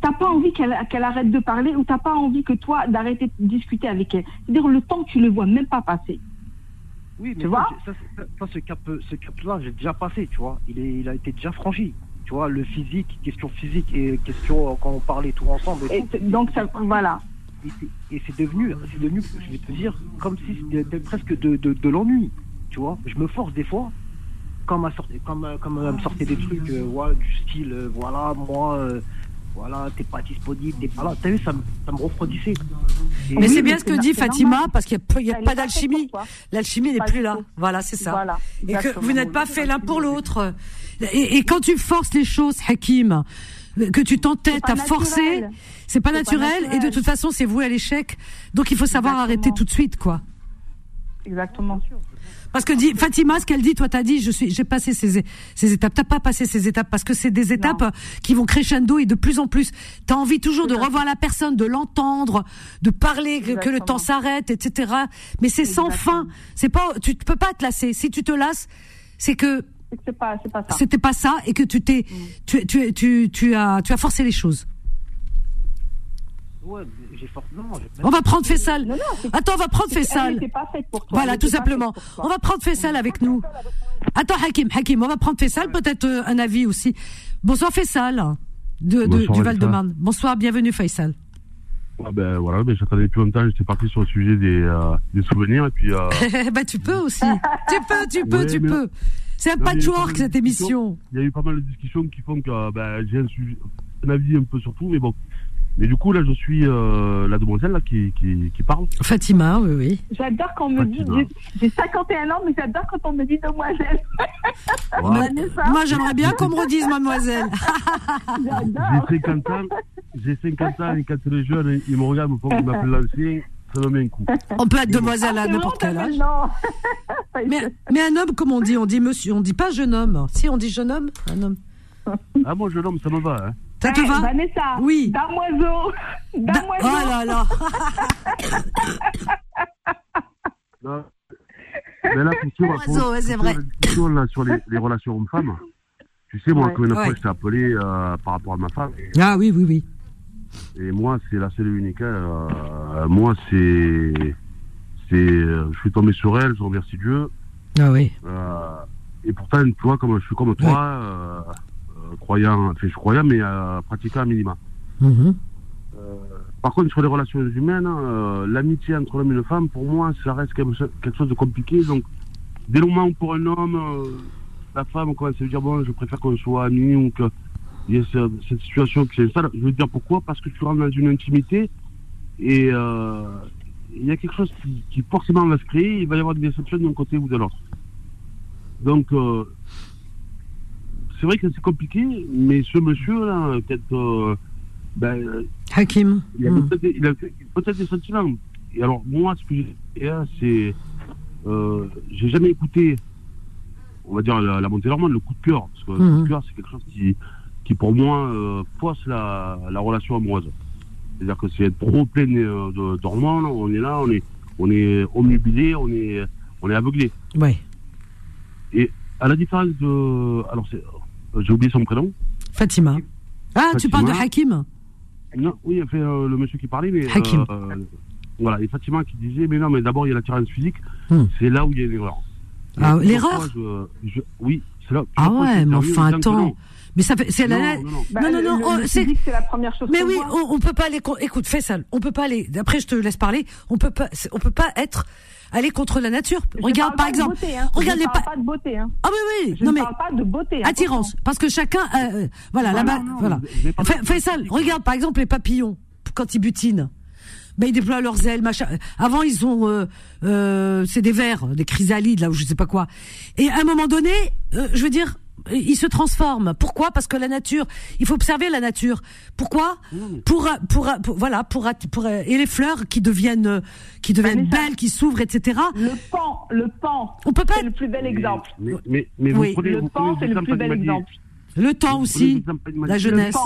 t'as pas envie qu'elle qu'elle arrête de parler ou t'as pas envie que toi d'arrêter de discuter avec elle. C'est-à-dire le temps que tu le vois même pas passer. Oui, mais Tu vois ça, ce cap, ce cap-là, j'ai déjà passé, tu vois. Il, est, il a été déjà franchi. Tu vois, le physique, question physique et question euh, quand on parlait tout ensemble. Et Et tout, c'est- donc ça, voilà. et c'est- et c'est devenu, c'est devenu, je vais te dire, comme si c'était presque de, de, de l'ennui. Tu vois, je me force des fois. quand sorti, comme, comme me sortait des trucs, voilà, du style, voilà, moi, voilà, t'es pas disponible, t'es pas là. T'as vu, ça, ça me refroidissait. Mais c'est bien ce que dit Fatima, parce qu'il n'y a, a pas d'alchimie. L'alchimie n'est plus là. Voilà, c'est ça. et que vous n'êtes pas fait l'un pour l'autre. Et, et, quand tu forces les choses, Hakim, que tu t'entêtes à forcer, c'est pas, naturel, et de toute façon, c'est voué à l'échec. Donc il faut savoir arrêter tout de suite, quoi. Exactement. Parce que dit, Fatima, ce qu'elle dit, toi t'as dit, je suis, j'ai passé ces, ces étapes. T'as pas passé ces étapes parce que c'est des étapes qui vont crescendo et de plus en plus. T'as envie toujours de revoir la personne, de l'entendre, de parler, que, le temps s'arrête, etc. Mais c'est sans fin. C'est pas, tu peux pas te lasser. Si tu te lasses, c'est que c'est pas, pas ça. C'était pas ça et que tu t'es, mm. tu, tu, tu, tu as, tu as forcé les choses. Ouais, j'ai forcément. On va prendre Fessal. Attends, on va prendre Fessal. Voilà, tout simplement. On va prendre Fessal avec nous. Attends, Hakim, Hakim, on va prendre Fessal, peut-être euh, un avis aussi. Bonsoir Fessal, de, du Val-de-Marne. Bonsoir, bienvenue Faisal. Ah ben voilà, ben j'attendais plus longtemps, j'étais parti sur le sujet des, euh, des souvenirs et puis. Euh... bah tu peux aussi, tu peux, tu peux, tu peux. C'est un patchwork cette émission. Il y a eu pas mal de discussions qui font que ben, j'ai un, un avis un peu sur tout, mais bon, mais du coup, là, je suis euh, la demoiselle là, qui, qui, qui, parle. Fatima, oui, oui. J'adore quand on me dit. J'ai 51 ans, mais j'adore quand on me dit demoiselle. Moi, j'aimerais bien qu'on me redise mademoiselle. J'ai 50 ans. J'ai 50 ans et quand les jeunes, ils me regardent, ils m'appellent l'ancien. Ça me met un coup. On peut être demoiselle à n'importe quel âge. mais, mais un homme, comme on dit, on dit monsieur, on dit pas jeune homme. Si, on dit jeune homme, un homme. Ah, moi, jeune homme, ça me va. Hein. Ça te va Vanessa, Oui. Damoiseau. Damoiseau. Oh là là. non. Mais là, pour sûr, c'est vrai. Là, sur les, les relations hommes-femmes, tu sais, moi, ouais. une fois, je t'ai appelé euh, par rapport à ma femme. Ah oui, oui, oui. Et moi, c'est la seule et unique. Hein, euh, moi, c'est. c'est je suis tombé sur elle, je remercie Dieu. Ah oui. Euh, et pourtant, tu vois, comme je suis comme toi, euh, croyant, enfin, je croyais, mais euh, pratiquant à minima. Mhm. Euh, par contre, sur les relations humaines, euh, l'amitié entre l'homme et une femme, pour moi, ça reste quelque chose de compliqué. Donc, dès le moment où pour un homme, la femme commence à se dire, bon, je préfère qu'on soit amis ou qu'il y ait cette situation qui s'installe, je veux dire pourquoi Parce que tu rentres dans une intimité et il y a quelque chose qui, qui, forcément va se créer, il va y avoir des déceptions d'un côté ou de l'autre. Donc, c'est vrai que c'est compliqué, mais ce monsieur-là, peut-être. Euh, ben, Hakim. Il a hmm. peut-être des sentiments. Et alors, moi, ce que j'ai c'est. Euh, j'ai jamais écouté, on va dire, la, montée normale, le coup de cœur. Parce que le coup de hmm. cœur, c'est quelque chose qui, qui pour moi, euh, fausse la, la relation amoureuse. C'est-à-dire que c'est trop plein d'hormones, on est là, on est, on est omnubilé, on est, on est aveuglé. Ouais. Et à la différence de. Alors, c'est euh, j'ai oublié son prénom. Fatima. Ah, tu parles de Hakim Non, oui, fait, euh, le monsieur qui parlait, mais. Hakim. Euh, voilà, et Fatima qui disait, mais non, mais d'abord, il y a l'attirance physique, hmm. c'est là où il y a l'erreur. Ah, l'erreur Oui, c'est là. Ah ouais, mais enfin, attends. Mais ça fait, c'est la, non, non, non, bah, c'est, la première chose. Mais oui, on, on, peut pas aller, écoute, fais ça, on peut pas aller, après je te laisse parler, on peut pas, on peut pas être, aller contre la nature. regarde par exemple, hein. regarde je les pas de beauté. Hein. Ah oui oui, je non mais parle pas de beauté. Attirance, parce que chacun, euh, voilà, là-bas, voilà. Fais, fais ça. Regarde par exemple les papillons quand ils butinent. Ben, ils déploient leurs ailes, machin. Avant, ils ont, euh, euh, c'est des vers, des chrysalides, là, ou je sais pas quoi. Et à un moment donné, euh, je veux dire, il se transforme. Pourquoi? Parce que la nature, il faut observer la nature. Pourquoi? Pour, pour, voilà, pour, pour, et les fleurs qui deviennent qui deviennent belles, qui s'ouvrent, etc. Le pan, le pan. On peut pas. C'est le plus bel exemple. Mais, mais, mais oui. le pan, c'est le plus bel exemple. Le temps aussi, la jeunesse.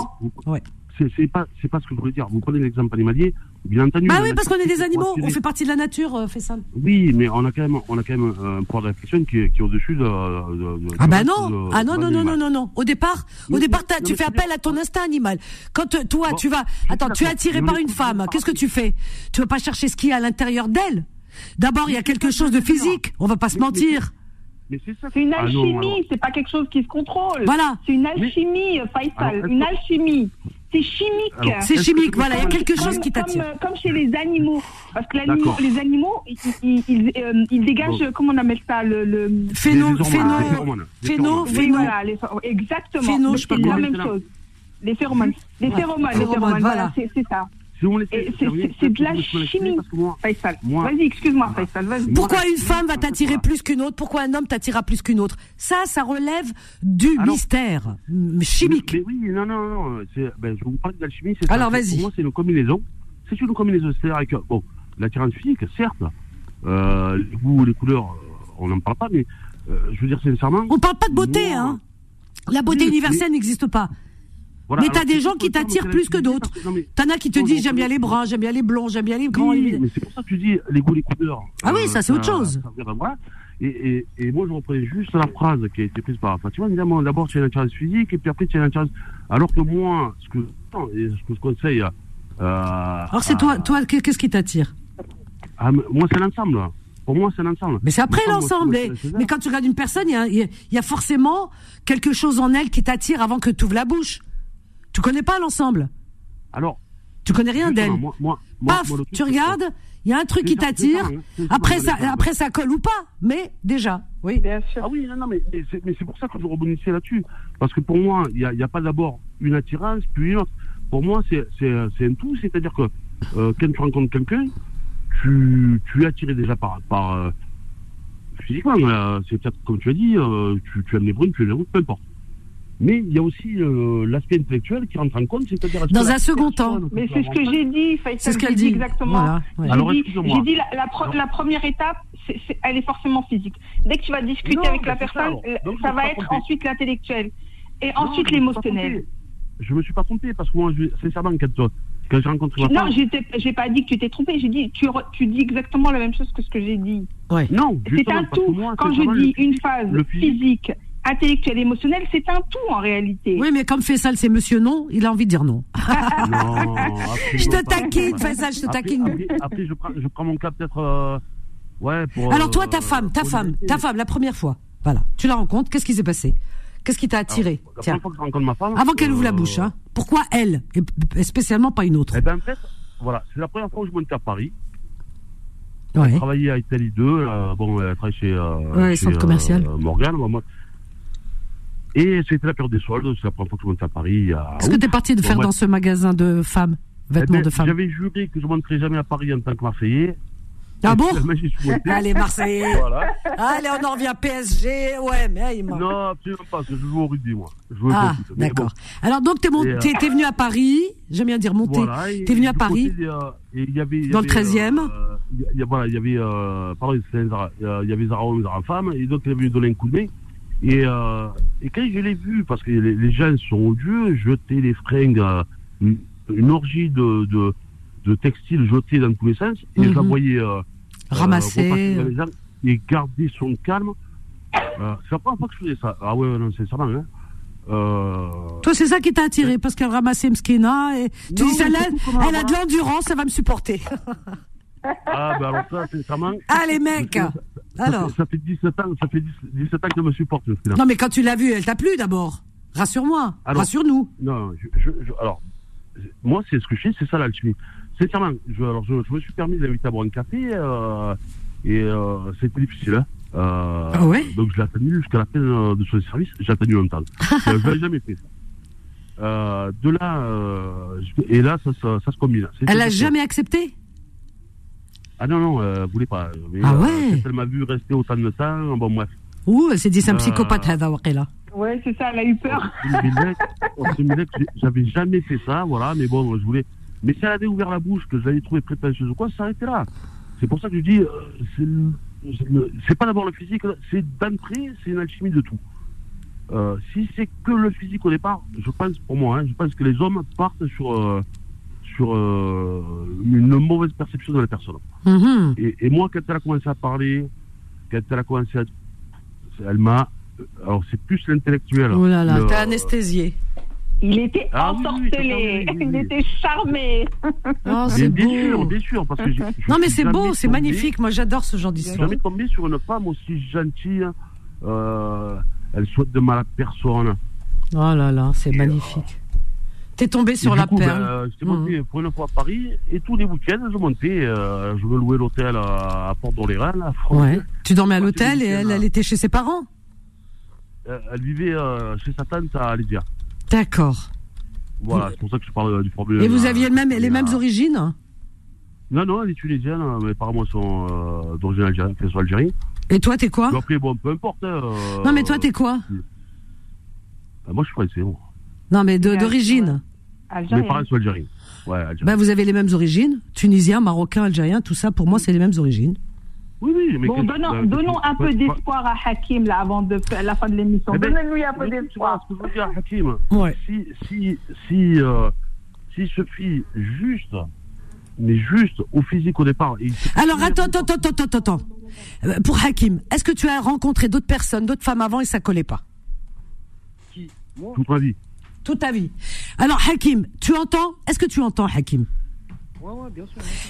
Ouais c'est pas c'est pas ce que je voulais dire. Vous prenez l'exemple animalier, bien entendu. Bah oui, parce qu'on est des animaux, on fait partie de la nature, euh, fait ça. Oui, mais on a quand même on a quand même un point de réflexion qui est, qui est au-dessus de, de, Ah bah non, ah non non non non non non. Au départ, au départ, tu fais appel à ton instinct animal. Quand euh, toi, tu vas, attends, tu es attiré par une femme, qu'est-ce que tu fais? Tu vas pas chercher ce qu'il y a à l'intérieur d'elle. D'abord, il y a quelque chose de physique. On va pas se mentir. C'est une ah alchimie, c'est pas quelque chose qui se contrôle. Voilà. C'est une alchimie, Faisal, une alchimie c'est chimique. C'est chimique, voilà, il y a quelque chose qui t'attire. Comme, chez les animaux. Parce que les animaux, ils, ils, euh, dégagent, comment on appelle ça le, le... Phéno, phéno, phéno, phéno. Voilà, exactement. C'est la même chose. Les phéromones. Les phéromones, les phéromones, voilà, c'est ça. C'est de la chimie, Faisal. Vas-y, excuse-moi, Faisal, vas-y. Pourquoi une femme va t'attirer plus qu'une autre? Pourquoi un homme t'attirera plus qu'une autre? Ça, ça relève du mystère chimique. Mais, oui, non, non, non. Ben, je vous parle de l'alchimie. Alors, vas-y. Pour moi, c'est une combinaison. C'est une combinaison. C'est-à-dire avec, bon, l'attirance physique, certes. Euh, les goûts, les couleurs, euh, on n'en parle pas, mais euh, je veux dire sincèrement. On parle pas de beauté, hein. La beauté universelle n'existe pas mais t'as des gens qui t'attirent plus que d'autres. T'en as qui te disent j'aime bien les bruns, j'aime bien les blonds, j'aime bien les grands. Oui, mais c'est pour ça que tu dis les goûts, les couleurs. Ah oui, ça c'est autre chose. Et, et, et, moi, je reprenais juste la phrase qui a été prise par Fatima. Évidemment, d'abord, tu as une attirance physique, et puis après, tu as une attirance. Alors que moi, ce que, ce que je conseille. Euh, Alors, c'est toi, toi qu'est-ce qui t'attire? Ah, Moi, c'est l'ensemble. Pour moi, c'est l'ensemble. Mais c'est après l'ensemble. Mais quand tu regardes une personne, il y a, forcément quelque chose en elle qui t'attire avant que tu ouvres la bouche. Tu connais pas l'ensemble. Alors. Tu connais rien d'elle. Paf, tu regardes, il y a un truc qui t'attire. Après ça, après ça colle ou pas, mais déjà. Oui. Bien sûr. Ah oui, non, non mais, mais c'est pour ça que je rebondissais là-dessus. Parce que pour moi, il n'y a, a, pas d'abord une attirance, puis une autre. Pour moi, c'est un tout. C'est-à-dire que euh, quand tu rencontres quelqu'un, tu, tu es attiré déjà par, par euh, physiquement. c'est peut-être comme tu as dit, euh, tu, tu aimes les brunes, tu aimes les rouges, peu importe. Mais il y a aussi euh, l'aspect intellectuel qui rentre en compte, c'est-à-dire dans un second temps. Mais c'est ce que j'ai dit, c'est ce qu'elle dit exactement. J'ai dit, la, la, première étape, elle est forcément physique. Dès que tu vas discuter avec la personne, ça, va être ensuite l'intellectuel et ensuite l'émotionnel. Je me suis pas trompé parce que moi, sincèrement, quand, quand j'ai rencontré ma Non, j'ai pas dit que tu t'es trompé. J'ai dit tu, tu dis exactement la même chose que ce que j'ai dit. Ouais. Non, c'est un tout. Quand je dis une phase physique intellectuel, émotionnel, c'est un tout en réalité. Oui, mais comme Faisal, c'est monsieur non, il a envie de dire non. non je te taquine, Faisal, je te taquine. Après, je, prends, je, prends, mon cas peut-être. Euh, ouais, pour, Alors, toi, ta euh, femme, ta femme, ta femme, la première fois, voilà, tu la rencontres, qu'est-ce qui s'est passé? Qu'est-ce qui t'a attiré? Tiens. Ma femme, Avant qu'elle ouvre la euh, bouche, hein. Pourquoi elle? Et spécialement pas une autre Eh ben, en fait, voilà, c'est la première fois que je monte à Paris. Ouais. Elle travaillait à Italie 2, euh, bon, elle travaille chez, euh, ouais, chez centre commercial. Morgan. Moi, et c'était la période des soldes, c'est la première fois que je monte à Paris. Qu'est-ce que tu es parti de faire dans ce magasin de femmes, vêtements eh ben, de femmes J'avais juré que je ne monterais jamais à Paris en tant que Marseillais. Ah bon Allez, Marseillais. Allez, on en revient PSG. Ouais, mais il Non, absolument pas, parce que je joue au rugby, moi. ah, d'accord. Alors, donc, tu es, euh, venu à Paris, j'aime bien dire monter. Voilà, tu es venu à Paris. et y avait, dans le 13e. Euh, il y, voilà, il y avait, euh, pardon, il y avait Zara Zara Femme, et donc il est venu donner un coup de main. Et, euh, et quand je l'ai vu, parce que les, les gens sont odieux, jeter les fringues, euh, une, orgie de, de, de, textiles jetés dans tous les sens, et je la mhm. voyais euh, ramasser et garder son calme. Euh, c'est la première fois que je faisais ça. Ah ouais, non, c'est ça, hein. Euh... Toi, c'est ça qui t'a attiré parce qu'elle ramassait Mskina et tu dis, elle, elle a de l'endurance, elle va me supporter. Ah, ben alors ça, c'est manque. Ah, les mecs Alors ça, fait 17 ans, ça fait 17 ans que je me supporte. Non, mais quand tu l'as vue, elle t'a plu d'abord. Rassure-moi, rassure-nous. Non, je, alors, moi, c'est ce que je sais, c'est ça l'alchimie. Sincèrement, je, alors, je, me suis permis d'inviter à boire un café, euh, et euh, c'était difficile, hein. Euh, ah ouais? Donc je l'ai attendu jusqu'à la fin de son service, j'ai attendu longtemps. je n'avais jamais fait ça. Euh, de là, euh, et là, ça, ça, ça se combine. Elle n'a jamais accepté? Ah non, non, euh, voulait pas. ah euh, ouais Elle m'a vu rester autant de temps, bon bref. Ouh, elle s'est dit c'est un euh, psychopathe, Hada Waqila. Ouais, c'est ça, elle a eu peur. J'avais jamais fait ça, voilà, mais bon, je voulais. Mais si elle avait ouvert la bouche, que je l'avais trouvé prétentieuse ou quoi, ça s'arrêtait là. C'est pour ça que je dis, euh, c'est pas d'abord le physique, c'est d'entrée, c'est une alchimie de tout. Euh, si c'est que le physique au départ, je pense, pour moi, hein, je pense que les hommes partent sur, euh, sur euh, une mauvaise perception de la personne. Mhm. Et, moi, quand elle a commencé à parler, quand elle a commencé à... Elle m'a... Alors, c'est plus l'intellectuel. Oh là là, t'es anesthésié. Il était ah, ensorcelé, il était charmé. Oh, c'est bien, sûr, bien sûr, parce que Non, mais c'est beau, c'est magnifique. Moi, j'adore ce genre d'histoire. Jamais tombé sur une femme aussi gentille. Euh, elle souhaite de mal à personne. Oh là là, c'est magnifique. T'es tombé sur la perle. Ben, J'étais monté mmh. pour une fois à Paris et tous les week-ends, je montais, je me louais l'hôtel à, à Port d'Oléran. Ouais. Tu dormais à l'hôtel et elle, elle était chez ses parents? Elle vivait chez sa tante à Lydia. D'accord. Voilà, c'est pour ça que je parle du problème. Et vous aviez le même, les mêmes origines? Non, non, elle est tunisienne, mais apparemment sont euh, d'origine algérienne, qu'elle soit algérienne. Et toi, t'es quoi? Après, bon, peu importe. Hein, euh, non, mais toi, t'es quoi? bah, Moi, je suis français, moi. Non, mais d'origine Mes parents sont algériens. Ouais. Bah, vous avez les mêmes origines Tunisien, marocain, algérien, tout ça, pour moi, c'est les mêmes origines. Oui, oui, mais bon, donnons, bah, donnons un peu d'espoir à Hakim là, avant de, la fin de l'émission. Eh ben, Donnez-lui un peu d'espoir. Ce que je veux dire, Hakim, ouais. si, si, si, euh, si se fie juste, mais juste au physique au départ. Alors, attends, attends, attends, attends, attends. Euh, pour Hakim, est-ce que tu as rencontré d'autres personnes, d'autres femmes avant et ça collait pas? Qui? Moi? Toute ma vie. Toute ta vie. Alors, Hakim, tu entends? Est-ce que tu entends, Hakim?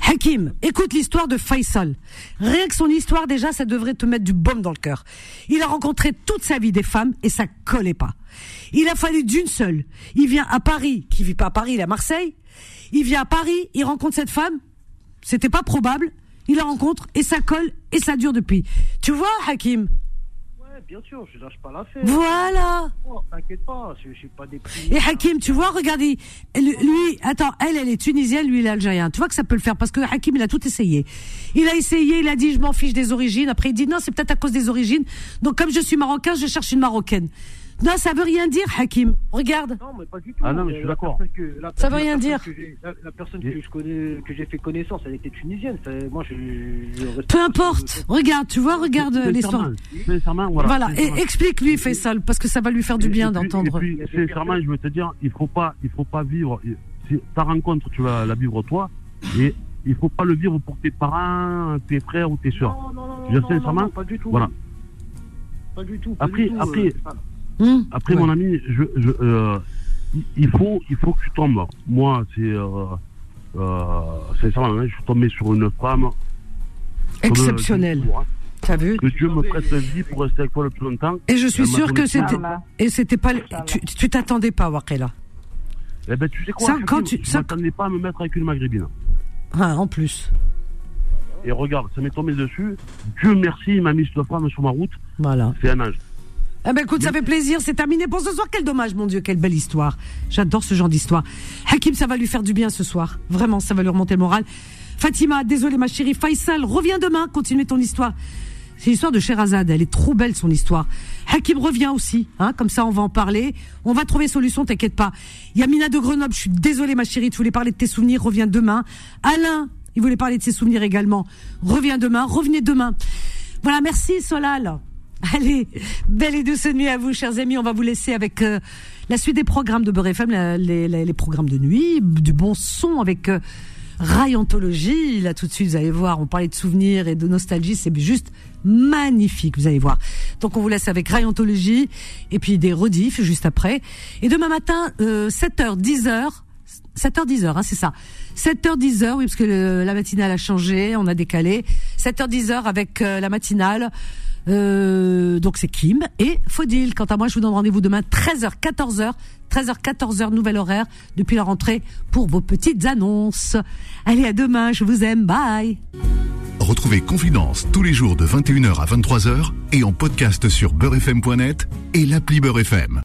Hakim, écoute l'histoire de Faisal. Rien que son histoire, déjà, ça devrait te mettre du baume dans le cœur. Il a rencontré toute sa vie des femmes et ça collait pas. Il a fallu d'une seule. Il vient à Paris, qui vit pas à Paris, il est à Marseille. Il vient à Paris, il rencontre cette femme. C'était pas probable. Il la rencontre et ça colle et ça dure depuis. Tu vois, Hakim bien sûr, je lâche pas l'affaire. Voilà. Oh, T'inquiète pas, je, suis pas déprimé. Et Hakim, tu vois, regardez, lui, attends, elle, elle est tunisienne, lui, il est algérien. Tu vois que ça peut le faire parce que Hakim, il a tout essayé. Il a essayé, il a dit, je m'en fiche des origines. Après, il dit, non, c'est peut-être à cause des origines. Donc, comme je suis marocain, je cherche une marocaine. Non, ça veut rien dire, Hakim. Regarde. Non, mais pas du tout. Ah non, mais je suis d'accord. Ça veut rien dire. La, personne que je connais, que j'ai fait connaissance, elle était tunisienne. Moi, je, Peu importe. Regarde, tu vois, regarde l'histoire. Voilà. voilà. Et explique-lui, Faisal, parce que ça va lui faire du bien d'entendre. Sincèrement, je veux te dire, il faut pas, il faut pas vivre. Ta rencontre, tu vas la vivre toi. Et il faut pas le vivre pour tes parents, tes frères ou tes soeurs. Non, non, non, non, non, pas du tout. Voilà. Pas du tout. après, après, Hmm. Après, mon ami, je, je, euh, il, faut, il faut que tu tombes. Moi, c'est. Euh, euh, sincèrement, hein, je suis tombé sur une femme. Exceptionnelle. T'as vu Que Dieu me prête la vie pour rester avec toi le plus longtemps. Et je suis sûr que c'était. Et c'était pas. Tu t'attendais pas, Wakela. Eh ben, tu sais quoi ça, quand tu m'attendais pas à me mettre avec une maghrébine. Ah, en plus. Et regarde, ça m'est tombé dessus. Dieu merci, il m'a mis cette femme sur ma route. Voilà. C'est un âge. Eh ben écoute, ça fait plaisir, c'est terminé pour ce soir. Quel dommage, mon Dieu, quelle belle histoire. J'adore ce genre d'histoire. Hakim, ça va lui faire du bien ce soir. Vraiment, ça va lui remonter le moral. Fatima, désolé ma chérie. Faisal, reviens demain, continue ton histoire. C'est l'histoire de Sherazade, elle est trop belle son histoire. Hakim revient aussi, hein, comme ça on va en parler. On va trouver solution, t'inquiète pas. Yamina de Grenoble, je suis désolée ma chérie, tu voulais parler de tes souvenirs, reviens demain. Alain, il voulait parler de ses souvenirs également. Reviens demain, revenez demain. Voilà, merci Solal. Allez, belle et douce nuit à vous, chers amis. On va vous laisser avec euh, la suite des programmes de Beurre FM, les, programmes de nuit, du bon son avec euh, Rayantologie. Là, tout de suite, vous allez voir, on parlait de souvenirs et de nostalgie, c'est juste magnifique, vous allez voir. Donc, on vous laisse avec Rayantologie et puis des rediffs juste après. Et demain matin, 7h, 10h, 7h, 10h, c'est ça. 7h, 10h, oui, parce que la matinale a changé, on a décalé. 7h, 10h avec euh, la matinale. Euh, donc c'est Kim et Faudil. Quant à moi, je vous donne rendez-vous demain 13h, 14h. 13h, 14h, nouvel horaire depuis la rentrée pour vos petites annonces. Allez, à demain, je vous aime, bye. Retrouvez Confidence tous les jours de 21h à 23h et en podcast sur beurrefm.net et l'appli Beurrefm.